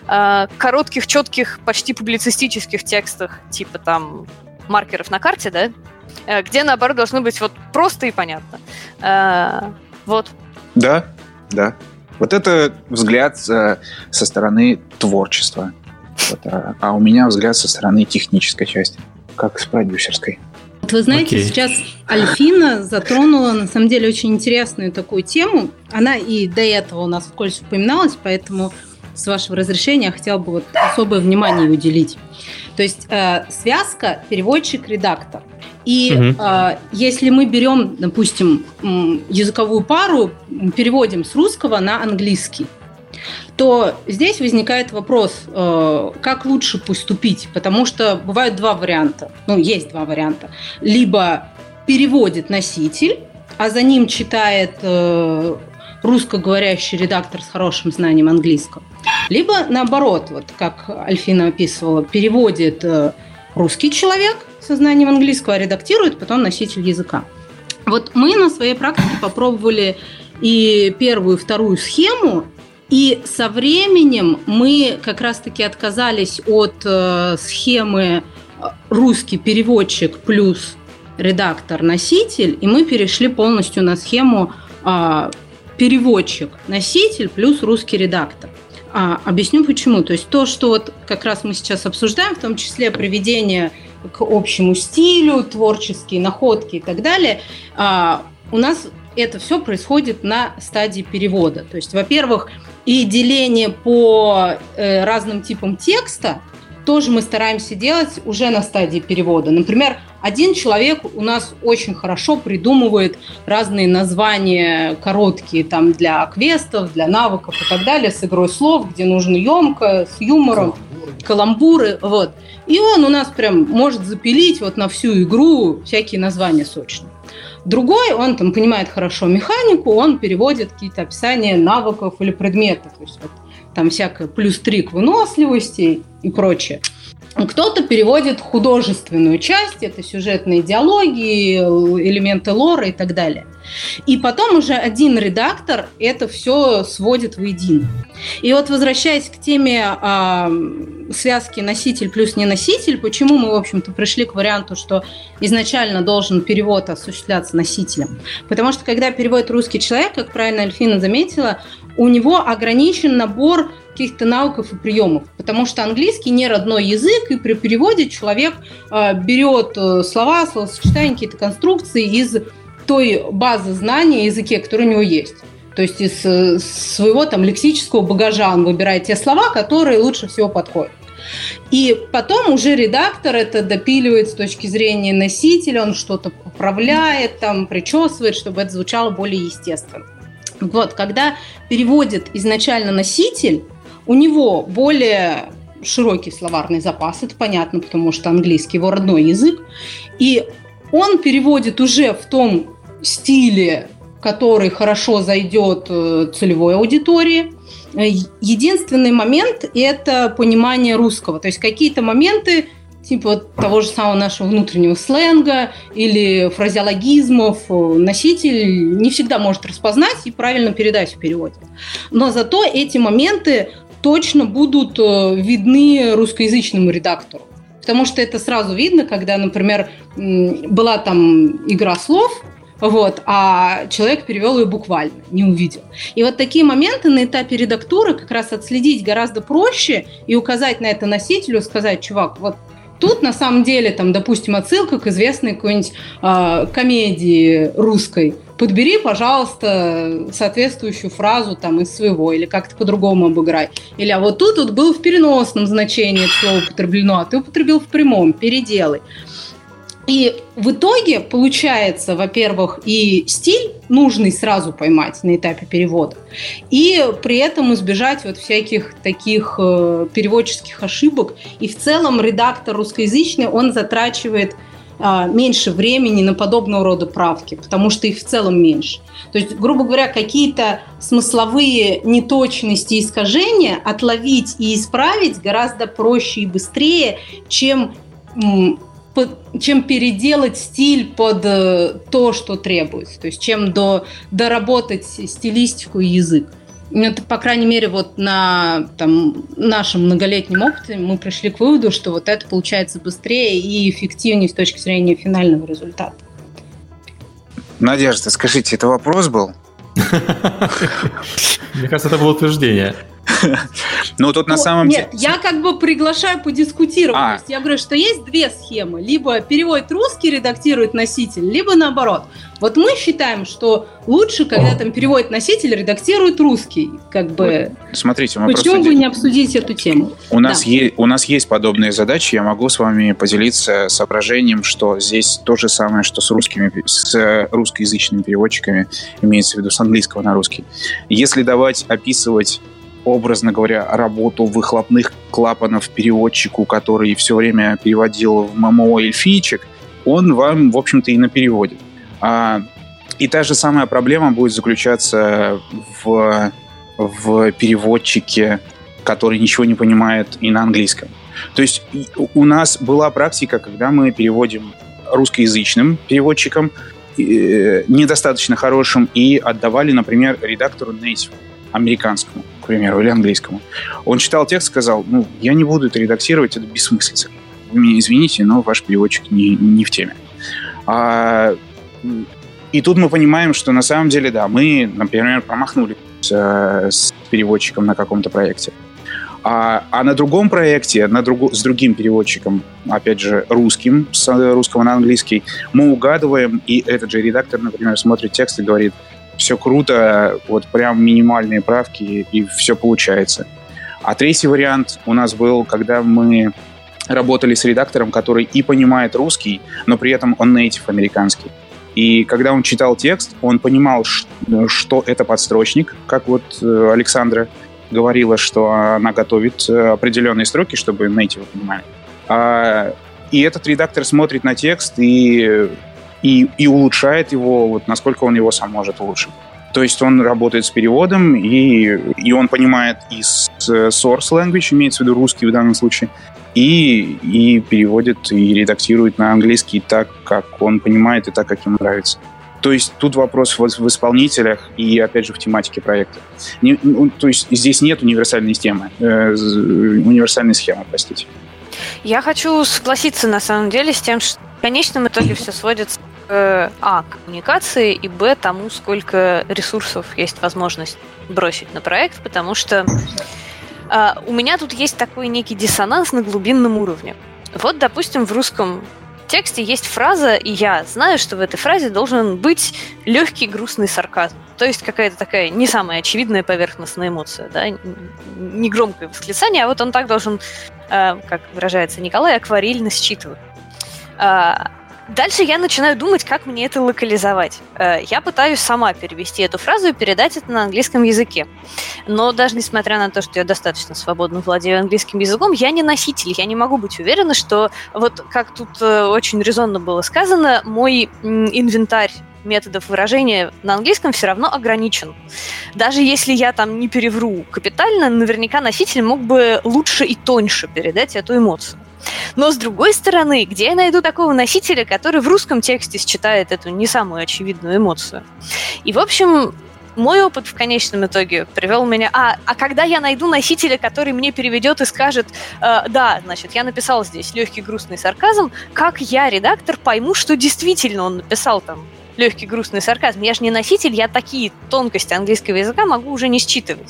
э, коротких, четких, почти публицистических текстах, типа там маркеров на карте, да, где, наоборот, должно быть вот просто и понятно. Вот. Да, да. Вот это взгляд со стороны творчества. Вот, а, а у меня взгляд со стороны технической части как с продюсерской. Вот вы знаете, okay. сейчас Альфина затронула на самом деле очень интересную такую тему. Она и до этого у нас вскользь упоминалась, поэтому с вашего разрешения я хотела бы вот особое внимание уделить. То есть э, связка переводчик-редактор. И угу. э, если мы берем, допустим, языковую пару, переводим с русского на английский, то здесь возникает вопрос, э, как лучше поступить, потому что бывают два варианта, ну, есть два варианта. Либо переводит носитель, а за ним читает э, русскоговорящий редактор с хорошим знанием английского. Либо наоборот, вот как Альфина описывала, переводит э, русский человек со знанием английского, а редактирует потом носитель языка. Вот мы на своей практике попробовали и первую, и вторую схему, и со временем мы как раз-таки отказались от э, схемы э, русский переводчик плюс редактор-носитель, и мы перешли полностью на схему э, переводчик-носитель плюс русский редактор. А, объясню почему. То есть то, что вот как раз мы сейчас обсуждаем, в том числе приведение к общему стилю, творческие находки и так далее, а, у нас это все происходит на стадии перевода. То есть, во-первых, и деление по э, разным типам текста тоже мы стараемся делать уже на стадии перевода. Например, один человек у нас очень хорошо придумывает разные названия короткие там для квестов, для навыков и так далее, с игрой слов, где нужно емко, с юмором, каламбуры. каламбуры вот. И он у нас прям может запилить вот на всю игру всякие названия сочные. Другой, он там понимает хорошо механику, он переводит какие-то описания навыков или предметов. То есть вот там всякое плюс три к выносливости и прочее. Кто-то переводит художественную часть, это сюжетные диалоги, элементы лора и так далее. И потом уже один редактор это все сводит воедино. И вот возвращаясь к теме э, связки носитель плюс не носитель, почему мы, в общем-то, пришли к варианту, что изначально должен перевод осуществляться носителем? Потому что когда переводит русский человек, как правильно Альфина заметила, у него ограничен набор каких-то навыков и приемов, потому что английский не родной язык, и при переводе человек э, берет э, слова, словосочетания, какие-то конструкции из той базы знаний языке, которая у него есть. То есть из э, своего там лексического багажа он выбирает те слова, которые лучше всего подходят. И потом уже редактор это допиливает с точки зрения носителя, он что-то поправляет, там, причесывает, чтобы это звучало более естественно. Вот, когда переводит изначально носитель, у него более широкий словарный запас, это понятно, потому что английский его родной язык, и он переводит уже в том стиле, который хорошо зайдет э, целевой аудитории. Э, единственный момент – это понимание русского. То есть какие-то моменты типа того же самого нашего внутреннего сленга или фразеологизмов э, носитель не всегда может распознать и правильно передать в переводе. Но зато эти моменты точно будут видны русскоязычному редактору. Потому что это сразу видно, когда, например, была там игра слов, вот, а человек перевел ее буквально, не увидел. И вот такие моменты на этапе редактуры как раз отследить гораздо проще и указать на это носителю, сказать, чувак, вот Тут на самом деле, там, допустим, отсылка к известной какой-нибудь э, комедии русской. Подбери, пожалуйста, соответствующую фразу там из своего, или как-то по-другому обыграй. Или а вот тут вот был в переносном значении это слово употреблено, а ты употребил в прямом, переделай. И в итоге получается, во-первых, и стиль нужный сразу поймать на этапе перевода, и при этом избежать вот всяких таких э, переводческих ошибок. И в целом редактор русскоязычный, он затрачивает э, меньше времени на подобного рода правки, потому что их в целом меньше. То есть, грубо говоря, какие-то смысловые неточности и искажения отловить и исправить гораздо проще и быстрее, чем чем переделать стиль под э, то, что требуется, то есть чем до, доработать стилистику и язык. Это, по крайней мере, вот на там, нашем многолетнем опыте мы пришли к выводу, что вот это получается быстрее и эффективнее с точки зрения финального результата. Надежда, скажите, это вопрос был? *laughs* Мне кажется, это было утверждение. *laughs* Ну, тут на самом деле... Нет, я как бы приглашаю подискутировать. А. То есть я говорю, что есть две схемы. Либо переводит русский, редактирует носитель, либо наоборот. Вот мы считаем, что лучше, когда там переводит носитель, редактирует русский. Как бы... Смотрите, мы Почему бы не обсудить эту тему? У, нас е... у нас есть подобные задачи. Я могу с вами поделиться соображением, что здесь то же самое, что с русскими, с русскоязычными переводчиками, имеется в виду с английского на русский. Если давать описывать образно говоря, работу выхлопных клапанов переводчику, который все время переводил в ММО эльфичек, он вам, в общем-то, и на переводе. А, и та же самая проблема будет заключаться в, в переводчике, который ничего не понимает и на английском. То есть у нас была практика, когда мы переводим русскоязычным переводчикам, э, недостаточно хорошим, и отдавали, например, редактору native американскому, к примеру, или английскому. Он читал текст, сказал, ну, я не буду это редактировать, это бессмыслица. Вы меня извините, но ваш переводчик не, не в теме. А, и тут мы понимаем, что на самом деле, да, мы, например, промахнули с, с переводчиком на каком-то проекте. А, а на другом проекте, на друг, с другим переводчиком, опять же, русским, с русского на английский, мы угадываем, и этот же редактор, например, смотрит текст и говорит, все круто, вот прям минимальные правки, и все получается. А третий вариант у нас был, когда мы работали с редактором, который и понимает русский, но при этом он native американский. И когда он читал текст, он понимал, что это подстрочник, как вот э, Александра говорила, что она готовит э, определенные строки, чтобы native понимали. А, и этот редактор смотрит на текст и и, и улучшает его, вот насколько он его сам может улучшить. То есть он работает с переводом, и, и он понимает и source language, имеется в виду русский в данном случае, и, и переводит, и редактирует на английский так, как он понимает, и так, как ему нравится. То есть тут вопрос в, в исполнителях и, опять же, в тематике проекта. Не, ну, то есть здесь нет универсальной системы, э, универсальной схемы, простите. Я хочу согласиться, на самом деле, с тем, что в конечном итоге *coughs* все сводится к А. коммуникации и Б. тому, сколько ресурсов есть возможность бросить на проект, потому что э, у меня тут есть такой некий диссонанс на глубинном уровне. Вот, допустим, в русском тексте есть фраза, и я знаю, что в этой фразе должен быть легкий грустный сарказм. То есть какая-то такая не самая очевидная поверхностная эмоция, да, не громкое восклицание, а вот он так должен э, как выражается Николай, акварельно считываю. А, Дальше я начинаю думать, как мне это локализовать. Э, я пытаюсь сама перевести эту фразу и передать это на английском языке. Но даже несмотря на то, что я достаточно свободно владею английским языком, я не носитель. Я не могу быть уверена, что вот как тут э, очень резонно было сказано, мой инвентарь методов выражения на английском все равно ограничен. Даже если я там не перевру капитально, наверняка носитель мог бы лучше и тоньше передать эту эмоцию. Но с другой стороны, где я найду такого носителя, который в русском тексте считает эту не самую очевидную эмоцию? И, в общем, мой опыт в конечном итоге привел меня... А, а когда я найду носителя, который мне переведет и скажет, э, да, значит, я написал здесь легкий грустный сарказм, как я, редактор, пойму, что действительно он написал там легкий грустный сарказм. Я же не носитель, я такие тонкости английского языка могу уже не считывать.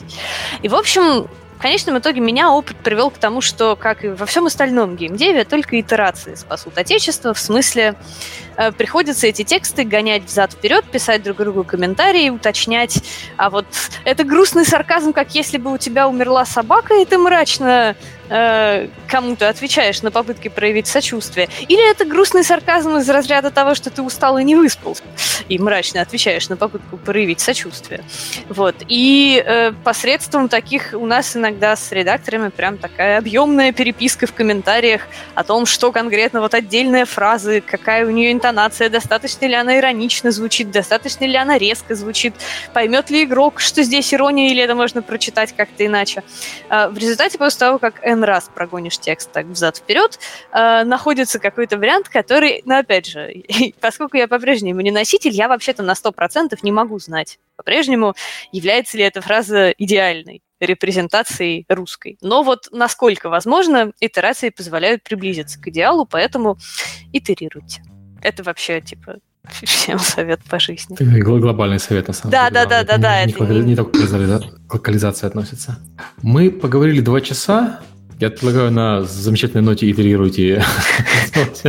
И, в общем, в конечном итоге меня опыт привел к тому, что, как и во всем остальном геймдеве, только итерации спасут Отечество, в смысле э, приходится эти тексты гонять взад-вперед, писать друг другу комментарии, уточнять, а вот это грустный сарказм, как если бы у тебя умерла собака, и ты мрачно э, кому-то отвечаешь на попытки проявить сочувствие. Или это грустный сарказм из разряда того, что ты устал и не выспался, и мрачно отвечаешь на попытку проявить сочувствие. Вот. И э, посредством таких у нас иногда с редакторами прям такая объемная переписка в комментариях о том, что конкретно вот отдельная фраза, какая у нее интонация, достаточно ли она иронично звучит, достаточно ли она резко звучит, поймет ли игрок, что здесь ирония, или это можно прочитать как-то иначе. Э, в результате, после того, как N один раз прогонишь текст так взад-вперед, э, находится какой-то вариант, который, ну, опять же, *laughs* поскольку я по-прежнему не носитель, я вообще-то на 100% не могу знать по-прежнему, является ли эта фраза идеальной репрезентацией русской. Но вот насколько возможно, итерации позволяют приблизиться к идеалу, поэтому итерируйте. Это вообще, типа, *laughs* всем совет по жизни. Глобальный совет, на самом да, деле. Да, да, да, да. Не, не, не только к локализации относится. Мы поговорили два часа, я предлагаю на замечательной ноте итерируйте. *laughs*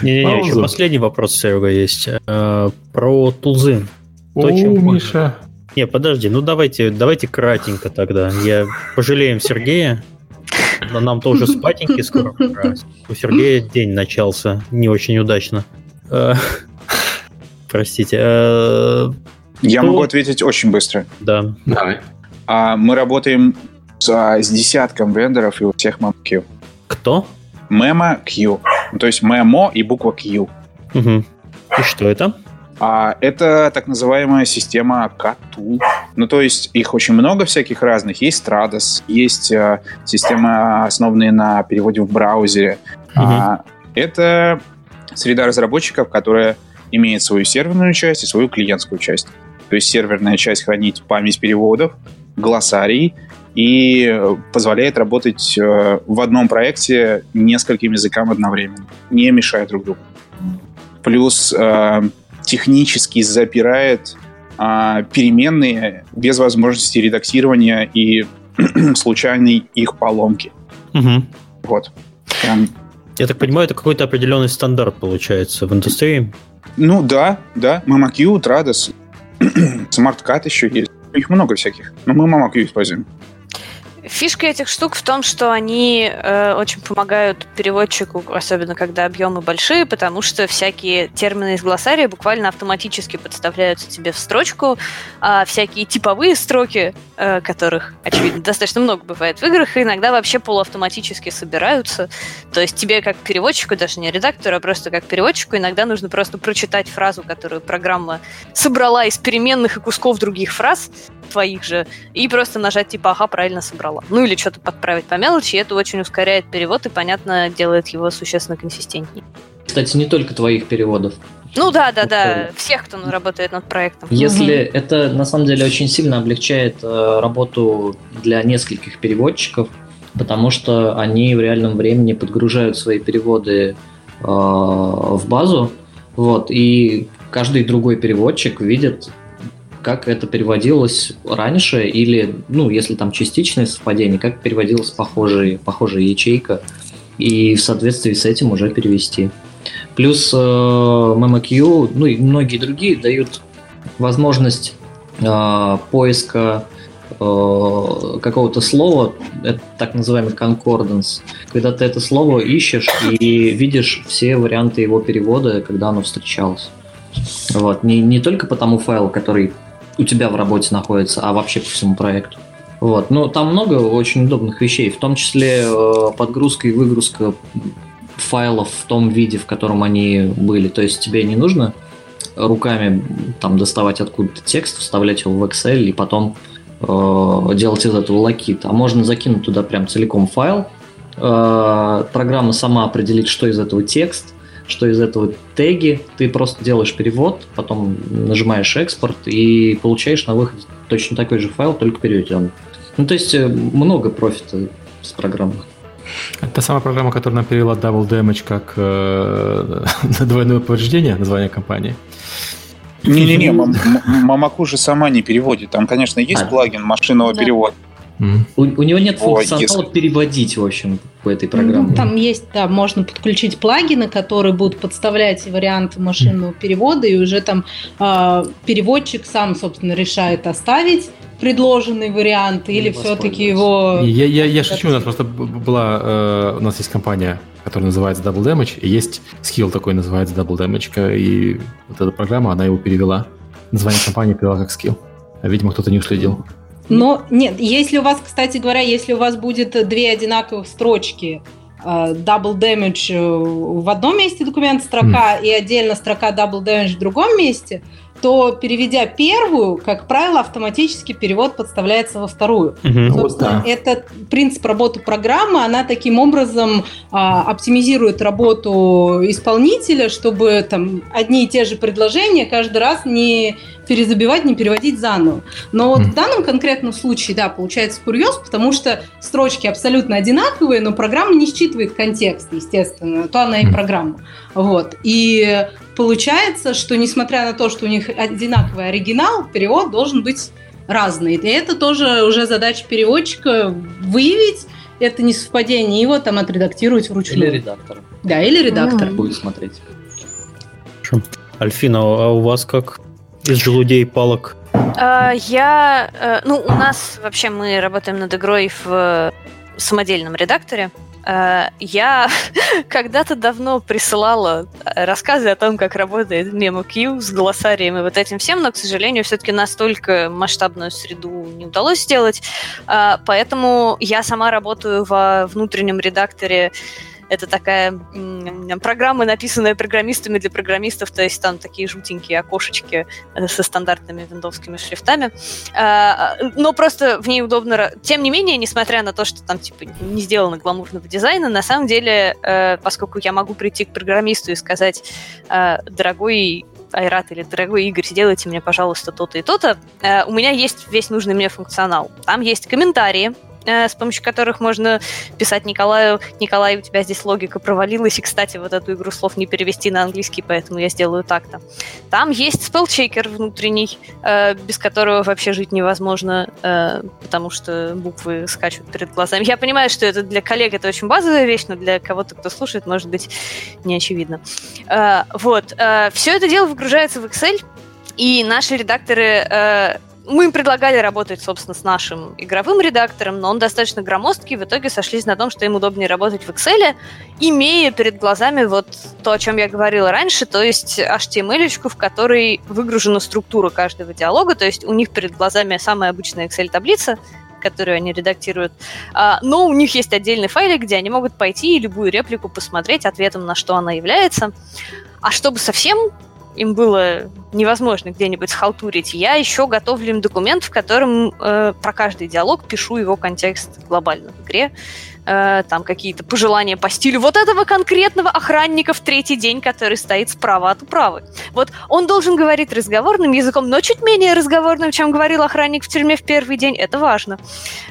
Не-не-не, еще последний вопрос, Серега, есть. Э, про тулзы. О, Миша. Не, подожди, ну давайте, давайте кратенько тогда. Я пожалеем Сергея, но нам тоже спатеньки скоро У Сергея день начался не очень удачно. Э, простите. Э, Я могу ответить очень быстро. Да. Давай. А Мы работаем с, с десятком вендоров и у всех MemQ. Кто? Memo Q. Ну, то есть Memo и буква Q. Угу. И что это? А это так называемая система CAT-tool. Ну, то есть их очень много всяких разных. Есть Stratus, есть э, системы, основанные на переводе в браузере. Угу. А, это среда разработчиков, которая имеет свою серверную часть и свою клиентскую часть. То есть серверная часть хранит память переводов, глоссарий и позволяет работать э, в одном проекте нескольким языкам одновременно, не мешая друг другу. Плюс э, технически запирает э, переменные без возможности редактирования и *clears throat* случайной их поломки. Угу. Вот. Прям. Я так понимаю, это какой-то определенный стандарт получается в индустрии? Ну да, да. MamaQ, Trados, *clears throat* SmartCat еще есть. Их много всяких. Но мы MamaQ используем. Фишка этих штук в том, что они э, очень помогают переводчику, особенно когда объемы большие, потому что всякие термины из глоссария буквально автоматически подставляются тебе в строчку, а всякие типовые строки, э, которых, очевидно, достаточно много бывает в играх, иногда вообще полуавтоматически собираются. То есть тебе как переводчику, даже не редактору, а просто как переводчику, иногда нужно просто прочитать фразу, которую программа собрала из переменных и кусков других фраз, твоих же, и просто нажать типа «Ага, правильно собрала». Ну или что-то подправить по мелочи, и это очень ускоряет перевод и, понятно, делает его существенно консистентнее. Кстати, не только твоих переводов. Ну да, да, да, всех, кто работает над проектом. Если угу. это на самом деле очень сильно облегчает э, работу для нескольких переводчиков, потому что они в реальном времени подгружают свои переводы э, в базу, вот, и каждый другой переводчик видит как это переводилось раньше, или, ну, если там частичное совпадение, как переводилась похожая, похожая ячейка, и в соответствии с этим уже перевести. Плюс э, MMQ, ну и многие другие дают возможность э, поиска э, какого-то слова, это так называемый concordance, когда ты это слово ищешь и видишь все варианты его перевода, когда оно встречалось. Вот. Не, не только по тому файлу, который у тебя в работе находится, а вообще по всему проекту. Вот. Но там много очень удобных вещей, в том числе э, подгрузка и выгрузка файлов в том виде, в котором они были. То есть тебе не нужно руками там доставать откуда-то текст, вставлять его в Excel и потом э, делать из этого локит. А можно закинуть туда прям целиком файл. Э, программа сама определит, что из этого текст, что из этого теги. Ты просто делаешь перевод, потом нажимаешь экспорт и получаешь на выходе точно такой же файл, только переведенный. Ну, то есть э, много профита с программы. Это та самая программа, которая нам перевела Double Damage как э, *laughs* двойное повреждение название компании. Не-не-не, *laughs* Мамаку же сама не переводит. Там, конечно, есть а. плагин машинного да. перевода. У, у него нет функционала если... переводить, в общем, по этой программе. Ну, там есть, да, можно подключить плагины, которые будут подставлять варианты машинного перевода, и уже там э, переводчик сам, собственно, решает оставить предложенный вариант или все-таки его... Я, я, я шучу, у нас просто была... Э, у нас есть компания, которая называется Double Damage, и есть скилл такой, называется Double Damage, и вот эта программа, она его перевела. Название компании перевела как скилл. А, видимо, кто-то не уследил. Но нет, если у вас, кстати говоря, если у вас будет две одинаковых строчки, э, double damage э, в одном месте документ строка mm. и отдельно строка double damage в другом месте, то переведя первую, как правило, автоматически перевод подставляется во вторую. Собственно, вот, да. это принцип работы программы, она таким образом а, оптимизирует работу исполнителя, чтобы там одни и те же предложения каждый раз не перезабивать, не переводить заново. Но вот mm. в данном конкретном случае, да, получается курьез, потому что строчки абсолютно одинаковые, но программа не считывает контекст, естественно, то она и программа. Вот. И получается, что несмотря на то, что у них одинаковый оригинал, перевод должен быть разный. И это тоже уже задача переводчика выявить это несовпадение, его там отредактировать вручную. Или редактор. Да, или редактор. Mm. Будет смотреть. Альфина, а у вас как из желудей палок? А, я, э, ну, у нас вообще мы работаем над игрой в самодельном редакторе. А, я *laughs* когда-то давно присылала рассказы о том, как работает MemoQ с глоссарием и вот этим всем, но, к сожалению, все-таки настолько масштабную среду не удалось сделать. А, поэтому я сама работаю во внутреннем редакторе это такая программа, написанная программистами для программистов, то есть там такие жутенькие окошечки э, со стандартными виндовскими шрифтами. А, но просто в ней удобно... Тем не менее, несмотря на то, что там типа не сделано гламурного дизайна, на самом деле, э, поскольку я могу прийти к программисту и сказать, э, дорогой Айрат или дорогой Игорь, сделайте мне, пожалуйста, то-то и то-то, у меня есть весь нужный мне функционал. Там есть комментарии, Э, с помощью которых можно писать Николаю, Николай, у тебя здесь логика провалилась, и, кстати, вот эту игру слов не перевести на английский, поэтому я сделаю так-то. Там есть спелчекер внутренний, э, без которого вообще жить невозможно, э, потому что буквы скачут перед глазами. Я понимаю, что это для коллег это очень базовая вещь, но для кого-то, кто слушает, может быть, не очевидно. Вот. Все это дело выгружается в Excel, и наши редакторы мы им предлагали работать, собственно, с нашим игровым редактором, но он достаточно громоздкий. В итоге сошлись на том, что им удобнее работать в Excel, имея перед глазами вот то, о чем я говорила раньше, то есть HTML, в которой выгружена структура каждого диалога, то есть у них перед глазами самая обычная Excel-таблица, которую они редактируют. А, но у них есть отдельный файлик, где они могут пойти и любую реплику посмотреть, ответом на что она является. А чтобы совсем им было невозможно где-нибудь схалтурить, я еще готовлю им документ, в котором э, про каждый диалог пишу его контекст глобально в игре. Э, там какие-то пожелания по стилю вот этого конкретного охранника в третий день, который стоит справа от управы. Вот он должен говорить разговорным языком, но чуть менее разговорным, чем говорил охранник в тюрьме в первый день. Это важно.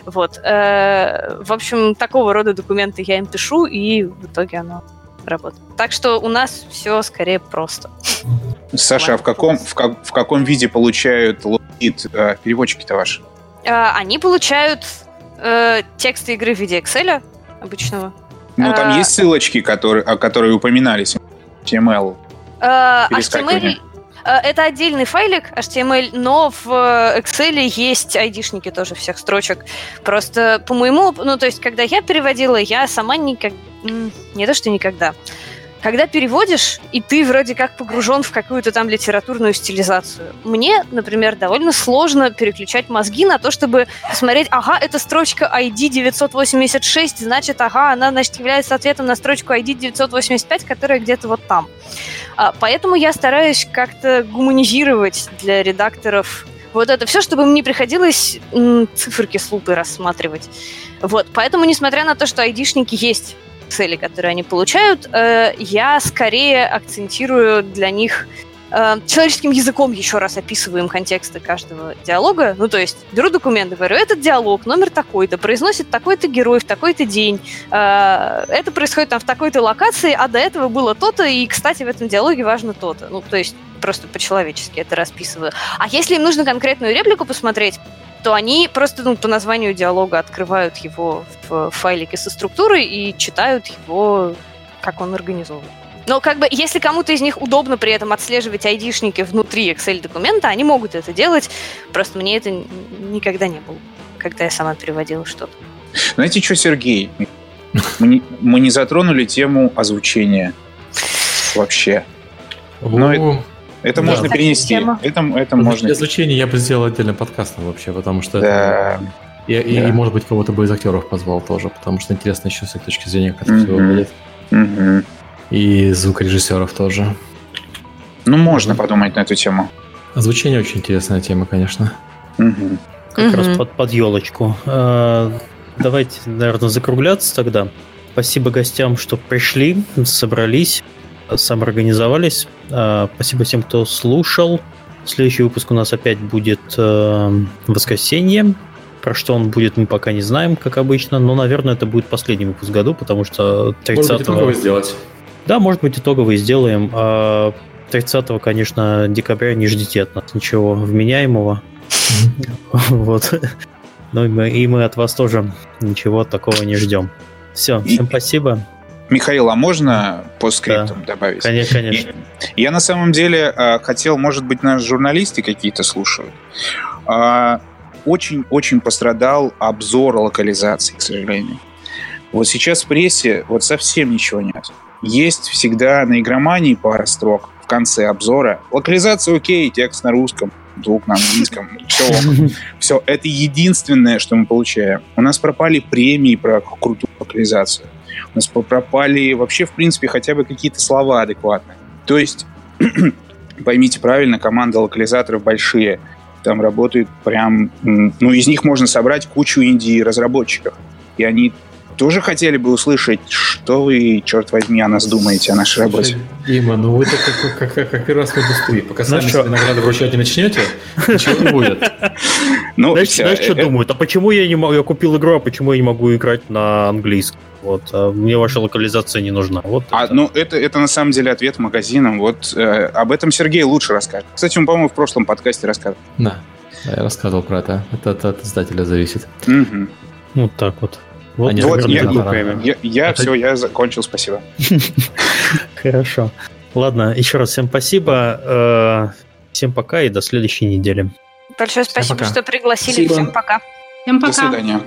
Вот. Э, в общем, такого рода документы я им пишу, и в итоге оно работает. Так что у нас все скорее просто. Саша, а в каком, в, как, в каком виде получают логит э, переводчики-то ваши? Э, они получают э, тексты игры в виде Excel обычного. Ну, там а, есть ссылочки, которые, которые упоминались. HTML. HTML, Э, это отдельный файлик HTML, но в Excel есть айдишники тоже всех строчек. Просто по моему, ну то есть, когда я переводила, я сама никак, не то что никогда, когда переводишь, и ты вроде как погружен в какую-то там литературную стилизацию. Мне, например, довольно сложно переключать мозги на то, чтобы посмотреть, ага, это строчка ID 986, значит, ага, она, значит, является ответом на строчку ID 985, которая где-то вот там. А, поэтому я стараюсь как-то гуманизировать для редакторов вот это все, чтобы мне приходилось циферки с лупой рассматривать. Вот, поэтому, несмотря на то, что айдишники есть цели, которые они получают, э, я скорее акцентирую для них человеческим языком еще раз описываем контексты каждого диалога. Ну, то есть беру документ, говорю, этот диалог, номер такой-то, произносит такой-то герой в такой-то день. Э, это происходит там в такой-то локации, а до этого было то-то, и, кстати, в этом диалоге важно то-то. Ну, то есть просто по-человечески это расписываю. А если им нужно конкретную реплику посмотреть, то они просто ну, по названию диалога открывают его в файлике со структурой и читают его, как он организован. Но как бы, если кому-то из них удобно при этом отслеживать айдишники внутри Excel-документа, они могут это делать. Просто мне это никогда не было, когда я сама переводила что-то. Знаете что, Сергей? Мы не, мы не затронули тему озвучения вообще. Но это, это да. можно перенести. Это, это можно. Изучения я бы сделал отдельным подкастом вообще, потому что да. это... И, да. и, и, может быть, кого-то бы из актеров позвал тоже, потому что интересно еще с их точки зрения, как это mm-hmm. все выглядит. Mm-hmm. И звукорежиссеров тоже. Ну, можно подумать на эту тему. Озвучение очень интересная тема, конечно. Угу. Как угу. раз под, под елочку. А, давайте, наверное, закругляться тогда. Спасибо гостям, что пришли, собрались самоорганизовались. А, спасибо всем, кто слушал. Следующий выпуск у нас опять будет э, воскресенье. Про что он будет, мы пока не знаем, как обычно. Но, наверное, это будет последний выпуск в году, потому что 30 Может быть, сделать. Да, может быть, итоговый сделаем. А 30 конечно, декабря не ждите от нас ничего вменяемого. Вот. Ну и мы от вас тоже ничего такого не ждем. Все, всем спасибо. Михаил, а можно по скриптам да. добавить? Конечно, конечно. Я на самом деле э, хотел, может быть, наши журналисты какие-то слушают. Очень-очень пострадал обзор локализации, к сожалению. Вот сейчас в прессе вот совсем ничего нет. Есть всегда на игромании пара строк в конце обзора. Локализация окей, текст на русском, звук на английском, *laughs* все, все. Это единственное, что мы получаем. У нас пропали премии про крутую локализацию. У нас пропали вообще, в принципе, хотя бы какие-то слова адекватные. То есть, *clears throat* поймите правильно, команда локализаторов большие. Там работают прям... Ну, из них можно собрать кучу инди-разработчиков. И они тоже хотели бы услышать, что вы, черт возьми, о нас думаете, о нашей работе. Дима, ну вы как, как, как, как первый раз в индустрии. Пока ну, сами себе награды вручать не начнете, ничего не будет. Ну, знаешь, все, знаешь, что это... думают? А почему я не могу, я купил игру, а почему я не могу играть на английском? Вот, а мне ваша локализация не нужна. Вот а, это. ну, это, это на самом деле ответ магазинам. Вот э, об этом Сергей лучше расскажет. Кстати, он, по-моему, в прошлом подкасте рассказывал. Да, я рассказывал про это. Это, это от издателя зависит. Угу. Вот так вот. Вот, вот я, я, я это... все, я закончил, спасибо. *laughs* Хорошо. Ладно, еще раз всем спасибо. Э, всем пока и до следующей недели. Большое спасибо, что пригласили. Всем пока. Всем пока. До свидания.